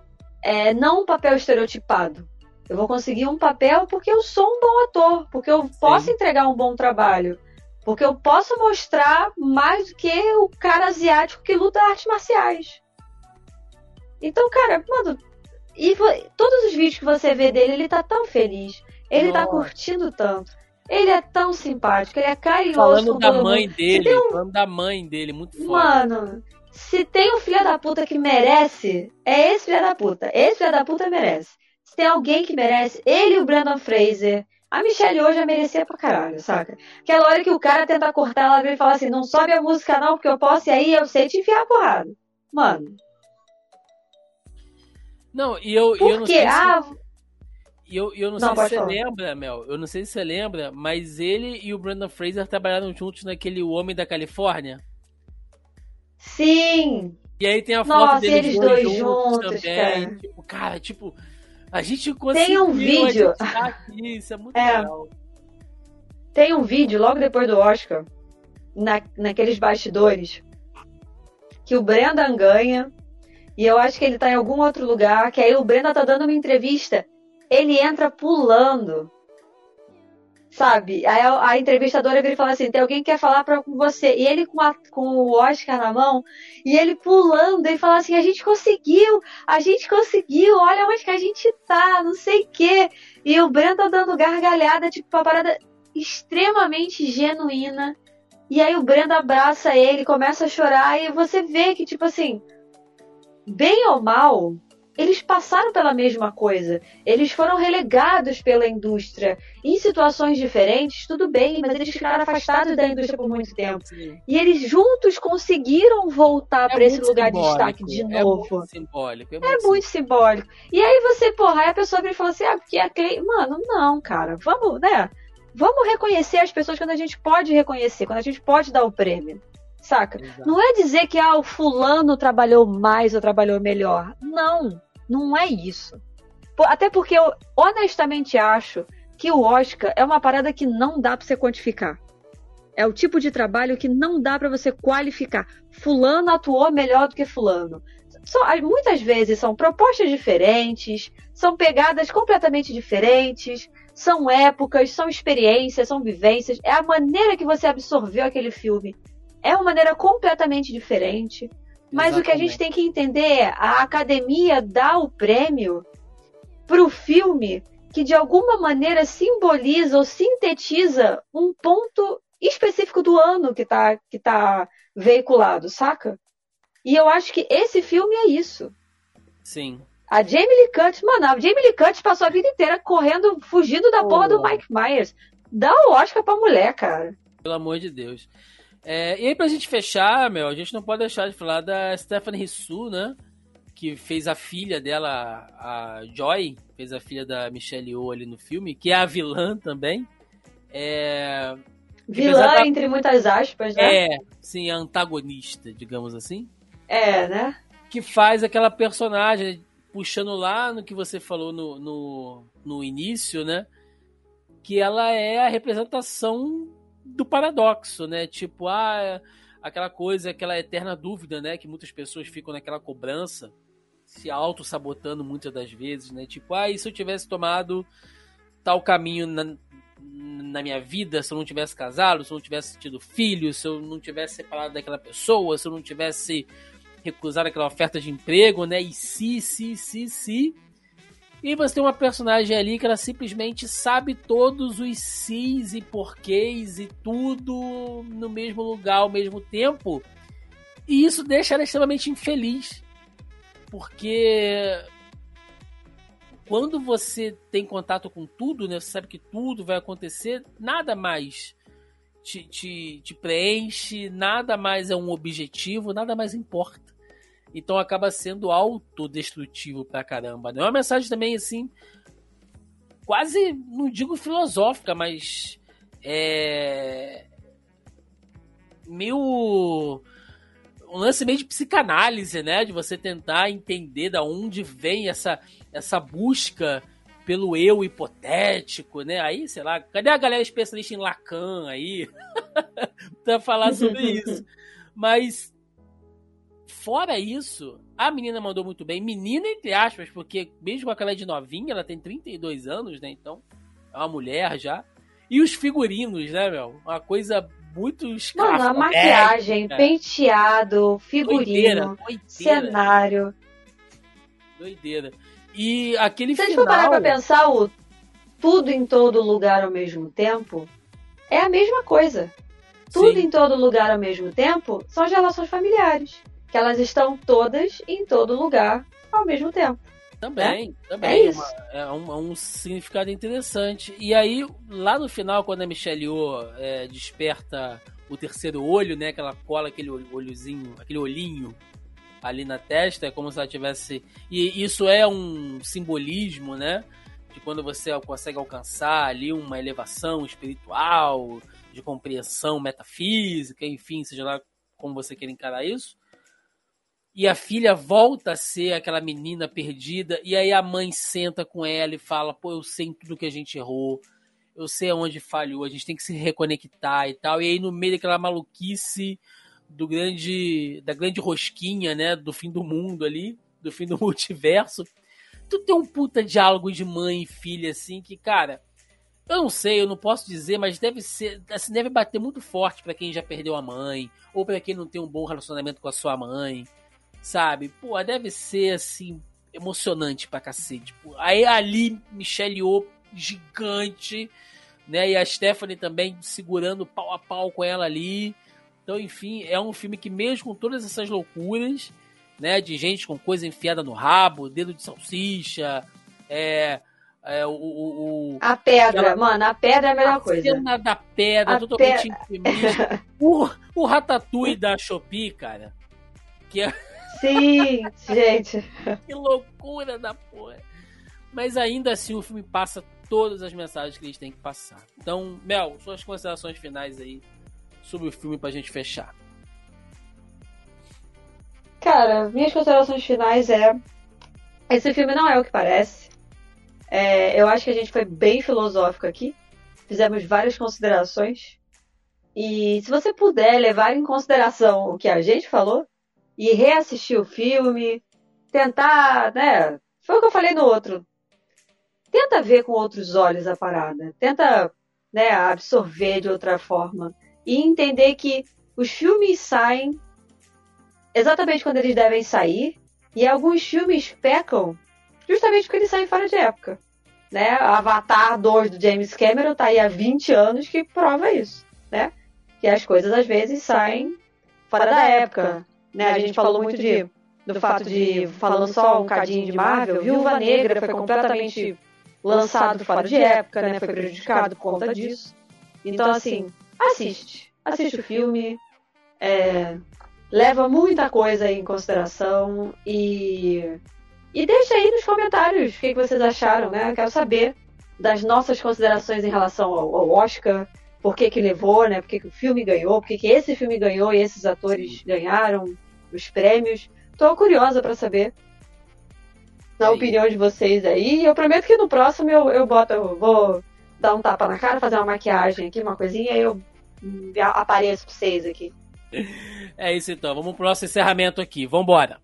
é, não um papel estereotipado. Eu vou conseguir um papel porque eu sou um bom ator, porque eu Sim. posso entregar um bom trabalho, porque eu posso mostrar mais do que o cara asiático que luta artes marciais. Então, cara, mano, e todos os vídeos que você vê dele, ele tá tão feliz. Ele tá Nossa. tá curtindo tanto. Ele é tão simpático, ele é carinhoso. Falando da mãe mundo. dele, um... falando da mãe dele, muito forte. Mano, se tem um filho da puta que merece, é esse filho da puta. Esse filho da puta merece. Se tem alguém que merece, ele e o Brandon Fraser. A Michelle hoje já merecia pra caralho, saca? Aquela hora que o cara tenta cortar, ela vem e fala assim: não sobe a música não, porque eu posso, e aí eu sei te enfiar a porrada. Mano, não, e eu, eu não sei ah, se... E eu, eu não, não sei se você falar. lembra, Mel, eu não sei se você lembra, mas ele e o Brandon Fraser trabalharam juntos naquele O Homem da Califórnia. Sim! E aí tem a foto Nossa, deles dois, dois juntos, juntos, também. Cara. Tipo, cara, tipo, a gente conseguiu tem um vídeo. Aqui, isso é muito é. legal. Tem um vídeo logo depois do Oscar, na, naqueles bastidores, que o Brendan ganha e eu acho que ele tá em algum outro lugar, que aí o Brenda tá dando uma entrevista. Ele entra pulando. Sabe? Aí a, a entrevistadora vira e fala assim: tem alguém que quer falar pra, com você. E ele com, a, com o Oscar na mão, e ele pulando, e fala assim: a gente conseguiu, a gente conseguiu, olha onde que a gente tá, não sei o quê. E o Brenda dando gargalhada, tipo, uma parada extremamente genuína. E aí o Brenda abraça ele, começa a chorar, e você vê que, tipo assim, bem ou mal, eles passaram pela mesma coisa. Eles foram relegados pela indústria em situações diferentes, tudo bem, mas eles ficaram afastados da indústria por muito tempo. Sim. E eles juntos conseguiram voltar é para esse lugar de destaque de é novo. É muito simbólico. É, muito, é muito simbólico. E aí você, porra, aí a pessoa vem e fala assim: ah, porque a Clay. Mano, não, cara, vamos, né? Vamos reconhecer as pessoas quando a gente pode reconhecer, quando a gente pode dar o prêmio. Saca? Exato. Não é dizer que ah, o fulano trabalhou mais ou trabalhou melhor. Não, não é isso. Até porque eu honestamente acho que o Oscar é uma parada que não dá para você quantificar. É o tipo de trabalho que não dá para você qualificar. Fulano atuou melhor do que fulano. Muitas vezes são propostas diferentes, são pegadas completamente diferentes, são épocas, são experiências, são vivências. É a maneira que você absorveu aquele filme é uma maneira completamente diferente. Mas Exatamente. o que a gente tem que entender é a academia dá o prêmio para o filme que de alguma maneira simboliza ou sintetiza um ponto específico do ano que está que tá veiculado, saca? E eu acho que esse filme é isso. Sim. A Jamie Lee Curtis, mano, a Jamie Lee Curtis passou a vida inteira correndo, fugindo da oh. porra do Mike Myers. Dá o Oscar pra mulher, cara. Pelo amor de Deus. É, e aí, pra gente fechar, meu, a gente não pode deixar de falar da Stephanie Rissu, né? Que fez a filha dela, a Joy, fez a filha da Michelle Yeoh ali no filme, que é a vilã também. É... Vilã, da... entre muitas aspas, né? É, sim, a antagonista, digamos assim. É, né? Que faz aquela personagem, puxando lá no que você falou no, no, no início, né? Que ela é a representação do paradoxo, né? Tipo, ah, aquela coisa, aquela eterna dúvida, né? Que muitas pessoas ficam naquela cobrança, se auto-sabotando muitas das vezes, né? Tipo, ah, e se eu tivesse tomado tal caminho na, na minha vida, se eu não tivesse casado, se eu não tivesse tido filho, se eu não tivesse separado daquela pessoa, se eu não tivesse recusado aquela oferta de emprego, né? E se, se, se, se. E você tem uma personagem ali que ela simplesmente sabe todos os sis e porquês e tudo no mesmo lugar ao mesmo tempo. E isso deixa ela extremamente infeliz. Porque quando você tem contato com tudo, né, você sabe que tudo vai acontecer, nada mais te, te, te preenche, nada mais é um objetivo, nada mais importa. Então acaba sendo autodestrutivo pra caramba. Né? É uma mensagem também, assim, quase, não digo filosófica, mas é. meio. um lance meio de psicanálise, né? De você tentar entender da onde vem essa, essa busca pelo eu hipotético, né? Aí, sei lá, cadê a galera especialista em Lacan aí? pra falar sobre isso. Mas, fora isso, a menina mandou muito bem. Menina, entre aspas, porque mesmo aquela de novinha, ela tem 32 anos, né? Então, é uma mulher já. E os figurinos, né, meu? Uma coisa muito Mano, a maquiagem, penteado, figurino, doideira, doideira. cenário. Doideira. E aquele Se a gente for parar pra pensar o tudo em todo lugar ao mesmo tempo, é a mesma coisa. Tudo Sim. em todo lugar ao mesmo tempo são as relações familiares. Que elas estão todas em todo lugar ao mesmo tempo. Também, né? também. É, isso. é um, é um, significado interessante. E aí, lá no final, quando a Michelle Yeoh é, desperta o terceiro olho, né? Que ela cola aquele olhozinho, aquele olhinho ali na testa, é como se ela tivesse. E isso é um simbolismo, né? De quando você consegue alcançar ali uma elevação espiritual, de compreensão metafísica, enfim, seja lá como você queira encarar isso e a filha volta a ser aquela menina perdida, e aí a mãe senta com ela e fala: pô, eu sei tudo que a gente errou, eu sei aonde falhou, a gente tem que se reconectar e tal. E aí, no meio daquela maluquice do grande, da grande rosquinha, né, do fim do mundo ali, do fim do multiverso, tu tem um puta diálogo de mãe e filha, assim, que, cara. Eu não sei, eu não posso dizer, mas deve ser, assim, deve bater muito forte para quem já perdeu a mãe, ou para quem não tem um bom relacionamento com a sua mãe sabe? Pô, deve ser assim, emocionante pra cacete. Pô. Aí ali, Michelle Yeoh, gigante, né? E a Stephanie também segurando pau a pau com ela ali. Então, enfim, é um filme que mesmo com todas essas loucuras, né? De gente com coisa enfiada no rabo, dedo de salsicha, é... É, o, o, o, a pedra, mano, a pedra é a melhor a coisa. A cena da pedra, a totalmente pe... o, o Ratatouille da Shopee, cara, que é Sim, gente. que loucura da porra. Mas ainda assim o filme passa todas as mensagens que eles têm que passar. Então, Mel, suas considerações finais aí sobre o filme pra gente fechar. Cara, minhas considerações finais é. Esse filme não é o que parece. É, eu acho que a gente foi bem filosófico aqui. Fizemos várias considerações. E se você puder levar em consideração o que a gente falou, e reassistir o filme, tentar, né? Foi o que eu falei no outro. Tenta ver com outros olhos a parada, tenta, né, absorver de outra forma e entender que os filmes saem exatamente quando eles devem sair e alguns filmes pecam justamente porque eles saem fora de época. Né? Avatar 2 do James Cameron tá aí há 20 anos que prova isso, né? Que as coisas às vezes saem fora da época. Né? A gente falou muito de, do fato de, falando só um cadinho de Marvel, Viúva Negra foi completamente lançado fora de época, né? Foi prejudicado por conta disso. Então, assim, assiste. Assiste o filme. É, leva muita coisa em consideração e, e deixa aí nos comentários o que, que vocês acharam, né? Eu quero saber das nossas considerações em relação ao, ao Oscar, por que que levou, né? Por que, que o filme ganhou, por que, que esse filme ganhou e esses atores ganharam os prêmios. Tô curiosa para saber a opinião de vocês aí. Eu prometo que no próximo eu, eu boto, eu vou dar um tapa na cara, fazer uma maquiagem aqui, uma coisinha, e eu apareço pra vocês aqui. É isso então, vamos pro nosso encerramento aqui, vambora!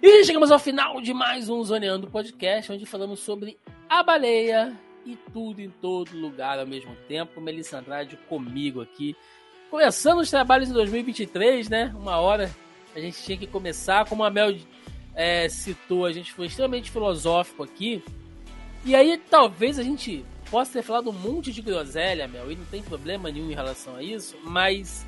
E chegamos ao final de mais um Zoneando Podcast, onde falamos sobre a baleia e tudo em todo lugar ao mesmo tempo. Melissa Andrade comigo aqui começando os trabalhos em 2023, né? Uma hora a gente tinha que começar. Como a Mel é, citou, a gente foi extremamente filosófico aqui. E aí talvez a gente possa ter falado um monte de groselha, Mel, e não tem problema nenhum em relação a isso, mas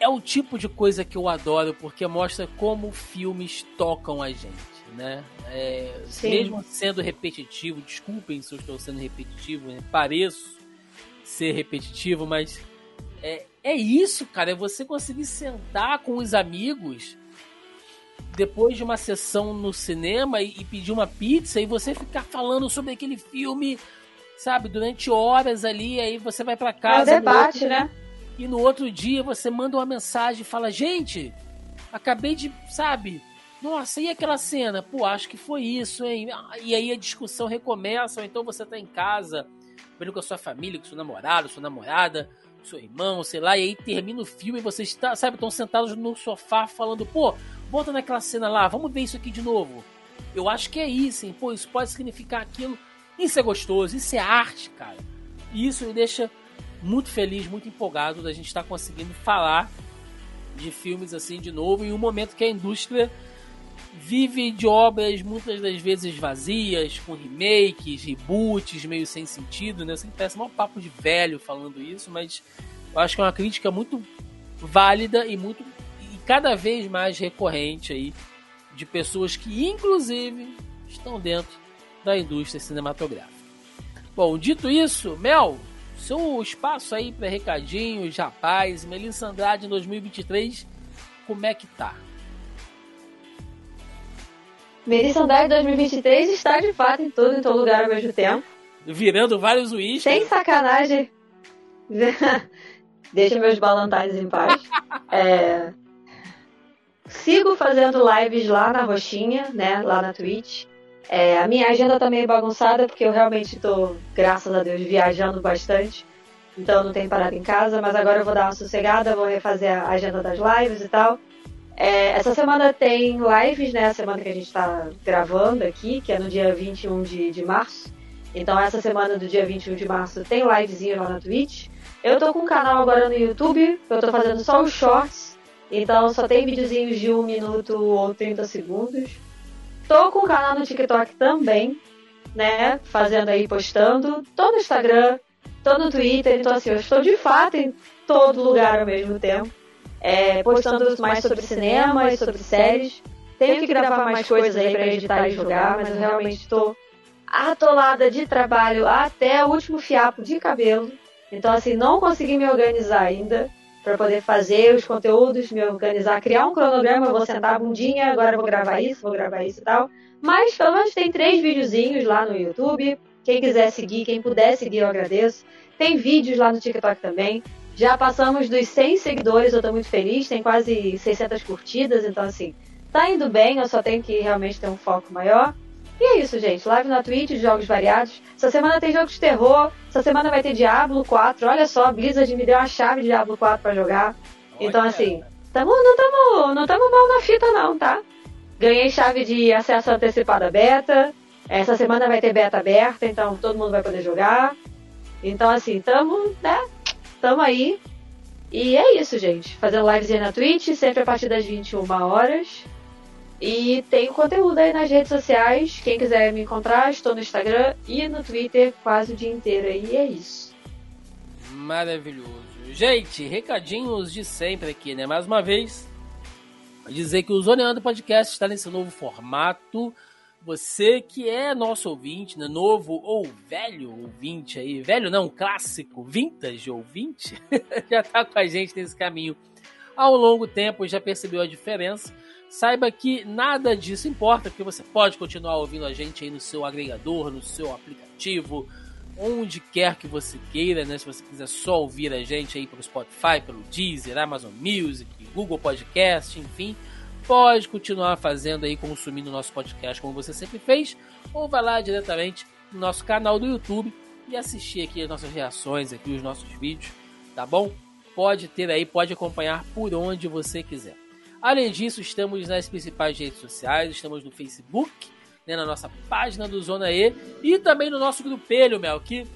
é o tipo de coisa que eu adoro porque mostra como filmes tocam a gente, né? É, mesmo sendo repetitivo, desculpem se eu estou sendo repetitivo, né? pareço ser repetitivo, mas é, é isso, cara. É você conseguir sentar com os amigos depois de uma sessão no cinema e, e pedir uma pizza e você ficar falando sobre aquele filme, sabe, durante horas ali. Aí você vai para casa. É um debate, outro, né? E no outro dia você manda uma mensagem e fala: Gente, acabei de, sabe, Nossa, e aquela cena? Pô, acho que foi isso, hein? Ah, e aí a discussão recomeça, ou então você tá em casa, vendo com a sua família, com seu namorado, sua namorada, seu irmão, sei lá, e aí termina o filme e vocês, tá, sabe, estão sentados no sofá falando, pô, volta naquela cena lá, vamos ver isso aqui de novo. Eu acho que é isso, hein? Pô, isso pode significar aquilo. Isso é gostoso, isso é arte, cara. E isso me deixa muito feliz, muito empolgado da gente estar tá conseguindo falar de filmes assim de novo em um momento que a indústria vive de obras muitas das vezes vazias, com remakes, reboots meio sem sentido, né? Sempre parece um papo de velho falando isso, mas eu acho que é uma crítica muito válida e muito e cada vez mais recorrente aí de pessoas que inclusive estão dentro da indústria cinematográfica. Bom, dito isso, Mel, seu espaço aí para recadinhos, rapaz, Melissa Andrade em 2023, como é que tá? Melissa Andrade 2023 está de fato em todo em todo lugar ao mesmo tempo. Virando vários uísques. Sem sacanagem. Deixa meus balantais em paz. é... Sigo fazendo lives lá na Roxinha, né? Lá na Twitch. É, a minha agenda tá meio bagunçada, porque eu realmente tô, graças a Deus, viajando bastante. Então não tenho parado em casa, mas agora eu vou dar uma sossegada, vou refazer a agenda das lives e tal. É, essa semana tem lives, né? A semana que a gente tá gravando aqui, que é no dia 21 de, de março. Então essa semana do dia 21 de março tem livezinho lá na Twitch. Eu tô com um canal agora no YouTube, eu tô fazendo só os shorts. Então só tem videozinhos de 1 minuto ou 30 segundos. Tô com o canal no TikTok também, né? Fazendo aí, postando. Tô no Instagram, tô no Twitter, então assim, eu estou de fato em todo lugar ao mesmo tempo. É, postando mais sobre cinema e sobre séries. Tenho que gravar mais coisas aí para editar e jogar, mas eu realmente estou atolada de trabalho até o último fiapo de cabelo. Então, assim, não consegui me organizar ainda para poder fazer os conteúdos, me organizar, criar um cronograma, vou sentar a bundinha, agora vou gravar isso, vou gravar isso e tal. Mas pelo menos tem três videozinhos lá no YouTube. Quem quiser seguir, quem puder seguir, eu agradeço. Tem vídeos lá no TikTok também. Já passamos dos 100 seguidores, eu tô muito feliz. Tem quase 600 curtidas, então assim, tá indo bem. Eu só tenho que realmente ter um foco maior. E é isso, gente. Live na Twitch, jogos variados. Essa semana tem jogos de terror. Essa semana vai ter Diablo 4. Olha só, a Blizzard me deu a chave de Diablo 4 para jogar. Olha. Então, assim, tamo, não tamo, não tamo mal na fita, não, tá? Ganhei chave de acesso antecipado beta. Essa semana vai ter beta aberta, então todo mundo vai poder jogar. Então, assim, tamo, né? Tamo aí. E é isso, gente. Fazendo lives aí na Twitch, sempre a partir das 21 horas. E tem conteúdo aí nas redes sociais. Quem quiser me encontrar, estou no Instagram e no Twitter quase o dia inteiro. E é isso. Maravilhoso. Gente, recadinhos de sempre aqui, né? Mais uma vez, dizer que o Zoneando Podcast está nesse novo formato. Você que é nosso ouvinte, né? novo ou velho ouvinte aí, velho não, clássico, vintage ouvinte, já está com a gente nesse caminho ao longo tempo já percebeu a diferença saiba que nada disso importa, porque você pode continuar ouvindo a gente aí no seu agregador, no seu aplicativo, onde quer que você queira, né? Se você quiser só ouvir a gente aí pelo Spotify, pelo Deezer, Amazon Music, Google Podcast, enfim, pode continuar fazendo aí, consumindo o nosso podcast como você sempre fez, ou vai lá diretamente no nosso canal do YouTube e assistir aqui as nossas reações, aqui os nossos vídeos, tá bom? Pode ter aí, pode acompanhar por onde você quiser. Além disso, estamos nas principais redes sociais, estamos no Facebook, né, na nossa página do Zona E e também no nosso grupelho, Mel, que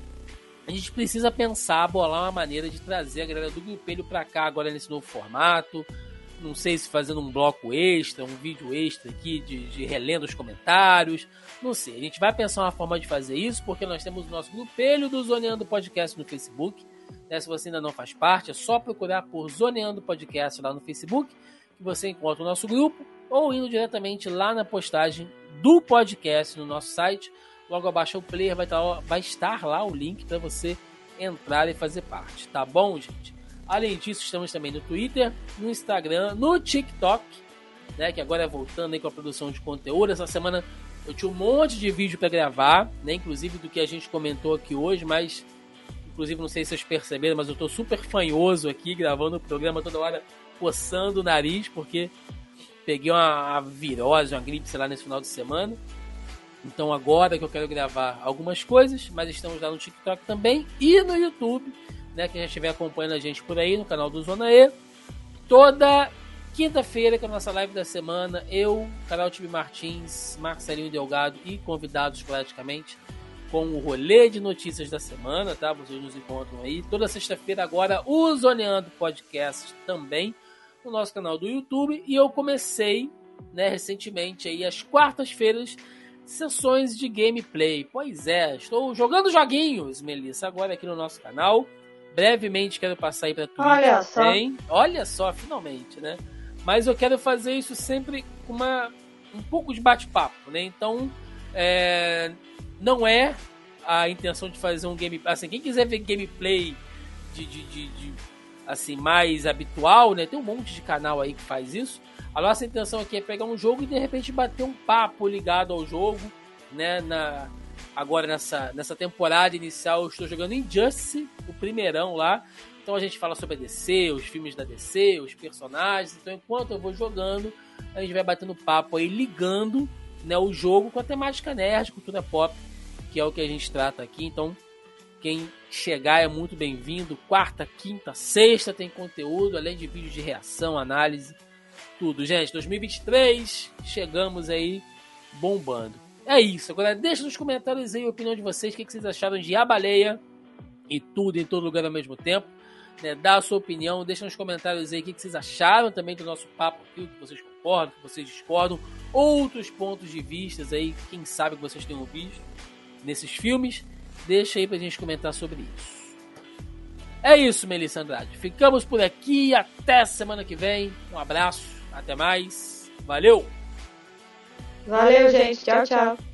a gente precisa pensar, bolar uma maneira de trazer a galera do grupelho para cá agora nesse novo formato. Não sei se fazendo um bloco extra, um vídeo extra aqui de, de relendo os comentários. Não sei. A gente vai pensar uma forma de fazer isso, porque nós temos o nosso grupelho do Zoneando Podcast no Facebook. Né? Se você ainda não faz parte, é só procurar por Zoneando Podcast lá no Facebook que você encontra o nosso grupo ou indo diretamente lá na postagem do podcast no nosso site. Logo abaixo o player vai estar, tá vai estar lá o link para você entrar e fazer parte, tá bom, gente? Além disso, estamos também no Twitter, no Instagram, no TikTok, né, que agora é voltando aí com a produção de conteúdo. Essa semana eu tinha um monte de vídeo para gravar, né, inclusive do que a gente comentou aqui hoje, mas inclusive não sei se vocês perceberam, mas eu estou super fanhoso aqui gravando o programa toda hora coçando o nariz, porque Peguei uma, uma virose, uma gripe, sei lá, nesse final de semana. Então agora que eu quero gravar algumas coisas, mas estamos lá no TikTok também e no YouTube, né? Quem já estiver acompanhando a gente por aí no canal do Zona E. Toda quinta-feira, que é a nossa live da semana, eu, Carol Tibi Martins, Marcelinho Delgado e convidados praticamente com o rolê de notícias da semana, tá? Vocês nos encontram aí. Toda sexta-feira agora o Zoneando Podcast também no nosso canal do YouTube e eu comecei, né, recentemente aí as quartas-feiras sessões de gameplay. Pois é, estou jogando joguinhos, Melissa, agora aqui no nosso canal. Brevemente quero passar aí para Twitch Olha também. só. Olha só, finalmente, né? Mas eu quero fazer isso sempre com uma, um pouco de bate-papo, né? Então, é, não é a intenção de fazer um game. Assim, quem quiser ver gameplay de, de, de, de assim mais habitual, né? Tem um monte de canal aí que faz isso. A nossa intenção aqui é pegar um jogo e de repente bater um papo ligado ao jogo, né? Na, agora nessa, nessa temporada inicial eu estou jogando Injustice, o primeirão lá. Então a gente fala sobre a DC, os filmes da DC, os personagens. Então enquanto eu vou jogando, a gente vai batendo papo aí, ligando né, o jogo com a temática nerd, cultura pop, que é o que a gente trata aqui. Então quem chegar é muito bem-vindo. Quarta, quinta, sexta tem conteúdo, além de vídeos de reação, análise tudo, gente. 2023, chegamos aí bombando. É isso. Agora deixa nos comentários aí a opinião de vocês, o que, vocês acharam de A Baleia e tudo em todo lugar ao mesmo tempo. Né? Dá a sua opinião, deixa nos comentários aí o que, vocês acharam também do nosso papo aqui, o que vocês concordam, o que vocês discordam, outros pontos de vista aí, quem sabe que vocês tenham visto nesses filmes. Deixa aí pra gente comentar sobre isso. É isso, Melissa Andrade. Ficamos por aqui. Até semana que vem. Um abraço. Até mais. Valeu! Valeu, gente. Tchau, tchau.